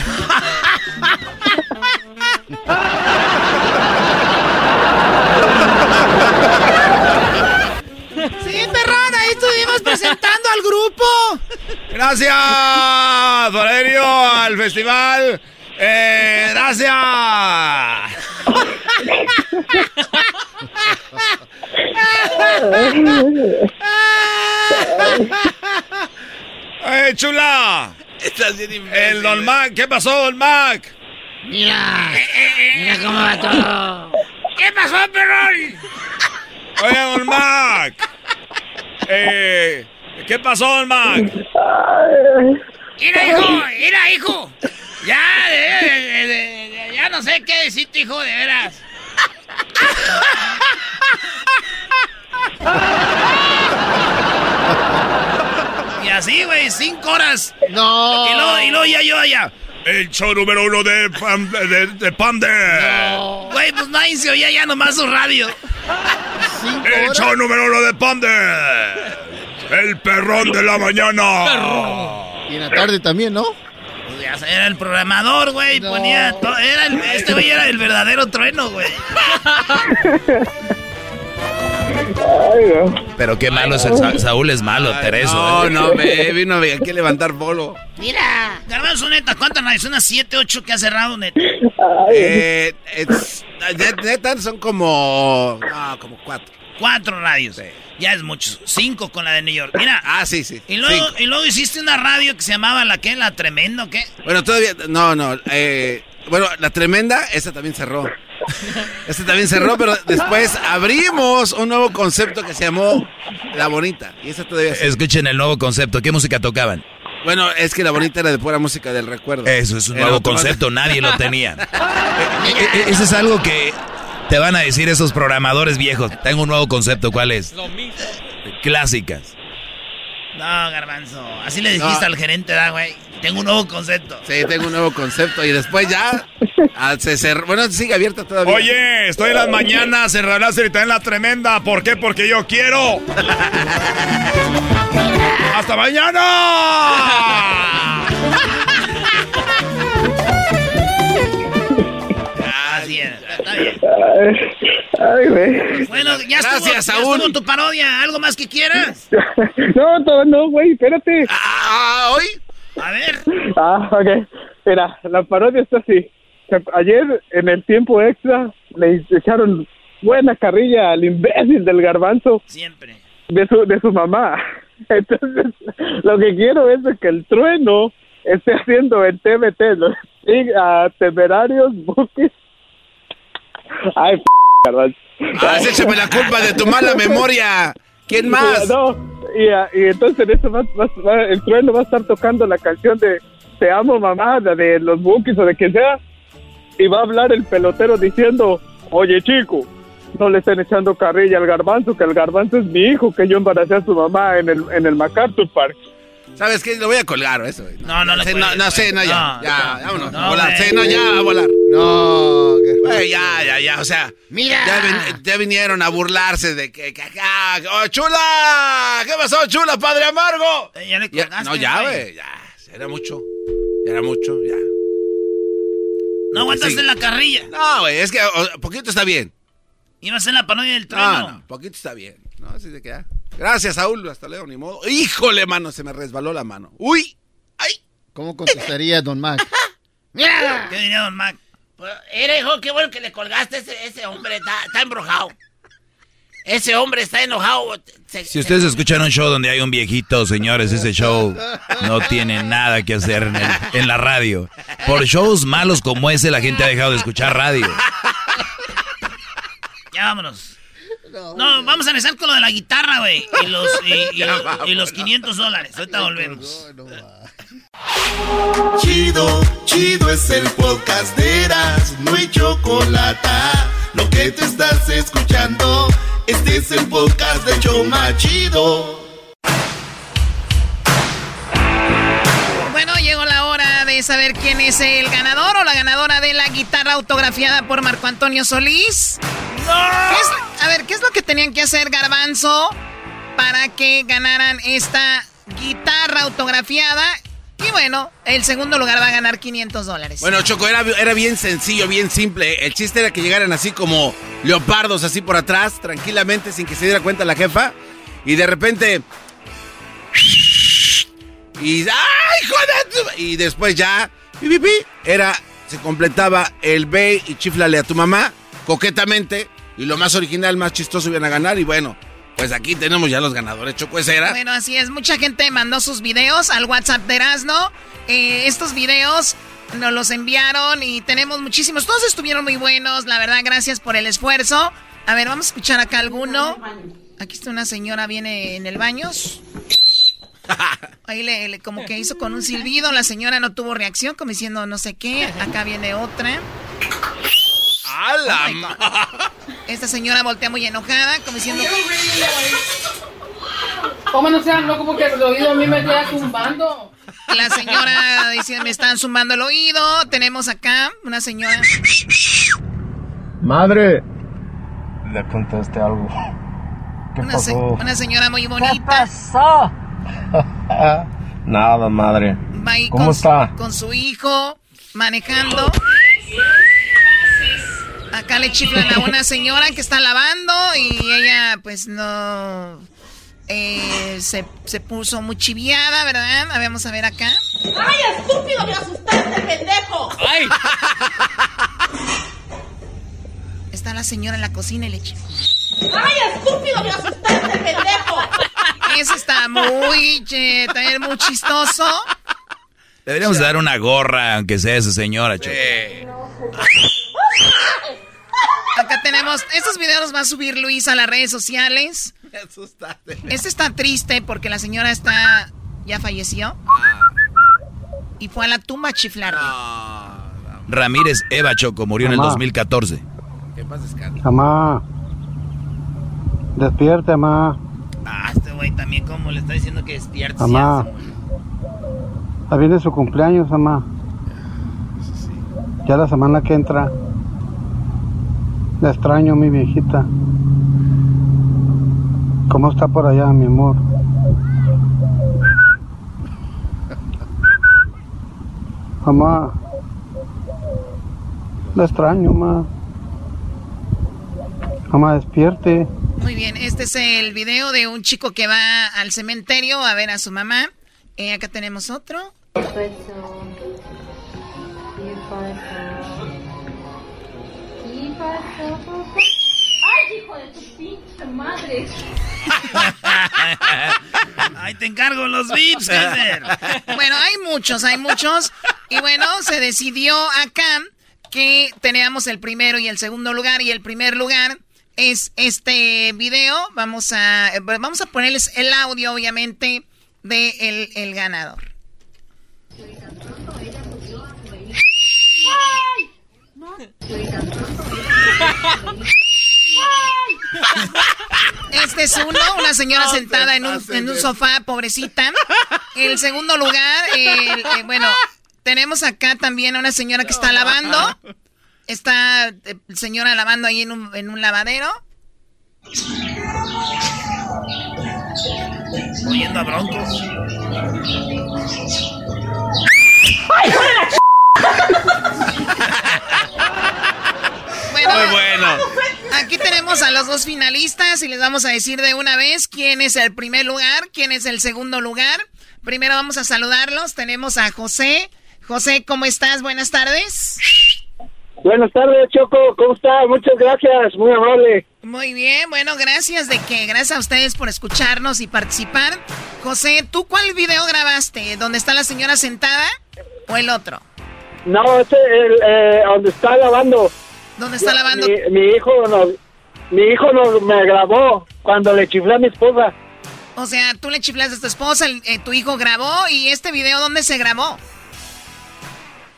Sí, perrón, ahí estuvimos presentando al grupo. Gracias, Valerio, al festival. Eh, gracias. ¡Eh, chula! El Don Mac, ¿qué pasó, Don Mac? Mira, mira cómo va todo. ¿Qué pasó, perrón? Oye, Don Mac. Eh, ¿Qué pasó, Don Mac? Mira, hijo, mira, hijo. Ya, de- de- de- de- ya no sé qué decirte, hijo, de veras. Y así, güey, cinco horas. No. Y luego, y luego ya yo allá. El show número uno de, Pam- de, de Panda. Güey, pues nadie se oía ya nomás su radio. El show número uno de Panda. El perrón de la mañana. Y en la tarde también, ¿no? Pues ya Era el programador, güey. Ponía to- era el- este güey era el verdadero trueno, güey. Pero qué malo es el Sa- Saúl, es malo, Tereso. No, ¿eh? no, a aquí a levantar polo. Mira. Garbanzo, neta, ¿cuántas radios? Unas 7, 8 que ha cerrado, neta. Eh, neta, son como. No, como cuatro. Cuatro radios. Ya es mucho. Cinco con la de New York. Mira. Ah, sí, sí. Y luego, Cinco. y luego hiciste una radio que se llamaba la qué, la tremenda, ¿o qué? Bueno, todavía. No, no. eh, bueno, la tremenda, esa también cerró. Esa también cerró, pero después abrimos un nuevo concepto que se llamó La Bonita. Y esa todavía sigue. Escuchen el nuevo concepto. ¿Qué música tocaban? Bueno, es que La Bonita era de pura música del recuerdo. Eso es un Era nuevo concepto, nadie lo tenía. E- e- Ese es algo que te van a decir esos programadores viejos. Tengo un nuevo concepto, ¿cuál es? Lo mismo. Clásicas. No, Garbanzo. Así le dijiste No. al gerente, ¿da, güey? Tengo un nuevo concepto. Sí, tengo un nuevo concepto. Y después ya. ah, se cerró. Bueno, sigue abierta todavía. Oye, estoy en las mañanas en Radio y también la tremenda. ¿Por qué? Porque yo quiero. ¡Hasta mañana! Así es, está bien. Ay, güey. Bueno, ya estuvo, Gracias, ya Saúl. estuvo tu parodia. ¿Algo más que quieras? No, no, no, güey, espérate. Ah, hoy. A ver. Ah, ok. Mira, la parodia está así. Ayer, en el tiempo extra, le echaron buena carrilla al imbécil del garbanzo. Siempre. De su, de su mamá. Entonces, lo que quiero es que el trueno esté haciendo el TBT, los sí, a temerarios, buques. Ay, p garbanzo. Ah, échame la culpa de tu mala memoria. ¿Quién más? No, y, y entonces en eso va- va- va- el trueno va a estar tocando la canción de te amo mamá, la de los bookies o de quien sea, y va a hablar el pelotero diciendo, oye chico, no le estén echando carrilla al garbanzo, que el garbanzo es mi hijo, que yo embaracé a su mamá en el, en el MacArthur Park. ¿Sabes qué? Lo voy a colgar eso. güey. No, no, no, le no, cuelgues, no, no, güey. ya, No, ya, no, vámonos, no, a volar, no, ya, a volar. No, Güey, ya, ya, ya, o sea, Mira. ya, vin- ya vinieron a burlarse de que, que, que- ah, oh, chula, ¿qué pasó, chula, padre amargo? Eh, ya le Ya, colgaste, no, ya, güey. ya, era mucho, ya era mucho, ya. No aguantaste Sí. la carrilla. No, güey, es que o- poquito está bien. Iba a ser la parodia del trueno. Ah, no, poquito está bien. No, así de que ya. Gracias, Saúl, hasta luego, ni modo. Híjole, mano, se me resbaló la mano. Uy, ¿Cómo contestaría Don Mac? Mira. ¿Qué diría Don Mac? Pues, Era hijo, qué bueno que le colgaste ese, ese hombre, está, está embrujado. Ese hombre está enojado. Se- Si ustedes escuchan un show donde hay un viejito, señores, ese show no tiene nada que hacer en, el- en la radio. Por shows malos como ese, la gente ha dejado de escuchar radio. Ya vámonos. No, vamos a empezar con lo de la guitarra, güey. Y los, y, y- y los 500 dólares. Ahorita volvemos. Chido, chido es el podcast de Eras, no hay chocolate. Lo que te estás escuchando, este es el podcast de Choma Chido. De saber quién es el ganador o la ganadora de la guitarra autografiada por Marco Antonio Solís. ¿Qué es- a ver, ¿qué es lo que tenían que hacer Garbanzo para que ganaran esta guitarra autografiada? Y bueno, el segundo lugar va a ganar 500 dólares. Bueno, Choco, era, era bien sencillo, bien simple. El chiste era que llegaran así como leopardos, así por atrás, tranquilamente, sin que se diera cuenta la jefa. Y de repente. Y. ¡Ay, joder! Y después ya. pi, era. Se completaba el ve y chiflale a tu mamá, coquetamente. Y lo más original, más chistoso iban a ganar. Y bueno, pues aquí tenemos ya los ganadores. Choco, ese era. Bueno, así es. Mucha gente mandó sus videos al WhatsApp de Erasno. Eh, estos videos nos los enviaron y tenemos muchísimos. Todos estuvieron muy buenos. La verdad, gracias por el esfuerzo. A ver, vamos a escuchar acá alguno. Aquí está una señora, viene en el baño. Ahí le, le- como que hizo con un silbido. La señora no tuvo reacción, como diciendo no sé qué. Acá viene otra. ¡Hala! Oh. Esta señora voltea muy enojada, como diciendo. ¿Cómo no sean loco porque el oído a mí me queda zumbando? La señora dice, me están zumbando el oído. Tenemos acá una señora. Madre. Le contaste algo. ¿Qué Una, se- pasó? una señora muy bonita. ¿Qué pasó? Nada, madre. Va ahí ¿Cómo con, está? con su hijo manejando. Acá le chiflan a una señora que está lavando y ella pues no eh, se, se puso muy chiviada, ¿verdad? A ver, Vamos a ver acá. ¡Ay, estúpido! ¡Me asustaste, pendejo! ¡Ay! Está la señora en la cocina y le chifla. ¡Ay, estúpido! ¡Me asustaste, pendejo! Eso está muy, che, también muy chistoso. Deberíamos dar una gorra, aunque sea esa señora, Choco. Acá tenemos, estos videos los va a subir Luis a las redes sociales. Me asustaste. Este está triste porque la señora está, ya falleció. Y fue a la tumba a chiflarle. Ramírez Eva Choco murió en el Mamá. 2014. ¿Qué pasa? Mamá. Despierte, mamá. Ah, este güey también como le está diciendo que despierte. Mamá. Ya viene su cumpleaños, mamá. Ya la semana que entra. La extraño, mi viejita. ¿Cómo está por allá, mi amor? Mamá. La extraño, mamá. Mamá, despierte. Muy bien, este es el video de un chico que va al cementerio a ver a su mamá. Eh, acá tenemos otro. ¡Ay, hijo de tu pinche madre! Ahí te encargo los VIPs. Bueno, hay muchos, hay muchos. Y bueno, se decidió acá que teníamos el primero y el segundo lugar. Y el primer lugar es este video. Vamos a, eh, vamos a ponerles el audio, obviamente, del de el ganador. Este es uno, una señora sentada en un, en un sofá, pobrecita. El segundo lugar, el, eh, bueno, tenemos acá también a una señora que está lavando. Está eh, señora lavando ahí en un, en un lavadero. Oyendo a Broncos. Bueno, Muy bueno. Aquí tenemos a los dos finalistas y les vamos a decir de una vez quién es el primer lugar, quién es el segundo lugar. Primero vamos a saludarlos. Tenemos a José. José, ¿cómo estás? Buenas tardes. Buenas tardes, Choco. ¿Cómo está? Muchas gracias. Muy amable. Muy bien, bueno, gracias de que, gracias a ustedes por escucharnos y participar. José, ¿tú cuál video grabaste? ¿Dónde está la señora sentada o el otro? No, este el, eh, donde está lavando. ¿Dónde está lavando? Mi, mi hijo nos, mi hijo nos me grabó cuando le chiflé a mi esposa. O sea, tú le chiflaste a tu esposa, el- eh, tu hijo grabó y este video, ¿dónde se grabó?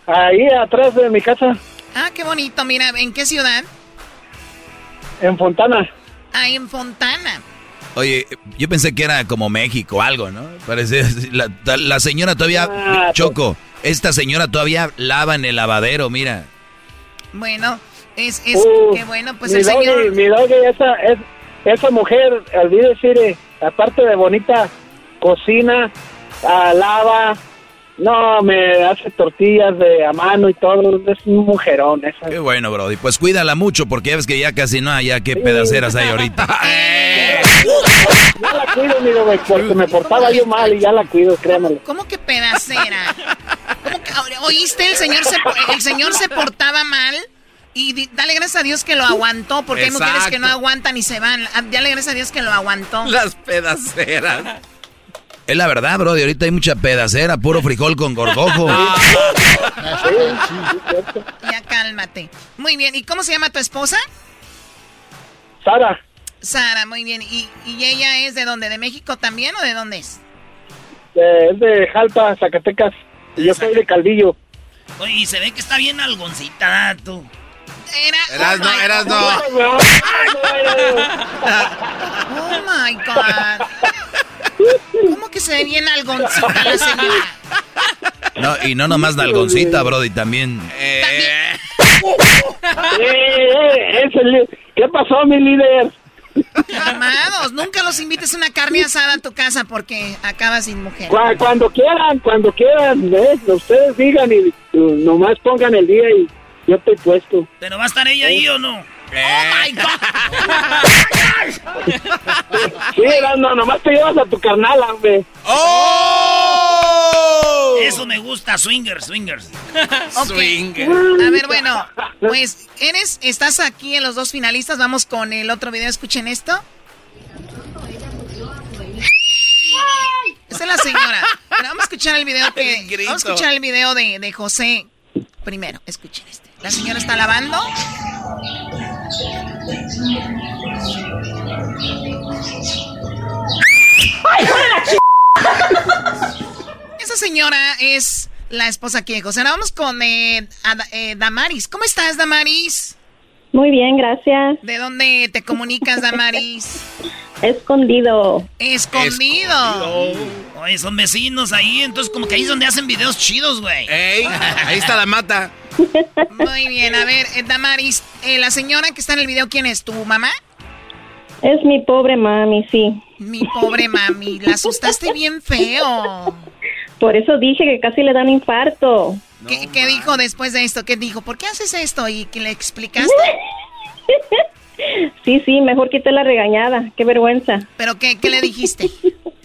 Ahí atrás de mi casa, Ah, qué bonito, mira, ¿en qué ciudad? en Fontana. Ahí en Fontana. Oye, yo pensé que era como México, algo, ¿no? Parece la, la señora todavía Ah, Choco, esta señora todavía lava en el lavadero, mira. Bueno, es, es, Uh, qué bueno, pues el doggy, señor... mi doggy, esa, es, esa mujer, olvide decir, eh, aparte de bonita, cocina, ah, lava, no, me hace tortillas de a mano y todo, es un mujerón esa. Qué bueno, Brody. Pues cuídala mucho porque ya ves que ya casi no hay, ya qué pedaceras hay ahorita. Ya la cuido, mi doggy, porque me portaba yo mal y ya la cuido, créanmelo. ¿Cómo que pedacera? ¿Cómo que, ¿Oíste? El señor, se, el señor se portaba mal y di- dale gracias a Dios que lo aguantó, porque hay mujeres que no aguantan y se van. Ah, Dale gracias a Dios que lo aguantó. Las pedaceras. Es la verdad, Brody. Ahorita hay mucha pedacera, puro frijol con gorgojo. Ya cálmate. Muy bien, ¿y cómo se llama tu esposa? Sara, Sara, muy bien. ¿Y, y ella es de dónde? ¿De México también o de dónde es? eh, es de Jalpa, Zacatecas, y yo soy de Calvillo. Oye, y se ve que está bien algoncita, tú. Era. Eras no, eras no. Oh my God. ¿Cómo que se ve bien algoncita la señora? No, y no nomás nalgoncita, Brody, también. Eh, eh, ¿Qué pasó, mi líder? Amados, nunca los invites a una carne asada a tu casa porque acabas sin mujer. Cu- cuando quieran, cuando quieran, ¿ves? Ustedes digan y nomás pongan el día y yo estoy puesto. ¿Pero va a estar ella ahí o no? Oh my Sí, no, nomás te llevas a tu carnal, hombre. ¡Oh! Eso me gusta, swingers, swingers. Ok. A ver, bueno, pues eres, estás aquí en los dos finalistas. Vamos con el otro video. Escuchen esto. Esa es la señora. Pero vamos a escuchar el video que. Vamos a escuchar el video de, de José. Primero, escuchen este. La señora está lavando. Esa señora es la esposa aquí de José. Ahora vamos con eh, eh, Damaris. ¿Cómo estás, Damaris? Muy bien, gracias. ¿De dónde te comunicas, Damaris? Escondido. Escondido. Oye, son vecinos ahí, entonces como que ahí es donde hacen videos chidos, güey. Ey, ahí está la mata. Muy bien, a ver, eh, Damaris, eh, la señora que está en el video, ¿quién es? ¿Tu mamá? Es mi pobre mami, sí. Mi pobre mami, la asustaste bien feo. Por eso dije que casi le dan infarto. ¿Qué, qué dijo después de esto? ¿Qué dijo? ¿Por qué haces esto? ¿Y que le explicaste? Sí, sí, mejor quité la regañada. Qué vergüenza. ¿Pero qué, qué le dijiste?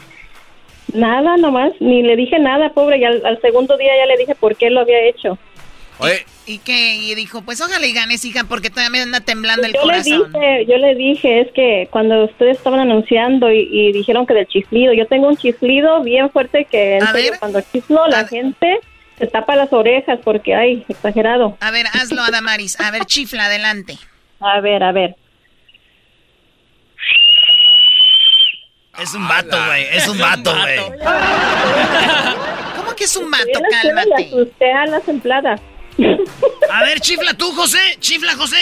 Nada, nomás. Ni le dije nada, pobre. Y al, al segundo día ya le dije por qué lo había hecho. Oye, ¿Y qué? Y dijo, pues ojalá y ganes, hija, porque todavía me anda temblando el Yo le corazón. dije, yo le dije, es que cuando ustedes estaban anunciando y, y dijeron que del chiflido, yo tengo un chiflido bien fuerte que en serio, ver. cuando chiflo la gente se tapa las orejas porque, ay, exagerado. A ver, hazlo, Adamaris. A ver, chifla, adelante. A ver, a ver. Es un vato, güey, es un vato, güey. ¿Cómo que es un mato? Cálmate. asusté a las empleadas. A ver, chifla tú, José, chifla, José.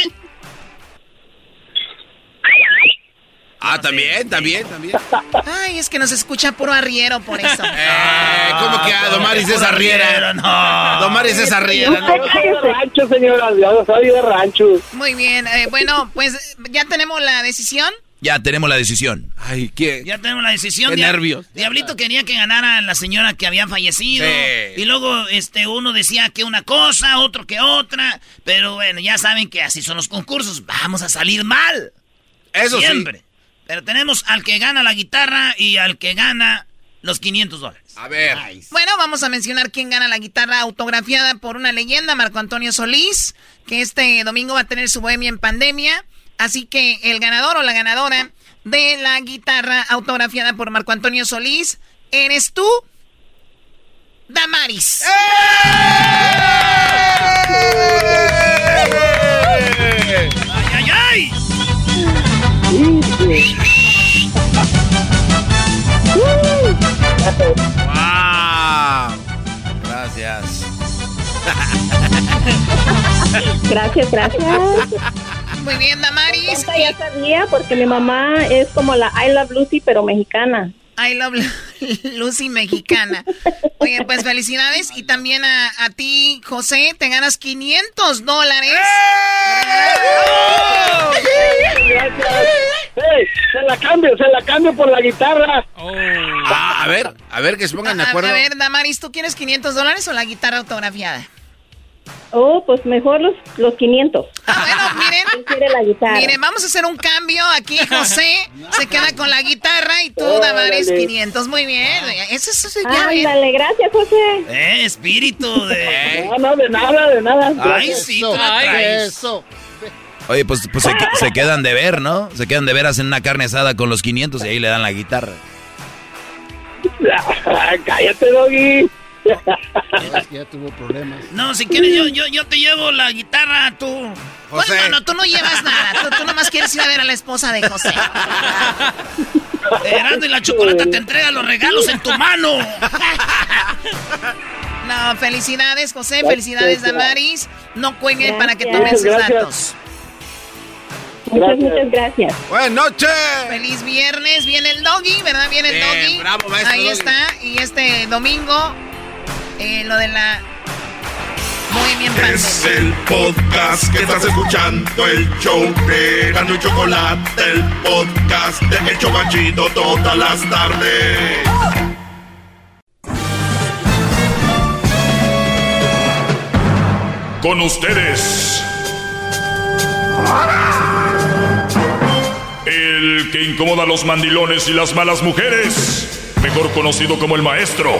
Ah, también, también, también. Ay, es que nos escucha puro arriero por eso. Eh, ¿Cómo que a Don Maris es arriera? No. Don Maris es arriera. De rancho, señora. Yo soy de rancho. Muy bien, eh, bueno, pues ya tenemos la decisión. Ya tenemos la decisión. Ay, ¿qué? Ya tenemos la decisión. Qué Dia- nervios. Diablito quería que ganara la señora que había fallecido. Sí. Y luego este uno decía que una cosa, otro que otra. Pero bueno, ya saben que así son los concursos. Vamos a salir mal. Eso sí. Siempre. Pero tenemos al que gana la guitarra y al que gana los 500 dólares. A ver. Bueno, vamos a mencionar quién gana la guitarra autografiada por una leyenda, Marco Antonio Solís, que este domingo va a tener su bohemia en pandemia. Así que el ganador o la ganadora de la guitarra autografiada por Marco Antonio Solís eres tú, Damaris. ¡Ay, ay, ay! ¡Wow! Gracias. Gracias, gracias. Muy bien, Damaris. Esta ya sabía porque mi mamá es como la I Love Lucy, pero mexicana. I love Lucy mexicana. Oye, pues felicidades. Y también a, a ti, José, te ganas 500 dólares. Gracias. Hey, se la cambio, se la cambio por la guitarra. Ah, a ver, a ver que se pongan de acuerdo. a ver, Damaris, ¿tú quieres 500 dólares o la guitarra autografiada? Oh, pues mejor los, los 500. Ah, bueno, miren. ¿Quién quiere la guitarra? Miren, vamos a hacer un cambio. Aquí José se queda con la guitarra y tú, Damaris, Órale. 500. Muy bien. Eso, eso, eso, ya ven. Ándale, gracias, José. Eh, espíritu de. No, no, de nada, de nada. Ay, sí, la traes. Oye, pues, pues se, se quedan de ver, ¿no? Se quedan de ver, hacen una carne asada con los 500 y ahí le dan la guitarra. Cállate, Doggy. Ya tuvo problemas. No, si quieres, yo, yo, yo te llevo la guitarra, tú. José. No, no, tú no llevas nada. Tú, tú nomás quieres ir a ver a la esposa de José. Erasmo y la chocolata te entrega los regalos en tu mano. No, felicidades, José. Felicidades, Damaris. No cuelguen para que tomen sus Gracias. datos. Muchas, muchas gracias. Buenas noches. Feliz viernes. Viene el doggy, ¿verdad? Viene el Bien, doggy. bravo, maestro Ahí Doggy. está. Y este domingo, eh, lo de la Bohemia en Pandemia. Es el podcast que estás escuchando, el show de Gano y Chocolate, el podcast de El Chobachito todas las tardes. Con ustedes. El que incomoda a los mandilones y las malas mujeres. Mejor conocido como el maestro.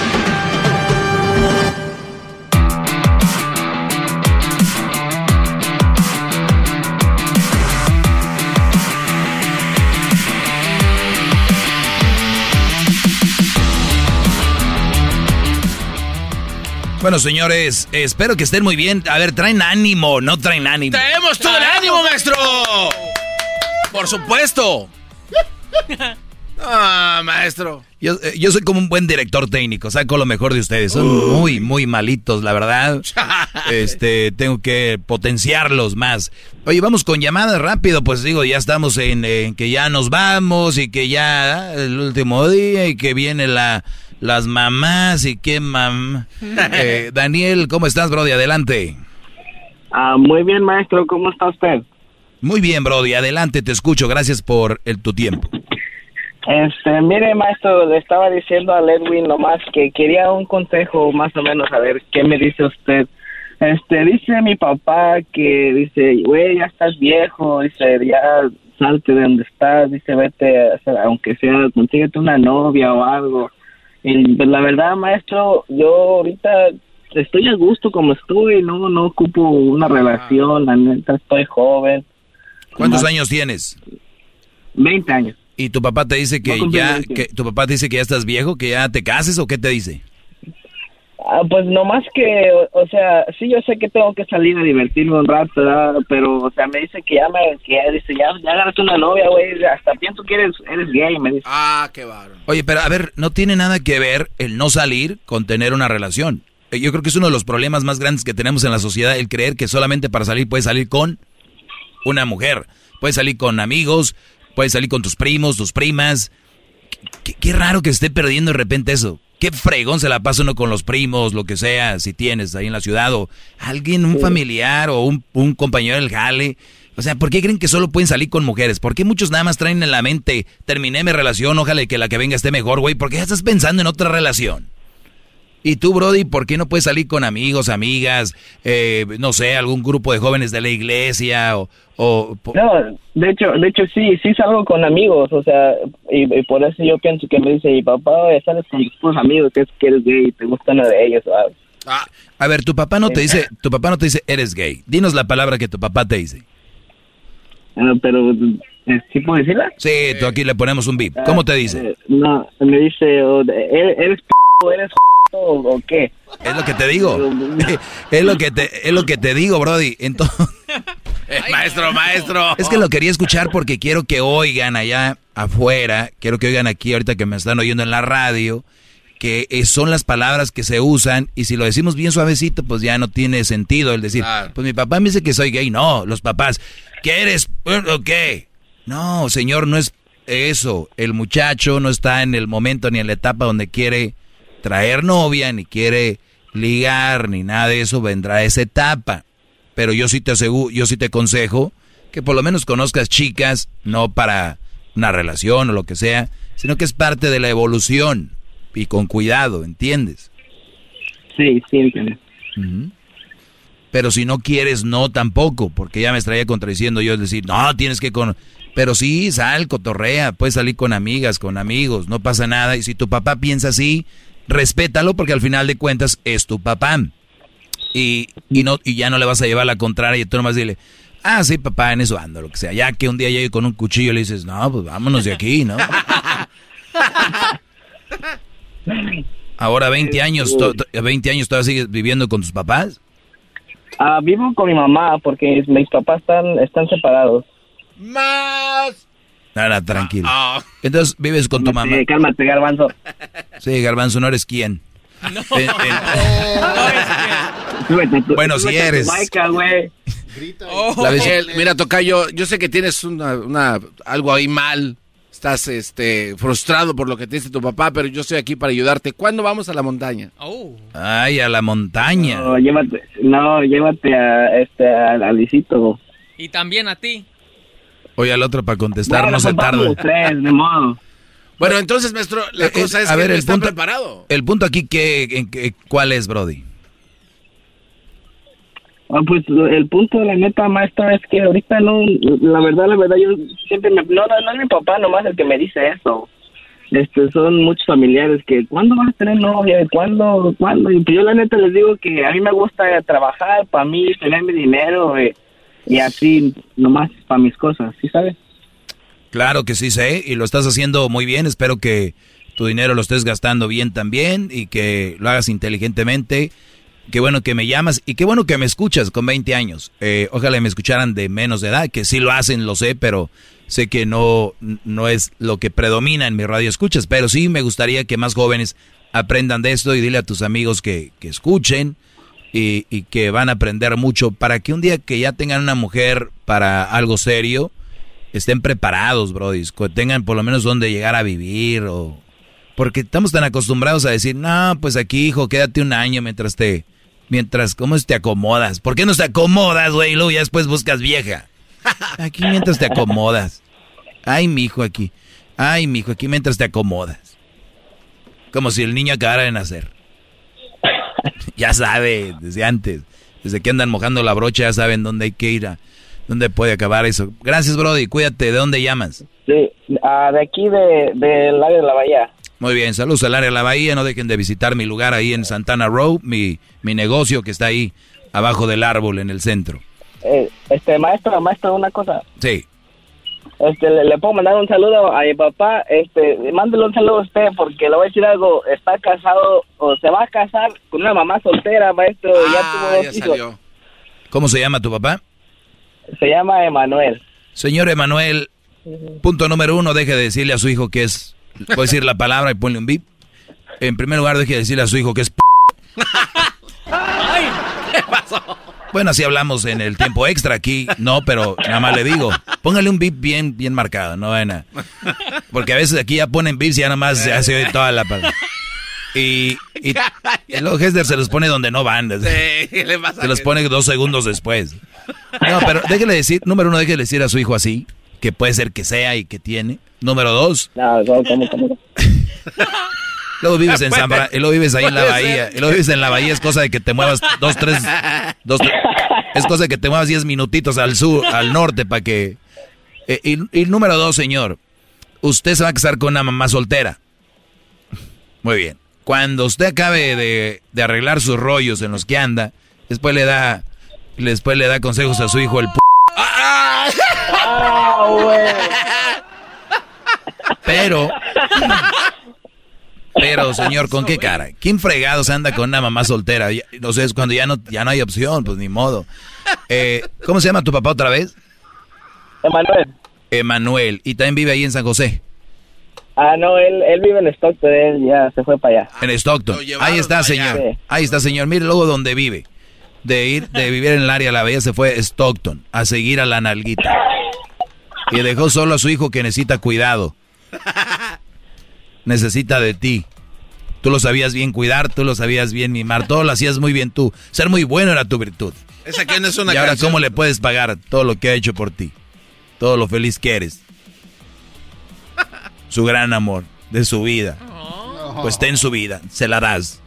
Bueno, señores, espero que estén muy bien. A ver, traen ánimo, no traen ánimo. ¡Traemos todo el ánimo, maestro! Por supuesto. Ah, maestro. Yo, eh, yo soy como un buen director técnico, saco lo mejor de ustedes. Son muy, muy malitos, la verdad. Este, tengo que potenciarlos más. Oye, vamos con llamadas rápido, pues digo, ya estamos en, en que ya nos vamos y que ya ah, el último día y que viene la las mamás y que mam. Eh, Daniel, ¿cómo estás, Brody? Adelante. Ah, muy bien, maestro, ¿cómo está usted? Muy bien, Brody, adelante, te escucho. Gracias por el, tu tiempo. Este, mire, maestro, le estaba diciendo a Edwin nomás que quería un consejo, más o menos, a ver qué me dice usted. Este, dice mi papá que dice, güey, ya estás viejo, dice, ya salte de donde estás, dice, vete, aunque sea, consíguete una novia o algo. Y pues, la verdad, maestro, yo ahorita estoy a gusto como estoy, no, no ocupo una relación, la neta, estoy joven. ¿Cuántos años tienes? 20 años. ¿Y tu papá te dice que No ya, 20. que tu papá te dice que ya estás viejo, que ya te cases o qué te dice? Ah, pues nomás que, o, o sea, sí, yo sé que tengo que salir a divertirme un rato, ¿verdad? pero, o sea, me dice que ya me, que ya, dice, ya, ya agarraste una novia, güey, hasta pienso que eres, eres gay, me dice. Ah, qué bárbaro. Oye, pero a ver, no tiene nada que ver el no salir con tener una relación. Eh, Yo creo que es uno de los problemas más grandes que tenemos en la sociedad, el creer que solamente para salir puedes salir con una mujer. Puedes salir con amigos, puedes salir con tus primos, tus primas. Qué, qué raro que esté perdiendo de repente eso. Qué fregón se la pasa uno con los primos, lo que sea, si tienes ahí en la ciudad, o alguien, un familiar o un, un compañero del jale. O sea, ¿por qué creen que solo pueden salir con mujeres? ¿Por qué muchos nada más traen en la mente, terminé mi relación, ojalá que la que venga esté mejor, güey? Porque ya estás pensando en otra relación. Y tú, Brody, ¿por qué no puedes salir con amigos, amigas, eh, no sé, algún grupo de jóvenes de la iglesia o... o No, de hecho, de hecho sí, sí salgo con amigos, o sea, y, y por eso yo pienso que me dice mi papá, "Oye, sales con tus amigos, que es que eres gay y te gusta uno de ellos, ¿sabes? A ver, tu papá no te dice, tu papá no te dice, eres gay. Dinos la palabra que tu papá te dice. Ah, pero, eh, ¿sí puedo decirla? Sí, tú aquí le ponemos un bip. ¿Cómo te dice? Eh, no, me dice, o de- ¿eres, eres p o o, o qué? Es lo que te digo. es lo que te, es lo que te digo, Brody. Entonces, maestro, maestro. es que lo quería escuchar porque quiero que oigan allá afuera, quiero que oigan aquí ahorita que me están oyendo en la radio, que eh, son las palabras que se usan y si lo decimos bien suavecito, pues ya no tiene sentido el decir, pues mi papá me dice que soy gay. No, los papás, ¿qué eres? ¿O qué? No, señor, no es eso. El muchacho no está en el momento ni en la etapa donde quiere traer novia, ni quiere ligar, ni nada de eso, vendrá a esa etapa. Pero yo sí te aseguro, yo sí te aconsejo que por lo menos conozcas chicas, no para una relación o lo que sea, sino que es parte de la evolución y con cuidado, ¿entiendes? Sí, sí, entiendo. Pero si no quieres, no tampoco, porque ya me estaría contradiciendo yo es decir, no, tienes que con... Pero sí, sal, cotorrea, puedes salir con amigas, con amigos, no pasa nada. Y si tu papá piensa así, respétalo porque al final de cuentas es tu papá. Y, y, no, y ya no le vas a llevar la contraria y tú nomás dile, ah, sí, papá, en eso ando, lo que sea. Ya que un día llegue con un cuchillo y le dices, no, pues vámonos de aquí, ¿no? Ahora 20 años, to- to- 20 años todavía sigues viviendo con tus papás. Ah, vivo con mi mamá porque mis papás están, están separados. Más. Nada, tranquilo. Entonces vives con tu mamá. Sí, cálmate, garbanzo. Sí, Garbanzo, ¿no eres quién? Eh, Bueno, si Súbete a tu eres. Maica, güey. La vez- mira, Tocayo, yo sé que tienes una, una- algo ahí mal. Estás este, frustrado por lo que te dice tu papá, pero yo estoy aquí para ayudarte. ¿Cuándo vamos a la montaña? Ay, a la montaña. No, llévate, no, llévate a, este, a, a. Y también a ti. Oye, al otro para contestar Bueno, no se pues tarda. tres, de modo. Bueno, entonces, maestro, la Eh, cosa eh, es a que ver, no el está punto, preparado. el punto aquí, que, en que- ¿cuál es, Brody? Ah, pues el punto de la neta, maestra, es que ahorita no, la verdad, la verdad, yo siempre me, no, no, no es mi papá nomás el que me dice eso. Este, son muchos familiares que, ¿cuándo vas a tener novia? ¿Cuándo? ¿Cuándo? Y pues yo la neta les digo que a mí me gusta trabajar para mí, tener mi dinero eh, y así, nomás para mis cosas, ¿sí sabes? Claro que sí sé, y lo estás haciendo muy bien. Espero que tu dinero lo estés gastando bien también y que lo hagas inteligentemente. Qué bueno que me llamas y qué bueno que me escuchas con 20 años. Eh, ojalá me escucharan de menos de edad, que sí lo hacen, lo sé, pero sé que no, no es lo que predomina en mi radio escuchas. Pero sí me gustaría que más jóvenes aprendan de esto y dile a tus amigos que, que escuchen y, y que van a aprender mucho para que un día que ya tengan una mujer para algo serio, estén preparados, brodis, que tengan por lo menos donde llegar a vivir o... Porque estamos tan acostumbrados a decir, no, pues aquí, hijo, quédate un año mientras te... Mientras, ¿cómo te acomodas? ¿Por qué no te acomodas, güey? Y luego ya después buscas vieja. Aquí mientras te acomodas. Ay, mi hijo aquí. Ay, mi hijo aquí mientras te acomodas. Como si el niño acabara de nacer. ya sabe, desde antes. Desde que andan mojando la brocha ya saben dónde hay que ir a... ¿Dónde puede acabar eso? Gracias, Brody. Cuídate. ¿De dónde llamas? Sí, ah, de aquí de, del área de la bahía. Muy bien, saludos al área de la bahía. No dejen de visitar mi lugar ahí en Santana Row, mi, mi negocio que está ahí abajo del árbol en el centro. Eh, este, maestro, maestro, una cosa. Sí. Este, le, le puedo mandar un saludo a mi papá. Este, mándele un saludo a usted porque le voy a decir algo. Está casado o se va a casar con una mamá soltera, maestro. ya tuvo dos hijos. ¿Cómo se llama tu papá? Se llama Emanuel. Señor Emanuel, punto número uno, deje de decirle a su hijo que es... Puede decir la palabra y ponle un bip. En primer lugar, deje de decirle a su hijo que es... p- Ay, ¿qué pasó? Bueno, así hablamos en el tiempo extra aquí, no, pero nada más le digo, póngale un bip bien, bien marcado, no vayan Porque a veces aquí ya ponen bips y ya nada más se hace toda la palabra. Y, y, luego Hester se los pone donde no van. se los pone dos segundos después. No, pero déjele decir, número uno, déjele decir a su hijo así, que puede ser que sea y que tiene. Número dos. No, ¿cómo, cómo? Luego vives en San y luego vives ahí en la bahía. Y luego vives en la bahía, es cosa de que te muevas dos, tres, dos, es cosa de que te muevas diez minutitos al sur, al norte para que... Eh, y, número dos, señor, usted se va a casar con una mamá soltera. Muy bien. Cuando usted acabe de, de arreglar sus rollos en los que anda, después le da, después le da consejos a su hijo el p ah, Pero pero, señor, ¿con qué cara? ¿Quién fregados anda con una mamá soltera? No sé, es cuando ya no, ya no hay opción, pues ni modo. Eh, ¿Cómo se llama tu papá otra vez? Emanuel. Emanuel. ¿Y también vive ahí en San José? Ah, no, él, él vive en Stockton, él ya se fue para allá. En Stockton. Ahí está, señor. Ahí está, señor. Mire luego donde vive. De ir, de vivir en el área de la Bella se fue a Stockton a seguir a la nalguita. Y dejó solo a su hijo que necesita cuidado necesita de ti. Tú lo sabías bien cuidar, tú lo sabías bien mimar, todo lo hacías muy bien tú. Ser muy bueno era tu virtud. Esa que no es una y ahora, ¿cómo le puedes pagar todo lo que ha hecho por ti? Todo lo feliz que eres. Su gran amor de su vida. Pues ten su vida, se la das.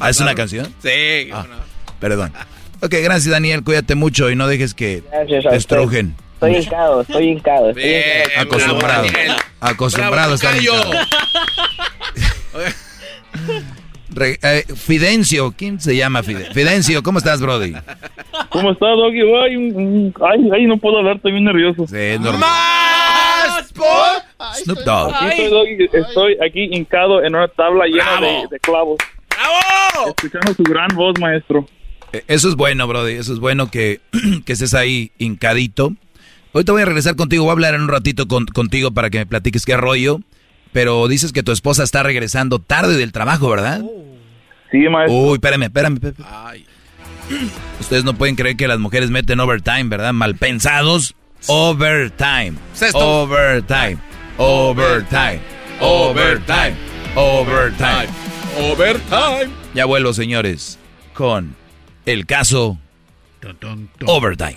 ¿Ah, ¿Es una canción? Sí. Ah, perdón. Ok, gracias Daniel, cuídate mucho y no dejes que te estrujen. Estoy hincado, estoy hincado. Estoy acostumbrado. acostumbrado está eh, Fidencio, ¿quién se llama Fidencio? Fidencio, ¿cómo estás, Brody? ¿Cómo estás, Doggy? Ay, ay, ay, no puedo hablar, estoy bien nervioso. Sí, es normal. ¡Más por... Snoop Dogg. Estoy, Doggy, estoy aquí hincado en una tabla llena de, de, clavos. ¡Bravo! Escuchando tu gran voz, maestro. Eh, eso es bueno, Brody. Eso es bueno que, que estés ahí hincadito Ahorita voy a regresar contigo, voy a hablar en un ratito contigo para que me platiques qué rollo. Pero dices que tu esposa está regresando tarde del trabajo, ¿verdad? Sí, maestro. Uy, espérame, espérame. Ay. Ustedes no pueden creer que las mujeres meten overtime, ¿verdad? Mal pensados. Overtime. Overtime. Overtime. Overtime. Overtime. Overtime. Ya vuelvo, señores, con el caso Overtime.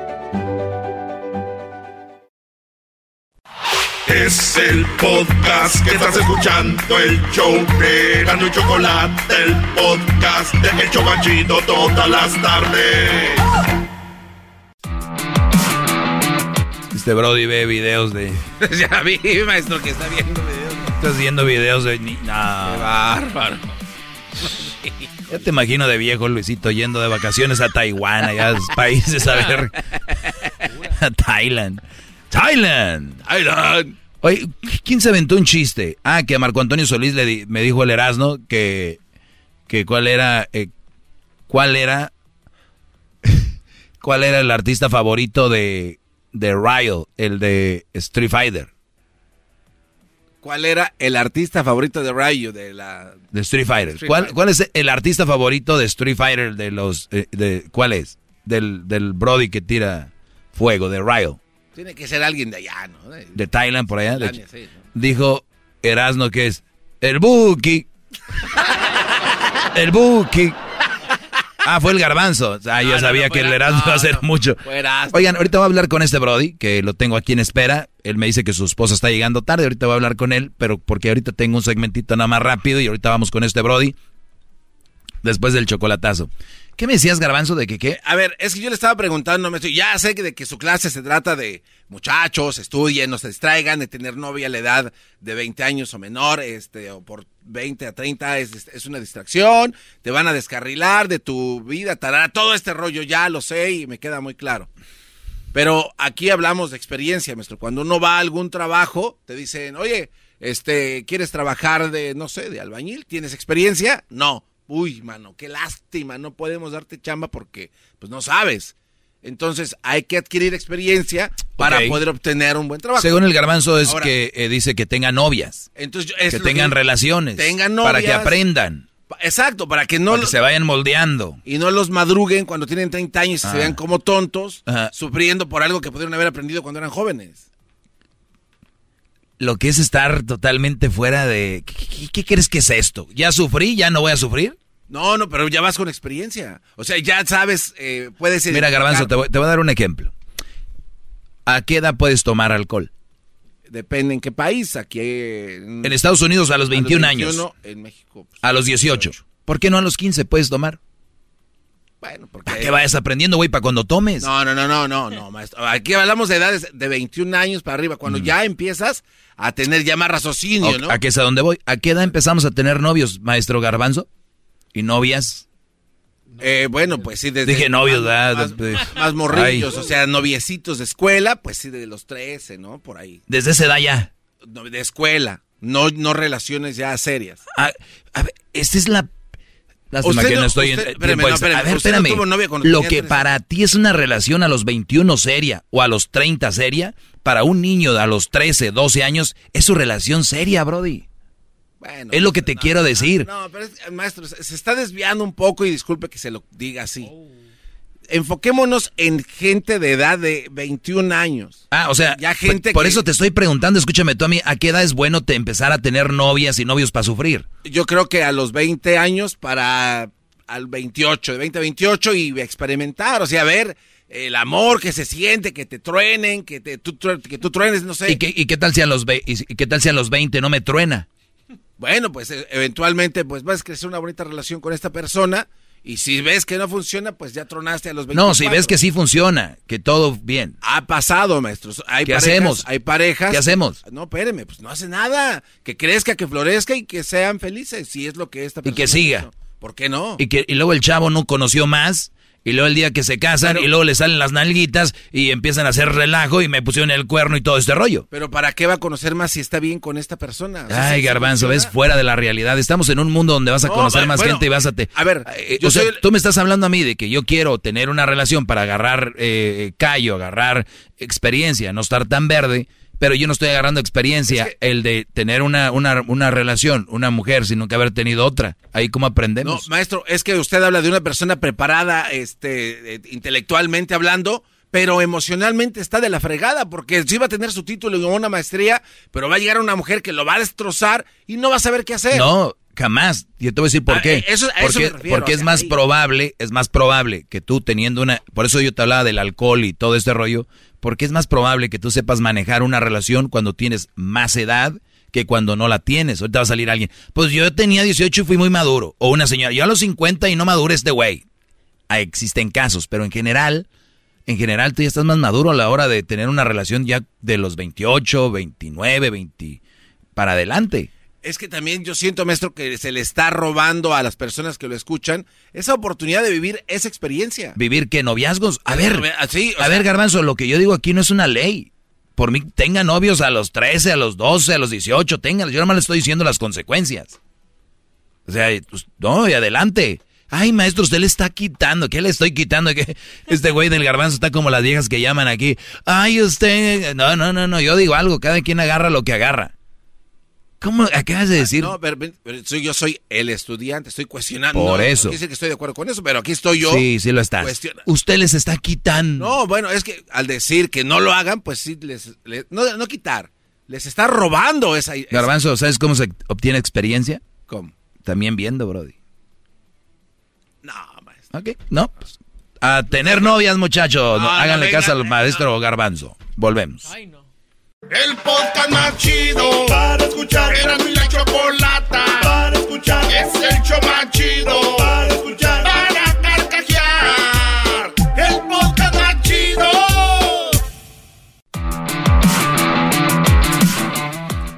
Es el podcast que estás escuchando, el show de Gano y Chocolate, el podcast de El Chocachito todas las tardes. Este Brody ve videos de. ya vi, maestro, que está viendo videos. Estás viendo videos de. No. Qué bárbaro. Ya te imagino de viejo Luisito yendo de vacaciones a Taiwán, allá a los países a ver. a Thailand. Thailand. Thailand. Oye, ¿quién se aventó un chiste? Ah, que a Marco Antonio Solís le me dijo el Erasmo que, que cuál era, eh, cuál era, cuál era el artista favorito de, de Ryle, el de Street Fighter. ¿Cuál era el artista favorito de Ryo de la de Street Fighter? ¿Cuál, ¿Cuál, es el artista favorito de Street Fighter de los eh, de cuál es? Del, del Brody que tira fuego de Ryo. Tiene que ser alguien de allá, ¿no? De, Thailand, por allá. Dijo Erasno que es el Buki. el Buki. Ah, fue el garbanzo. Ah, yo sabía que el Erasmo iba a hacer mucho. Oigan, ahorita voy a hablar con este Brody, que lo tengo aquí en espera. Él me dice que su esposa está llegando tarde. Ahorita voy a hablar con él, pero porque ahorita tengo un segmentito nada más rápido y ahorita vamos con este Brody. Después del chocolatazo. ¿Qué me decías, Garbanzo, de que qué? A ver, es que yo le estaba preguntando, maestro, ya sé que de que su clase se trata de muchachos, estudien, no se distraigan, de tener novia a la edad de 20 años o menor, este, o por 20 a 30 es, es una distracción, te van a descarrilar de tu vida, tará, todo este rollo ya lo sé y me queda muy claro. Pero aquí hablamos de experiencia, maestro. Cuando uno va a algún trabajo, te dicen, oye, este, ¿quieres trabajar de, no sé, de albañil? ¿Tienes experiencia? No uy, mano, qué lástima, no podemos darte chamba porque pues no sabes. Entonces hay que adquirir experiencia para poder obtener un buen trabajo. Según el garbanzo es que eh, dice que tengan novias, entonces, que tengan relaciones, tengan novias, para que aprendan. Exacto, para que no para que se vayan moldeando. Y no los madruguen cuando tienen 30 años y se ah. vean como tontos, sufriendo por algo que pudieron haber aprendido cuando eran jóvenes. Lo que es estar totalmente fuera de... qué crees que es esto? ¿Ya sufrí? ¿Ya no voy a sufrir? No, no, pero ya vas con experiencia. O sea, ya sabes, eh, puedes... Mira, Garbanzo, te voy, a dar un ejemplo. ¿A qué edad puedes tomar alcohol? Depende en qué país. Aquí en, en Estados Unidos a los 21 años. En México. Pues, a los 18. ¿Por qué no a los 15 puedes tomar? Bueno, porque... ¿Para qué vayas aprendiendo, güey, para cuando tomes? No, no, no, no, no, no, maestro. Aquí hablamos de edades de 21 años para arriba. Cuando mm. ya empiezas a tener ya más raciocinio, ¿no? ¿A qué es a dónde voy? ¿A qué edad empezamos a tener novios, maestro Garbanzo? ¿Y novias? Eh, bueno, pues sí, desde... Dije novios, más, más, morrillos, o sea, noviecitos de escuela, pues sí, de los 13, ¿no? Por ahí. ¿Desde esa edad ya? de escuela, no, no relaciones ya serias. Ah, a ver, esta es la... Lástima que no estoy en, espérame, A ver, espérame. lo que para ti es una relación a los 21 seria o a los 30 seria, para un niño de a los 13, 12 años, es su relación seria, Brody es lo que te quiero decir. No, pero maestro, se está desviando un poco y disculpe que se lo diga así. Enfoquémonos en gente de edad de 21 años. Ah, o sea, ya gente por, eso te estoy preguntando, escúchame tú a mí, ¿a qué edad es bueno te empezar a tener novias y novios para sufrir? Yo creo que a los 20 años para al 28, de 20 a 28 y experimentar, o sea, ver el amor que se siente, que te truenen, que, te, tú, que tú truenes, no sé. ¿Y qué, y qué tal si a los y qué tal si a los 20 no me truena? Bueno, pues e, eventualmente pues vas a crecer una bonita relación con esta persona y si ves que no funciona, pues ya tronaste a los 24. No, si ves que sí funciona, que todo bien. Ha pasado, maestros. Hay ¿Qué hacemos? Hay parejas. ¿Qué hacemos? No, espéreme, pues no hace nada. Que crezca, que florezca y que sean felices, si es lo que esta persona Y que siga. ¿Por qué no? Y que y luego el chavo no conoció más y luego el día que se casan y luego le salen las nalguitas y empiezan a hacer relajo y me pusieron el cuerno y todo este rollo. Pero ¿para qué va a conocer más si está bien con esta persona? Ay, garbanzo, ves fuera de la realidad. Estamos en un mundo donde vas a conocer más gente y vas a te... A ver, eh, yo tú me estás hablando a mí de que yo quiero tener una relación para agarrar eh, callo, agarrar experiencia, no estar tan verde pero yo no estoy agarrando experiencia el de tener una, una, una, relación, una mujer, sino que haber tenido otra. Ahí cómo aprendemos. No, maestro, es que usted habla de una persona preparada, este, eh, intelectualmente hablando, pero emocionalmente está de la fregada, porque sí va a tener su título y una maestría, pero va a llegar una mujer que lo va a destrozar y no va a saber qué hacer. No, jamás. Yo te voy a decir por ah, qué. Eso, porque, porque es más probable, es más probable que tú teniendo una, por eso yo te hablaba del alcohol y todo este rollo, porque es más probable que tú sepas manejar una relación cuando tienes más edad que cuando no la tienes. Ahorita va a salir alguien, pues yo tenía 18 y fui muy maduro. O una señora, yo a los 50 y no madure este güey. Ah, existen casos, pero en general, en general tú ya estás más maduro a la hora de tener una relación ya de los 28, 29, 20 para adelante. Es que también yo siento, maestro, que se le está robando a las personas que lo escuchan esa oportunidad de vivir esa experiencia. ¿Vivir qué? ¿Noviazgos? A ver, a ver, Garbanzo, lo que yo digo aquí no es una ley. Por mí, tenga novios a los 13, a los 12, a los 18, tengan. Yo nada más le estoy diciendo las consecuencias. O sea, pues, no, y adelante. Ay, maestro, usted le está quitando. ¿Qué le estoy quitando? Que este güey del garbanzo está como las viejas que llaman aquí. Ay, usted. No, no, no, no. Yo digo algo. Cada quien agarra lo que agarra. ¿Cómo acabas de decir? No, pero, yo soy el estudiante, estoy cuestionando. Por eso. No que estoy de acuerdo con eso, pero aquí estoy yo. Sí, sí lo está. Usted les está quitando. No, bueno, es que al decir que no lo hagan, pues sí, les, no, no quitar, les está robando esa... Garbanzo, ¿sabes cómo se obtiene experiencia? ¿Cómo? También viendo, Brody. No, maestro. Ok, no. Pues, a tener novias, muchachos. Háganle caso al maestro Garbanzo. Volvemos. Ay, no. El podcast más chido para escuchar. Era mi la chocolata. Para escuchar. Es el show chido. Para escuchar. Para carcajear. El podcast más chido.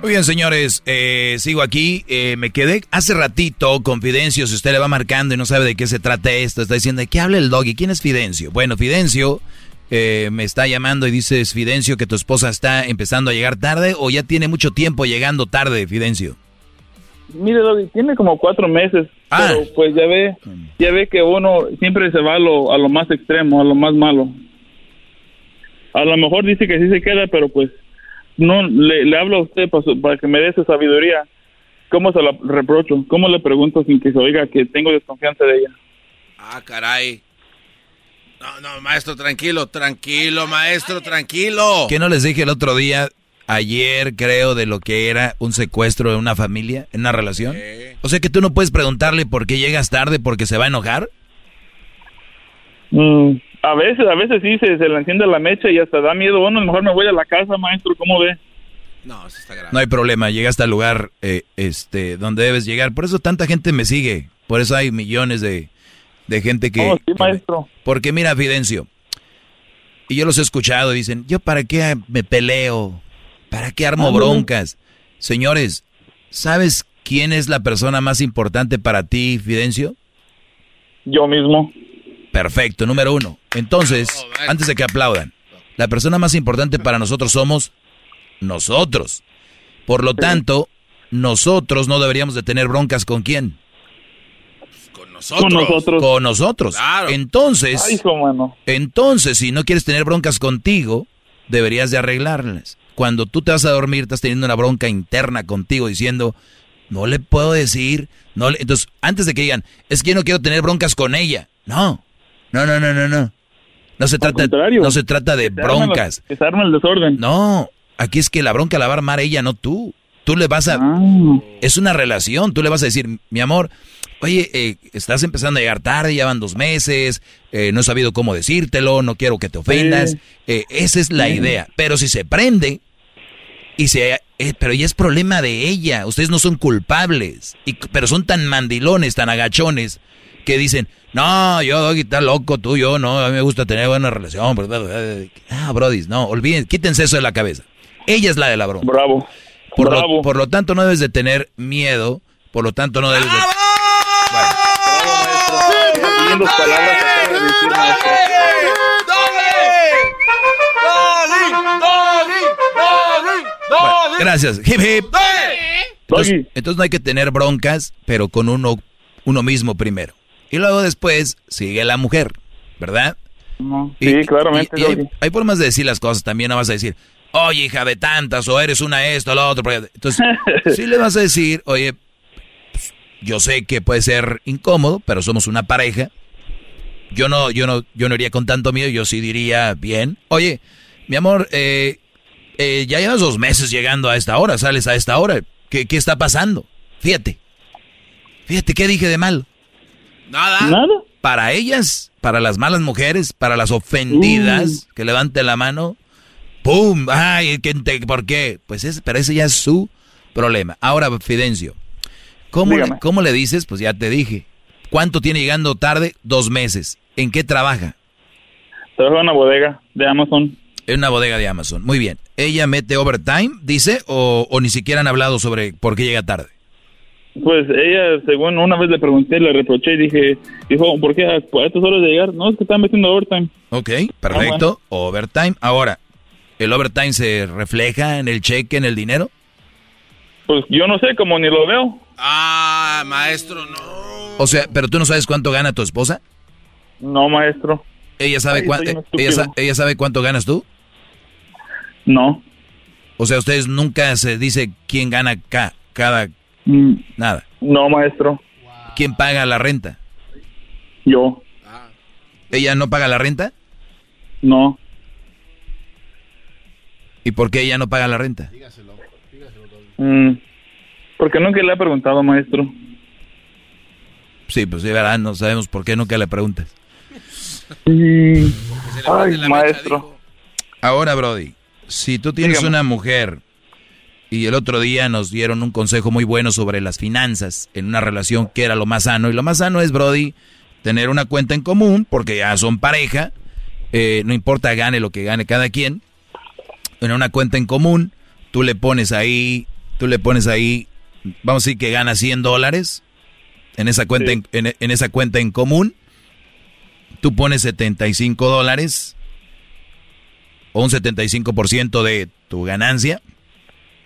Muy bien, señores. Eh, sigo aquí. Eh, me quedé hace ratito con Fidencio. Si usted le va marcando y no sabe de qué se trata esto, está diciendo, ¿de qué habla el doggy? ¿Quién es Fidencio? Bueno, Fidencio eh, me está llamando y dices, Fidencio, que tu esposa está empezando a llegar tarde o ya tiene mucho tiempo llegando tarde, Fidencio. Mire, tiene como cuatro meses, Ah. pero pues ya ve, ya ve que uno siempre se va a lo, a lo más extremo, a lo más malo. A lo mejor dice que sí se queda, pero pues no le, le hablo a usted para, su- para que me dé su sabiduría. ¿Cómo se la reprocho? ¿Cómo le pregunto sin que se oiga que tengo desconfianza de ella? Ah, caray. No, no, maestro, tranquilo, tranquilo, maestro, tranquilo. ¿Qué no les dije el otro día, ayer creo, de lo que era un secuestro de una familia, en una relación? O sea que tú no puedes preguntarle por qué llegas tarde porque se va a enojar. Mm, a veces, a veces sí se, se le enciende la mecha y hasta da miedo. Bueno, a lo mejor me voy a la casa, maestro, ¿cómo ve? No, eso está grave. No hay problema, llegaste al lugar eh, este, donde debes llegar. Por eso tanta gente me sigue. Por eso hay millones de, de gente que... Oh, sí, maestro. porque mira, Fidencio, y yo los he escuchado, dicen, yo para qué me peleo, para qué armo Ándale. broncas. Señores, ¿sabes quién es la persona más importante para ti, Fidencio? Yo mismo. Perfecto, número uno. Entonces, antes de que aplaudan, la persona más importante para nosotros somos nosotros. Por lo tanto, nosotros no deberíamos de tener broncas con quién. Con nosotros. Con nosotros. Con nosotros. Entonces, Ay, hijo, mano. entonces, si no quieres tener broncas contigo, deberías de arreglarlas. Cuando tú te vas a dormir, estás teniendo una bronca interna contigo diciendo, no le puedo decir, no le... Entonces, antes de que digan, es que yo no quiero tener broncas con ella. No, no, no, no, no, no. No se trata, no se trata de broncas. que se arma el desorden. No, aquí es que la bronca la va a armar ella, no tú. Tú le vas a... Ah. Es una relación, tú le vas a decir, mi amor, oye, eh, estás empezando a llegar tarde, ya van dos meses, eh, no he sabido cómo decírtelo, no quiero que te ofendas. Eh, esa es la idea. Pero si se prende, y se, eh, pero ya es problema de ella, ustedes no son culpables, y, pero son tan mandilones, tan agachones, que dicen, no, yo, Doggy, está loco, tú, yo, no, a mí me gusta tener buena relación. Ah, brodis, no, olviden, quítense eso de la cabeza. Ella es la de la broma. Bravo. Por, Bravo. Lo, por lo tanto, no debes de tener miedo, por lo tanto, no debes de... Qué lindas palabras acaba de decir, maestro. Bueno, gracias. Hip, hip. Entonces, entonces no hay que tener broncas, pero con uno, uno mismo primero. Y luego después sigue la mujer, ¿verdad? No, Y- sí, claramente. y- y hay, hay formas de decir las cosas, también no vas a decir, oye, hija de tantas, o eres una esto, lo otro. Entonces, sí le vas a decir, oye, pues, yo sé que puede ser incómodo, pero somos una pareja. Yo no, yo no, yo no iría con tanto miedo, yo sí diría bien. Oye, mi amor, eh, eh, ya llevas dos meses llegando a esta hora, sales a esta hora. ¿Qué, qué está pasando? Fíjate. Fíjate, ¿qué dije de mal? Nada. Nada. Para ellas, para las malas mujeres, para las ofendidas, que levanten la mano, ¡pum! ¡Ay! ¿qué te- ¿Por qué? Pues es, pero ese ya es su problema. Ahora, Fidencio, ¿cómo, le. ¿cómo le dices? Pues ya te dije. ¿Cuánto tiene llegando tarde? Dos meses. ¿En qué trabaja? Trabajo en una bodega de Amazon. En una bodega de Amazon. Muy bien. ¿Ella mete overtime, dice, o, o ni siquiera han hablado sobre por qué llega tarde? Pues ella, según una vez le pregunté, le reproché y dije, dijo, ¿por qué a, a estas horas de llegar? No, es que están metiendo overtime. Ok, perfecto. Overtime. Ahora, ¿el overtime se refleja en el cheque, en el dinero? Pues yo no sé, como ni lo veo. Ah, maestro, no. O sea, pero tú no sabes cuánto gana tu esposa. No, maestro. ¿Ella sabe, Ay, cuán- eh, ella, estúpido. sa- ella sabe cuánto ganas tú? No. O sea, ustedes nunca se dice quién gana ca- cada... Mm, Nada. No, maestro. ¿Quién paga la renta? Yo. ¿Ella no paga la renta? No. ¿Y por qué ella no paga la renta? Mm, porque nunca le he preguntado, maestro. Sí, pues sí, verdad, no sabemos por qué nunca le preguntas. Ay, maestro. Ahora, Brody, si tú tienes Dígame. una mujer y el otro día nos dieron un consejo muy bueno sobre las finanzas en una relación que era lo más sano, y lo más sano es, Brody, tener una cuenta en común, porque ya son pareja, eh, no importa gane lo que gane cada quien, en una cuenta en común, tú le pones ahí Tú le pones ahí, vamos a decir que gana 100 dólares en esa cuenta, en, en, esa cuenta en común. Tú pones 75 dólares o un 75% de tu ganancia.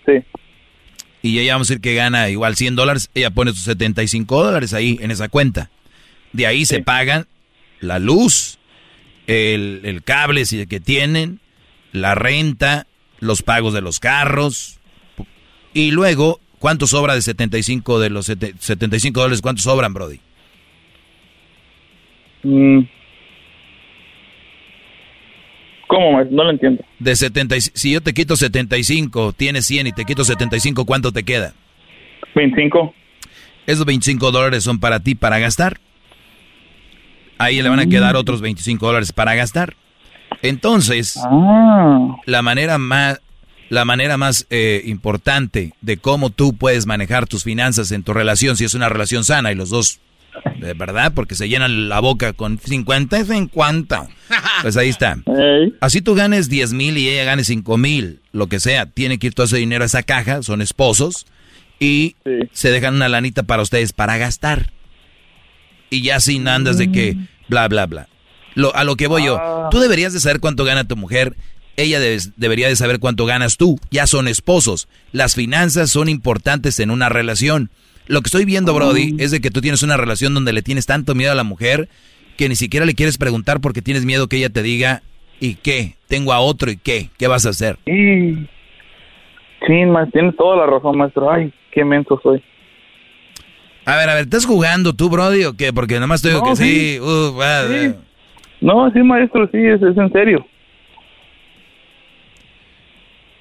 Sí. Y ella vamos a decir que gana igual 100 dólares, ella pone sus 75 dólares ahí en esa cuenta. De ahí se pagan la luz, el, el cable que tienen, la renta, los pagos de los carros. Y luego, ¿cuánto sobra de 75 de los 75 dólares? ¿Cuánto sobran, Brody? Mm. ¿Cómo? No lo entiendo. De 70, si yo te quito 75, tienes 100 y te quito 75, ¿cuánto te queda? 25. Esos 25 dólares son para ti para gastar. Ahí le van a quedar mm. otros 25 dólares para gastar. Entonces, ah. la manera más, la manera más eh, importante de cómo tú puedes manejar tus finanzas en tu relación, si es una relación sana y los dos, de verdad, porque se llenan la boca con 50 y 50. Pues ahí está. Así tú ganes 10 mil y ella gane 5 mil, lo que sea, tiene que ir todo ese dinero a esa caja, son esposos, y se dejan una lanita para ustedes para gastar. Y ya sin andas de que bla, bla, bla a lo que voy yo, ah. tú deberías de saber cuánto gana tu mujer, ella debería de saber cuánto ganas tú, ya son esposos. Las finanzas son importantes en una relación. Lo que estoy viendo, Brody, es de que tú tienes una relación donde le tienes tanto miedo a la mujer que ni siquiera le quieres preguntar porque tienes miedo que ella te diga, ¿y qué? Tengo a otro y qué? ¿Qué vas a hacer? Sí, sí tienes toda la razón, maestro. Ay, qué menso soy. A ver, a ver, ¿estás jugando tú, Brody, o qué? Porque nada más te digo que sí. Uh, sí. No, sí, maestro, sí, es, en serio.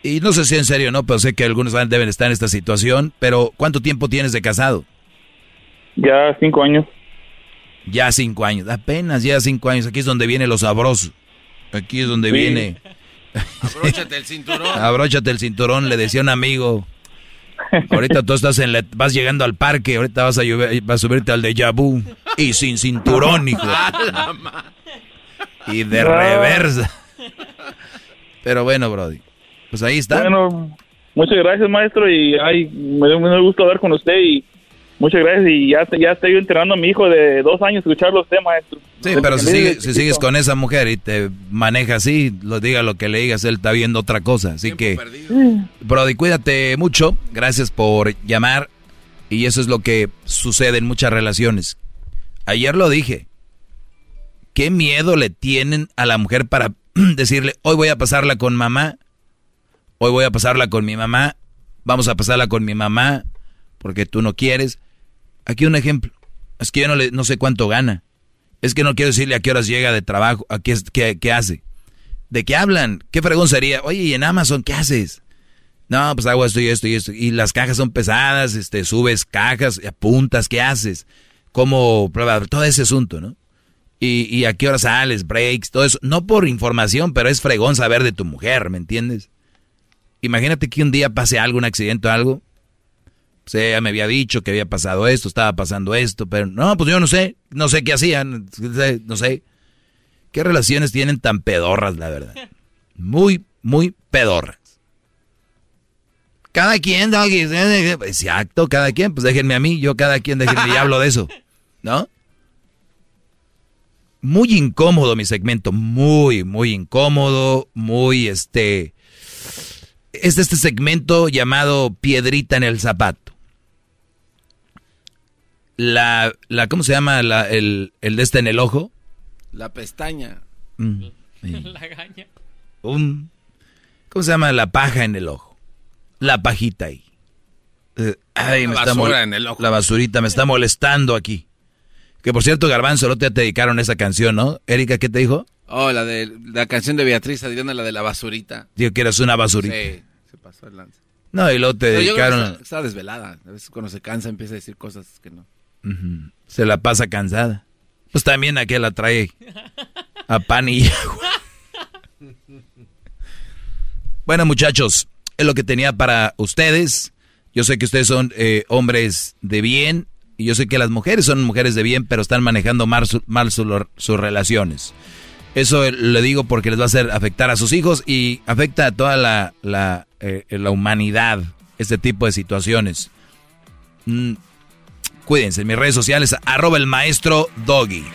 Y no sé si en serio no, pero sé que algunos deben estar en esta situación. Pero, ¿cuánto tiempo tienes de casado? Ya cinco años. Ya cinco años, apenas ya cinco años. Aquí es donde viene lo sabroso. Aquí es donde viene. Abróchate el cinturón. Abróchate el cinturón, le decía un amigo. Ahorita tú estás en vas llegando al parque, ahorita vas a, vas a subirte al de Yabu y sin cinturón, hijo. Y de reversa. Pero bueno, Brody. Pues ahí está. Bueno, muchas gracias, maestro. Y ay, me dio un gusto hablar con usted. Y muchas gracias. Y ya, ya estoy entrenando a mi hijo de dos años a escucharlo usted, maestro. Sí, pero si, si sigues con esa mujer y te maneja así, lo diga lo que le digas, él está viendo otra cosa. Así que, Brody, cuídate mucho. Gracias por llamar. Y eso es lo que sucede en muchas relaciones. Ayer lo dije qué miedo le tienen a la mujer para decirle, hoy voy a pasarla con mamá, hoy voy a pasarla con mi mamá, vamos a pasarla con mi mamá, porque tú no quieres. Aquí un ejemplo, es que yo no, le, no sé cuánto gana, es que no quiero decirle a qué horas llega de trabajo, a qué, qué, hace. ¿De qué hablan? ¿Qué fregón sería? Oye, ¿y en Amazon qué haces? No, pues hago esto y esto y esto. Y las cajas son pesadas, este, subes cajas, apuntas, ¿qué haces? Como, todo ese asunto, ¿no? y, y a qué hora sales, breaks, todo eso. No por información, pero es fregón saber de tu mujer, ¿me entiendes? Imagínate que un día pase algo, un accidente o algo. O pues sea, me había dicho que había pasado esto, estaba pasando esto, pero no, pues yo no sé, no sé qué hacían, no sé. ¿Qué relaciones tienen tan pedorras, la verdad? Muy, muy pedorras. Cada quien, exacto, cada quien, pues déjenme a mí, yo cada quien, déjenme y hablo de eso, ¿no? muy incómodo mi segmento, muy, muy incómodo, muy este... Es este segmento llamado Piedrita en el Zapato. La, la ¿cómo se llama? La, el, el de este en el ojo. La pestaña. Mm, la gaña. Un, ¿Cómo se llama? La paja en el ojo. La pajita ahí. Eh, ay, la me está en el ojo. La basurita me está molestando aquí. Que por cierto, Garbanzo, no te dedicaron esa canción, ¿no? Erika, ¿qué te dijo? Oh, la de la canción de Beatriz Adriana, la de la basurita. Digo que eras una basurita. Sí, se pasó el lance. No, y luego te dedicaron. Está, desvelada. A veces cuando se cansa empieza a decir cosas que no. Se la pasa cansada. Pues también aquí la trae a pan y agua. Bueno, muchachos, es lo que tenía para ustedes. Yo sé que ustedes son eh, hombres de bien y yo sé que las mujeres son mujeres de bien, pero están manejando mal, sus relaciones. Eso le digo porque les va a hacer afectar a sus hijos y afecta a toda la, la, eh, la humanidad. este tipo de situaciones. Mm, cuídense, en mis redes sociales, arroba el maestro Doggy.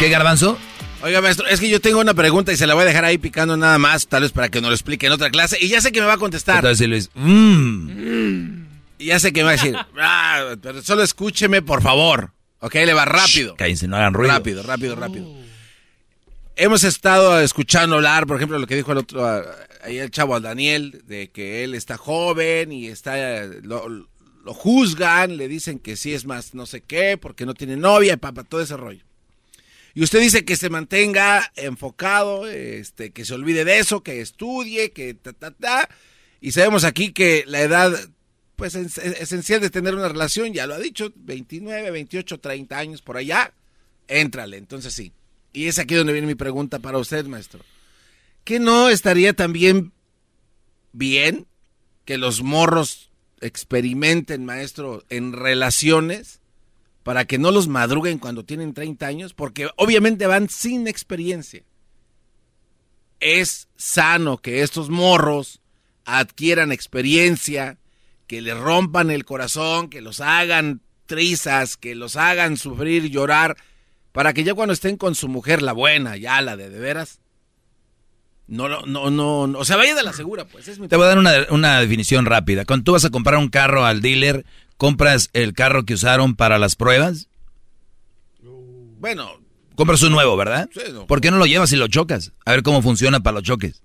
¿Qué garbanzo? Oiga, maestro, es que yo tengo una pregunta y se la voy a dejar ahí picando nada más, tal vez para que nos lo explique en otra clase. Y ya sé que me va a contestar. Entonces Luis, mmm. Y ya sé que me va a decir, ah, pero solo escúcheme, por favor. Ok, le va rápido. cállense, no hagan ruido. Rápido, rápido, rápido. Hemos estado escuchando hablar, por ejemplo, lo que dijo el otro, ah, ahí el chavo Daniel, de que él está joven y está, lo, lo juzgan, le dicen que sí es más no sé qué, porque no tiene novia y papá, todo ese rollo. Y usted dice que se mantenga enfocado, este, que se olvide de eso, que estudie, que ta, ta, ta. Y sabemos aquí que la edad, pues, es, esencial de tener una relación, ya lo ha dicho, 29, 28, 30 años por allá, éntrale. Entonces sí. Y es aquí donde viene mi pregunta para usted, maestro. ¿Qué no estaría también bien que los morros experimenten, maestro, en relaciones? para que no los madruguen cuando tienen 30 años, porque obviamente van sin experiencia. Es sano que estos morros adquieran experiencia, que les rompan el corazón, que los hagan trizas, que los hagan sufrir, llorar, para que ya cuando estén con su mujer, la buena, ya la de de veras, no, no, no, no, o sea, vaya de la segura, pues. Te voy a dar una, una definición rápida. Cuando tú vas a comprar un carro al dealer, ¿compras el carro que usaron para las pruebas? Bueno. Compras un nuevo, ¿verdad? Sí, no. ¿Por qué no lo llevas y lo chocas? A ver cómo funciona para los choques.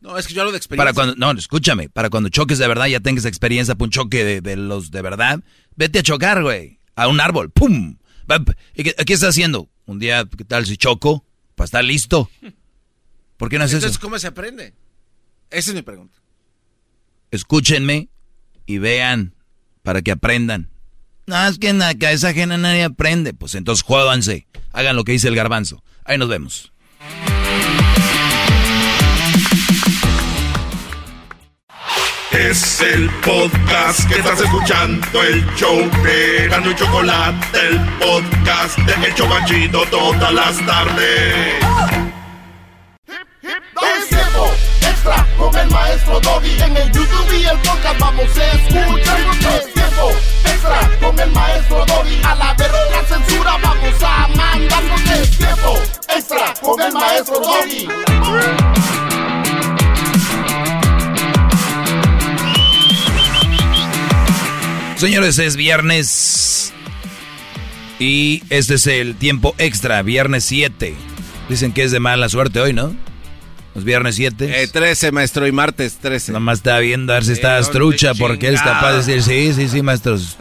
No, es que yo hablo de experiencia. Para cuando, no, escúchame, para cuando choques de verdad, ya tengas experiencia para un choque de, los de verdad, vete a chocar, güey, a un árbol, ¡pum! ¿Y qué, qué estás haciendo? Un día, ¿qué tal si choco? Para estar listo. ¿Por qué no haces Entonces, eso? ¿cómo se aprende? Esa es mi pregunta. Escúchenme y vean para que aprendan. No, es que en la cabeza ajena nadie aprende. Pues entonces jódanse. Hagan lo que dice el garbanzo. Ahí nos vemos. Es el podcast que estás escuchando, el show de Gano y Chocolate, el podcast de El Chocachito todas las tardes. Es tiempo extra con el maestro Doggy. En el YouTube y el podcast vamos a escuchar. Es tiempo extra con el maestro Doggy. A la verga la censura vamos a mandar. Es tiempo extra con el maestro Doggy. Señores, es viernes. Y este es el tiempo extra, viernes 7. Dicen que es de mala suerte hoy, ¿no? Los viernes 7. Eh, 13, maestro, y martes 13. Nomás está viendo a ver si está trucha, porque él es capaz de decir, sí, sí, sí, maestros.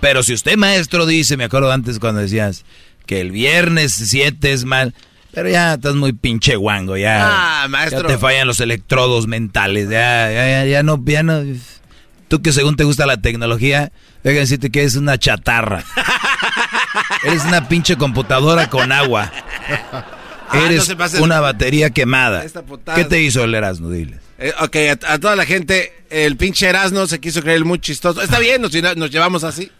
Pero si usted, maestro, dice, me acuerdo antes cuando decías que el viernes 7 es mal. Pero ya estás muy pinche guango, ya. Ah, maestro. Ya te fallan los electrodos mentales, ya, ya, ya, ya no, ya no. Tú que según te gusta la tecnología, déjame decirte que es una chatarra. Eres una pinche computadora con agua. Ah, Eres no una batería quemada. ¿Qué te hizo el Erasmo? Diles. Eh, ok, a, a toda la gente, el pinche Erasmo se quiso creer muy chistoso. Está bien, nos, nos llevamos así.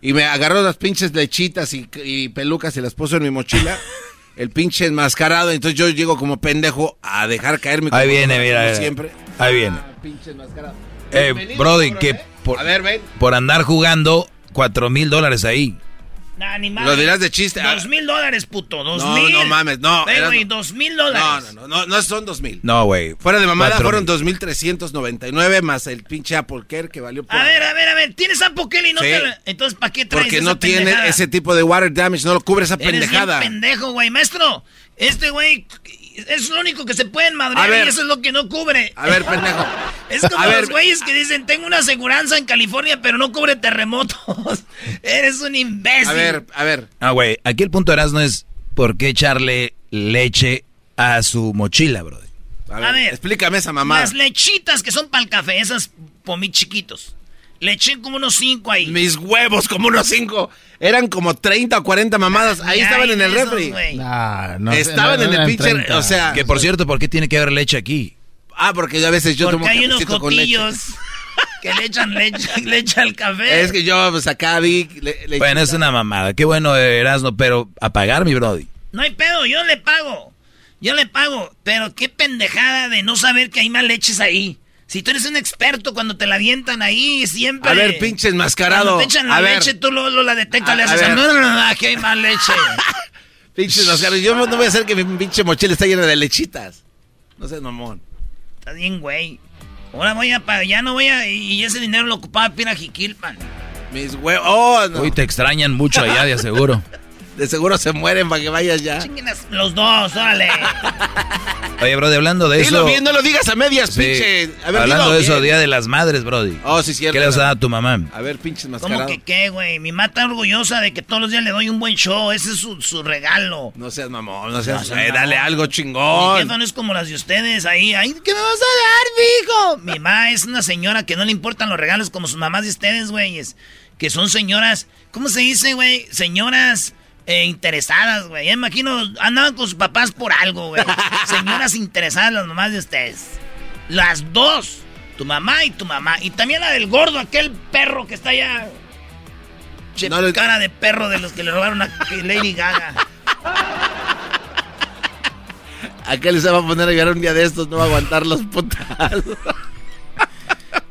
Y me agarró las pinches lechitas y, y pelucas y las puso en mi mochila. El pinche enmascarado. Entonces yo llego como pendejo a dejar caer mi Ahí viene, mira. siempre. Ahí viene. Pinche enmascarado. Eh, Brody, bro, que eh. por, A ver, ven. por andar jugando, cuatro mil dólares ahí. Nah, ni Lo dirás de chiste. Ah, Dos mil dólares, puto. Dos No, mil. no mames, no, Ve, era- güey, dos mil No, dólares. no, no, no, no son dos mil. No, güey. Fuera de mamada fueron mil. 2.399 más el pinche Apple Care que valió por... A ver, a ver, a ver. ¿Tienes Apple Care y no Sí. te Entonces, ¿para qué traes Porque esa no tiene pendejada? ese tipo de water damage, no lo cubre esa Eres bien pendejada. pendejo, güey. Maestro, este güey es lo único que se pueden madrear ver. y eso es lo que no cubre. A ver, pendejo. Es como A los ver. güeyes que dicen, tengo una aseguranza en California, pero no cubre terremotos. Eres un imbécil. A ver, a ver. Ah, güey. Aquí el punto de Erasmo es por qué echarle leche a su mochila, Brody. A ver, A ver. explícame esa mamada. Las lechitas que son para el café, esas pomí chiquitos. Le eché como unos cinco ahí. Mis huevos, como unos cinco. Eran como 30 o 40 mamadas. Ahí Ya estaban en el esos, refri. no, Estaban no en el pinche. 30. O sea. Que por cierto, ¿por qué tiene que haber leche aquí? Ah, porque a veces yo tomo Porque hay unos cotillos que le echan leche, leche al café. Es que yo, pues acá vi. le- le- Bueno, es una mamada. Qué bueno, Erasmo, pero a pagar, mi Brody. No hay pedo, yo le pago. Yo le pago. Pero qué pendejada de no saber que hay más leches ahí. Si tú eres un experto cuando te la avientan ahí, siempre. A ver, pinche enmascarado. Cuando te echan la A ver. leche, tú lo, lo la detectas, A- le a haces. ver. No, no, no, aquí hay más leche. Pinche enmascarado. Yo no voy a hacer que mi pinche mochila esté llena de lechitas. No seas mamón. Está bien, güey. Ahora voy a para allá, no voy a. Y ese dinero lo ocupaba para ir a Jiquilpan. Mis huevos. Oh, no. Uy, te extrañan mucho allá, de aseguro. De seguro se mueren para que vayas ya. Los dos, órale. Oye, Brody, hablando de Dilo eso. bien, no lo digas a medias, Sí. pinche. A ver, hablando dilo de eso, bien. Día de las Madres, Brody. Oh, sí, cierto. ¿Qué le vas a dar a tu mamá? A ver, pinches ¿Cómo mascarado. que qué, güey? Mi mamá está orgullosa de que todos los días le doy un buen show. Ese es su, su regalo. No seas mamón, no seas. No seas eh, dale algo Mi chingón. jefa no es como las de ustedes ahí. Ay, ¿qué me vas a dar, mijo? Mi mamá es una señora que no le importan los regalos como sus mamás de ustedes, güeyes. Que son señoras, ¿cómo se dice, güey? Señoras eh, interesadas, güey. Ya imagino, andaban con sus papás por algo, güey. Señoras interesadas las mamás de ustedes. Las dos. Tu mamá y tu mamá. Y también la del gordo, aquel perro que está allá. Che, cara de perro de los que le robaron a Lady Gaga. Aquel se va a poner a llorar un día de estos, no va a aguantar los putazos.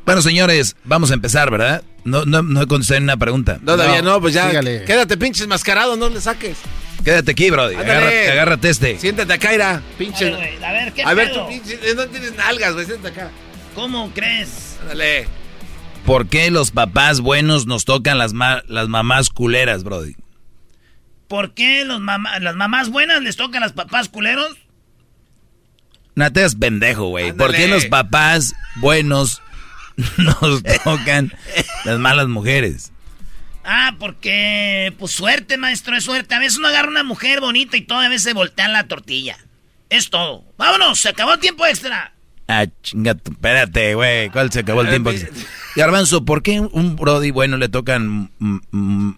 Bueno, señores, vamos a empezar, ¿verdad? No, no, no contesté una pregunta. Todavía no, pues ya. Quédate, pinches mascarado, no le saques. Quédate aquí, Brody. Agárrate, agárrate este. Siéntate acá, Ira. Pinche. A ver, güey, a ver, ¿qué A ver, pedo? tú pinche. eh, No tienes nalgas, güey. Siéntate acá. ¿Cómo crees? Dale. ¿Por qué los papás buenos nos tocan las, ma- las mamás culeras, Brody? ¿Por qué los mamá- las mamás buenas les tocan a los papás culeros? No te pendejo, güey. ¿Por qué los papás buenos nos tocan las malas mujeres? Ah, porque, pues suerte, maestro, es suerte. A veces uno agarra una mujer bonita y toda vez se voltea la tortilla. Es todo. Vámonos, se acabó el tiempo extra. Ah, chinga, tu- espérate, güey. ¿Cuál se acabó el tiempo? Garbanzo, ¿por qué un Brody bueno le tocan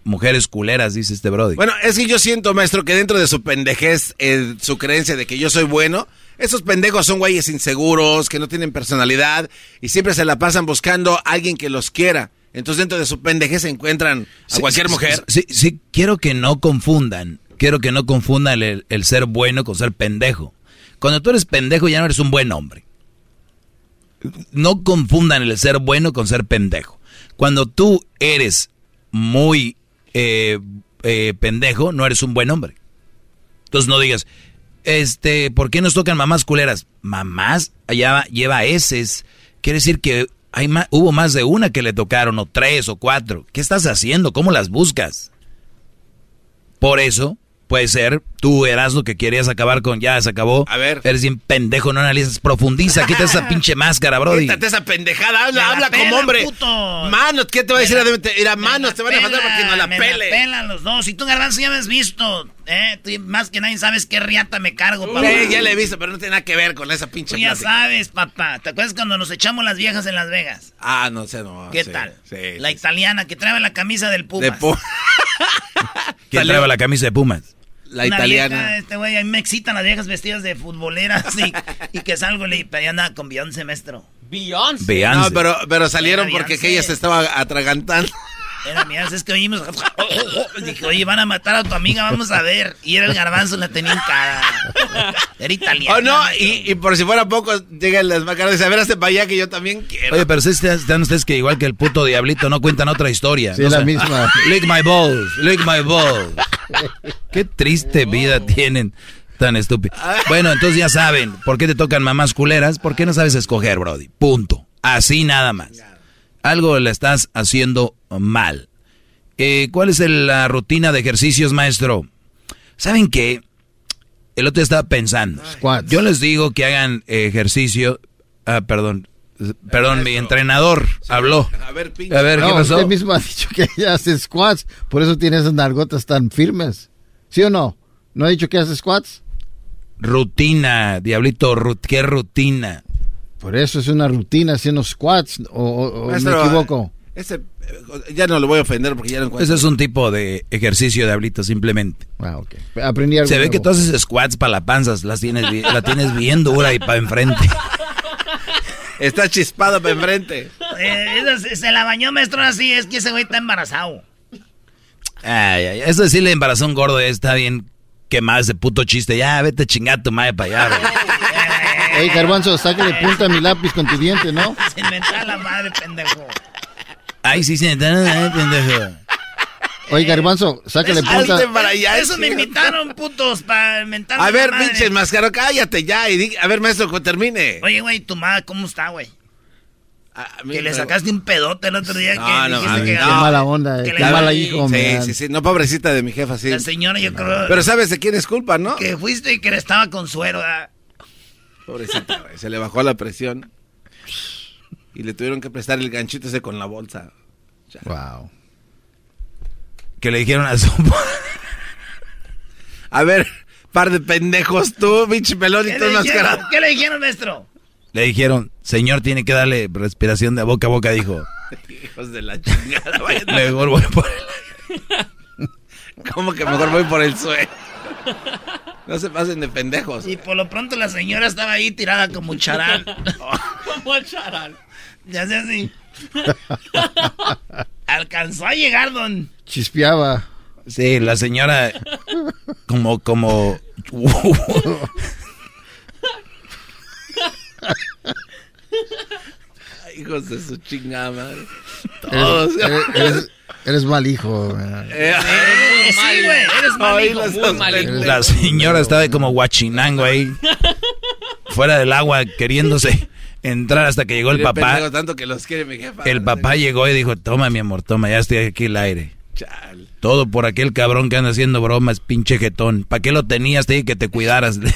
mujeres culeras, dice este Brody? Bueno, es que yo siento, maestro, que dentro de su pendejez, eh, su creencia de que yo soy bueno, esos pendejos son güeyes inseguros, que no tienen personalidad y siempre se la pasan buscando a alguien que los quiera. Entonces dentro de su pendejez se encuentran a Sí, cualquier sí, mujer. Sí, sí, quiero que no confundan. Quiero que no confundan el, el ser bueno con ser pendejo. Cuando tú eres pendejo ya no eres un buen hombre. No confundan el ser bueno con ser pendejo. Cuando tú eres muy eh, eh, pendejo, no eres un buen hombre. Entonces no digas, este, ¿por qué nos tocan mamás culeras? Mamás, allá lleva eses. Quiere decir que hay hubo más de una que le tocaron, o tres, o cuatro. ¿Qué estás haciendo? ¿Cómo las buscas? Por eso, puede ser, tú eras lo que querías acabar con, ya se acabó. A ver. Eres bien pendejo, no analices, profundiza, quita esa pinche máscara, Brody. Quítate esa pendejada, Me habla, la habla pela, como hombre. puto. Manos, ¿qué te va a decir? La- Mira, manos, te van a faltar para que no la me pele. pelan los dos. Y tú, Garbanzo, ya me has visto. ¿eh? Tú más que nadie sabes qué riata me cargo, papá. Sí, ya le he visto, pero no tiene nada que ver con esa pinche Tú ya plática. sabes, papá. ¿Te acuerdas cuando nos echamos las viejas en Las Vegas? Ah, no sé, no. ¿Qué sí, tal? Sí. la italiana que trae la camisa del Pumas. De Pu- ¿Quién Salió- trae la camisa de Pumas? La Una italiana. vieja, este güey, a mí me excitan las viejas vestidas de futboleras y, y que salgo y le andaba con Beyoncé, maestro. Beyoncé. Beyoncé. No, pero, pero salieron porque Beyoncé. que ella se estaba atragantando. Era mira, es que oímos. Dije, oye, van a matar a tu amiga, vamos a ver. Y era el garbanzo, la tenía en cara. Era italiana. Oh, no, y, y por si fuera poco, llega el desmacarado y dice, a ver, hazte para allá que yo también quiero. Oye, pero si están ustedes que igual que el puto diablito no cuentan otra historia. Sí, ¿no? la misma. Lick my balls, lick my balls. Qué triste vida tienen. Tan estúpido. Bueno, entonces ya saben, ¿por qué te tocan mamás culeras? ¿Por qué no sabes escoger, Brody? Punto. Así nada más. Algo le estás haciendo mal. Eh, ¿Cuál es el- la rutina de ejercicios, maestro? ¿Saben qué? El otro estaba pensando. Yo les digo que hagan ejercicio. Ah, perdón. Perdón, mi entrenador habló. A ver, pinche. A ver, ¿qué No, pasó? usted mismo ha dicho que ella hace squats, por eso tiene esas nargotas tan firmes. ¿Sí o no? ¿No ha dicho que hace squats? Rutina, diablito, rut- ¿qué rutina? Por eso es una rutina haciendo squats, o, o- Maestro, me equivoco. Ese, ya no lo voy a ofender porque ya lo encuentro. Ese es un tipo de ejercicio, diablito, simplemente. Ah, ok. Aprendí algo Se ve nuevo. que tú haces squats para la panza, las tienes, la tienes bien dura y para enfrente. Está chispado para enfrente. Eh, se, se la bañó, maestro, así. Es que ese güey está embarazado. Ay, ay, eso decirle embarazó a un gordo está bien quemado ese puto chiste. Ya, vete a chingar a tu madre para allá, güey. Ey, Garbanzo, sácale punta a mi lápiz con tu diente, ¿no? Se inventa la madre, pendejo. Ay, sí, se pendejo. Oye, Garbanzo, sácale punta. para allá, Eso me invitaron, putos, para inventar A ver, pinche máscaro, cállate ya y di- a ver, maestro, que termine. Oye, güey, tu madre, ¿cómo está, güey? Que le pero- sacaste un pedote el otro día No, que no, dijiste que no. Qué mala onda, que eh, le qué mala hijo, Sí, man. sí, sí, no, pobrecita de mi jefa, sí. La señora, yo creo. Pero ¿sabes de quién es culpa, no? Que fuiste y que le estaba con suero, ¿verdad? Pobrecita, güey, se le bajó la presión. Y le tuvieron que prestar el ganchito ese con la bolsa. Wow. Que le dijeron a su... A ver, par de pendejos tú, pinche pelón y ¿Qué tú enmascarado. ¿Qué le dijeron, maestro? Le dijeron, señor, tiene que darle respiración de boca a boca, dijo. Hijos de la chingada. Mejor voy por el... ¿Cómo que mejor voy por el suelo? No se pasen de pendejos. Y por lo pronto la señora estaba ahí tirada como charal. Como charal. Ya sé así. Alcanzó a llegar, don. Chispeaba. Sí, la señora como, como... Hijos de su chingada madre. Eres, Todos. eres- eres- eres mal hijo. Eh, Eh, sí, güey, eres mal los muy mal hijo. La señora estaba como guachinango ahí, fuera del agua, queriéndose entrar hasta que llegó el papá. tanto que los quiere mi jefa. El papá llegó y dijo, toma mi amor, toma, ya estoy aquí el aire. Chal. Todo por aquel cabrón que anda haciendo bromas, pinche jetón. ¿Para qué lo tenías? Te dije que te cuidaras.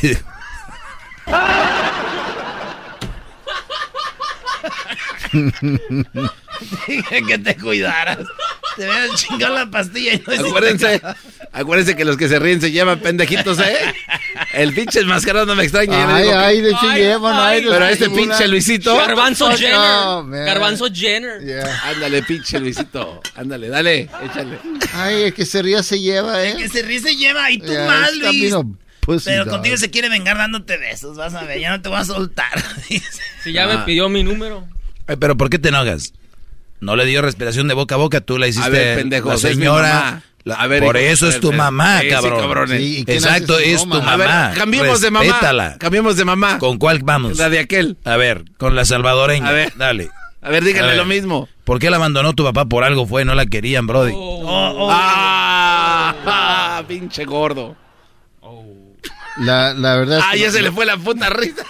Dije que te cuidaras. Te voy a chingar la pastilla y no Acuérdense, acuérdense que los que se ríen se llevan pendejitos, ¿eh? El pinche enmascarado no me extraña. Ay, digo ay, de hecho llevan, ay, de Pero a este pinche Luisito. Garbanzo Oh, Jenner. no, man. Garbanzo Jenner. Yeah. Ándale, pinche Luisito. Ándale, dale, échale. Ay, el que se ría se lleva, ¿eh? Que se ríe se lleva y tú Yeah, mal, Luis. pussy Pero dog. contigo se quiere vengar dándote besos, vas a ver, ya no te voy a soltar. dice. Si ya me pidió mi número. Ay, pero ¿por qué te enojas? No le dio respiración de boca a boca, tú la hiciste. A ver, pendejos, la es mi señora. mamá. la- A ver, por eso es tu sí, mamá, sí, cabrón. cabrones. Sí, ¿y quién Exacto, es tu bromas? A ver, mamá. cambiemos de mamá. Cambiemos de mamá. ¿Con cuál vamos? La de aquel. A ver, con la salvadoreña. A ver. Dale. A ver, díganle A ver. lo mismo. ¿Por qué la abandonó tu papá? Por algo fue, no la querían, Brody. Oh, oh. Ah, ah, pinche gordo. La, la verdad es Ah, que ya no- se le fue la puta risa.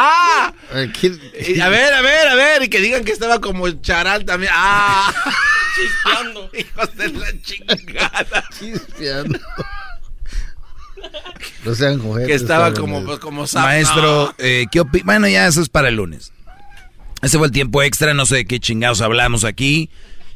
¡Ah! Eh, ¿quién- Y a ver, a ver, a ver, y que digan que estaba como charal también. ¡Ah! Chispeando. Hijos de la chingada. Chispeando. No sean joder. Que estaba como, pues, como sapo. Maestro, eh, ¿qué opi- Bueno, ya eso es para el lunes. Ese fue el tiempo extra, no sé de qué chingados hablamos aquí.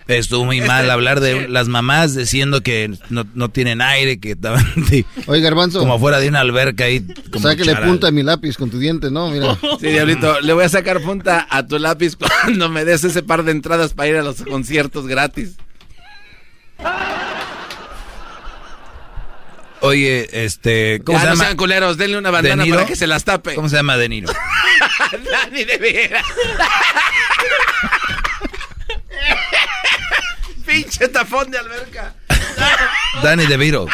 Estuvo muy Este, mal hablar de sí. las mamás diciendo que no, no tienen aire, que estaban de- Oye, Garbanzo, como fuera de una alberca ahí. Como sáquele charal. punta a mi lápiz con tu diente, ¿no? Mira. Sí, diablito, le voy a sacar punta a tu lápiz cuando me des ese par de entradas para ir a los conciertos gratis. Oye, este, ¿cómo ya se no llama? sean culeros, denle una ¿De bandana Niro? para que se las tape. ¿Cómo se llama De Niro? Dani de veras. Pinche tafón de alberca. Danny DeVito.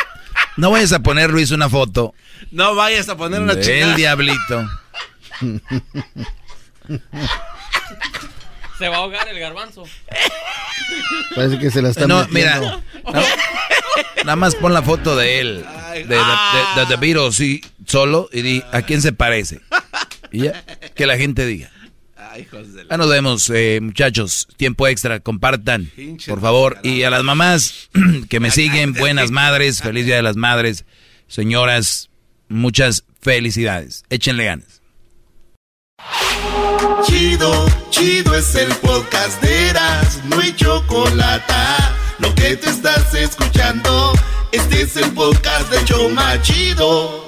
No vayas a poner, Luis, una foto No vayas a poner una del chingada. diablito. Se va a ahogar el garbanzo. Parece que se la están No, metiendo. mira, no, nada más pon la foto de él, de, de, de, de The Beatles, sí, solo, y di, ¿a quién se parece? Y ya, que la gente diga. Ay, hijos de la- Ya nos vemos, eh, muchachos. Tiempo extra, compartan, Pinche por favor. Y a las mamás que me siguen, buenas madres, feliz día de las madres. Señoras, muchas felicidades. Échenle ganas. Chido, chido es el podcast de Eras, no hay chocolate. Lo que te estás escuchando, este es el podcast de Choma Chido.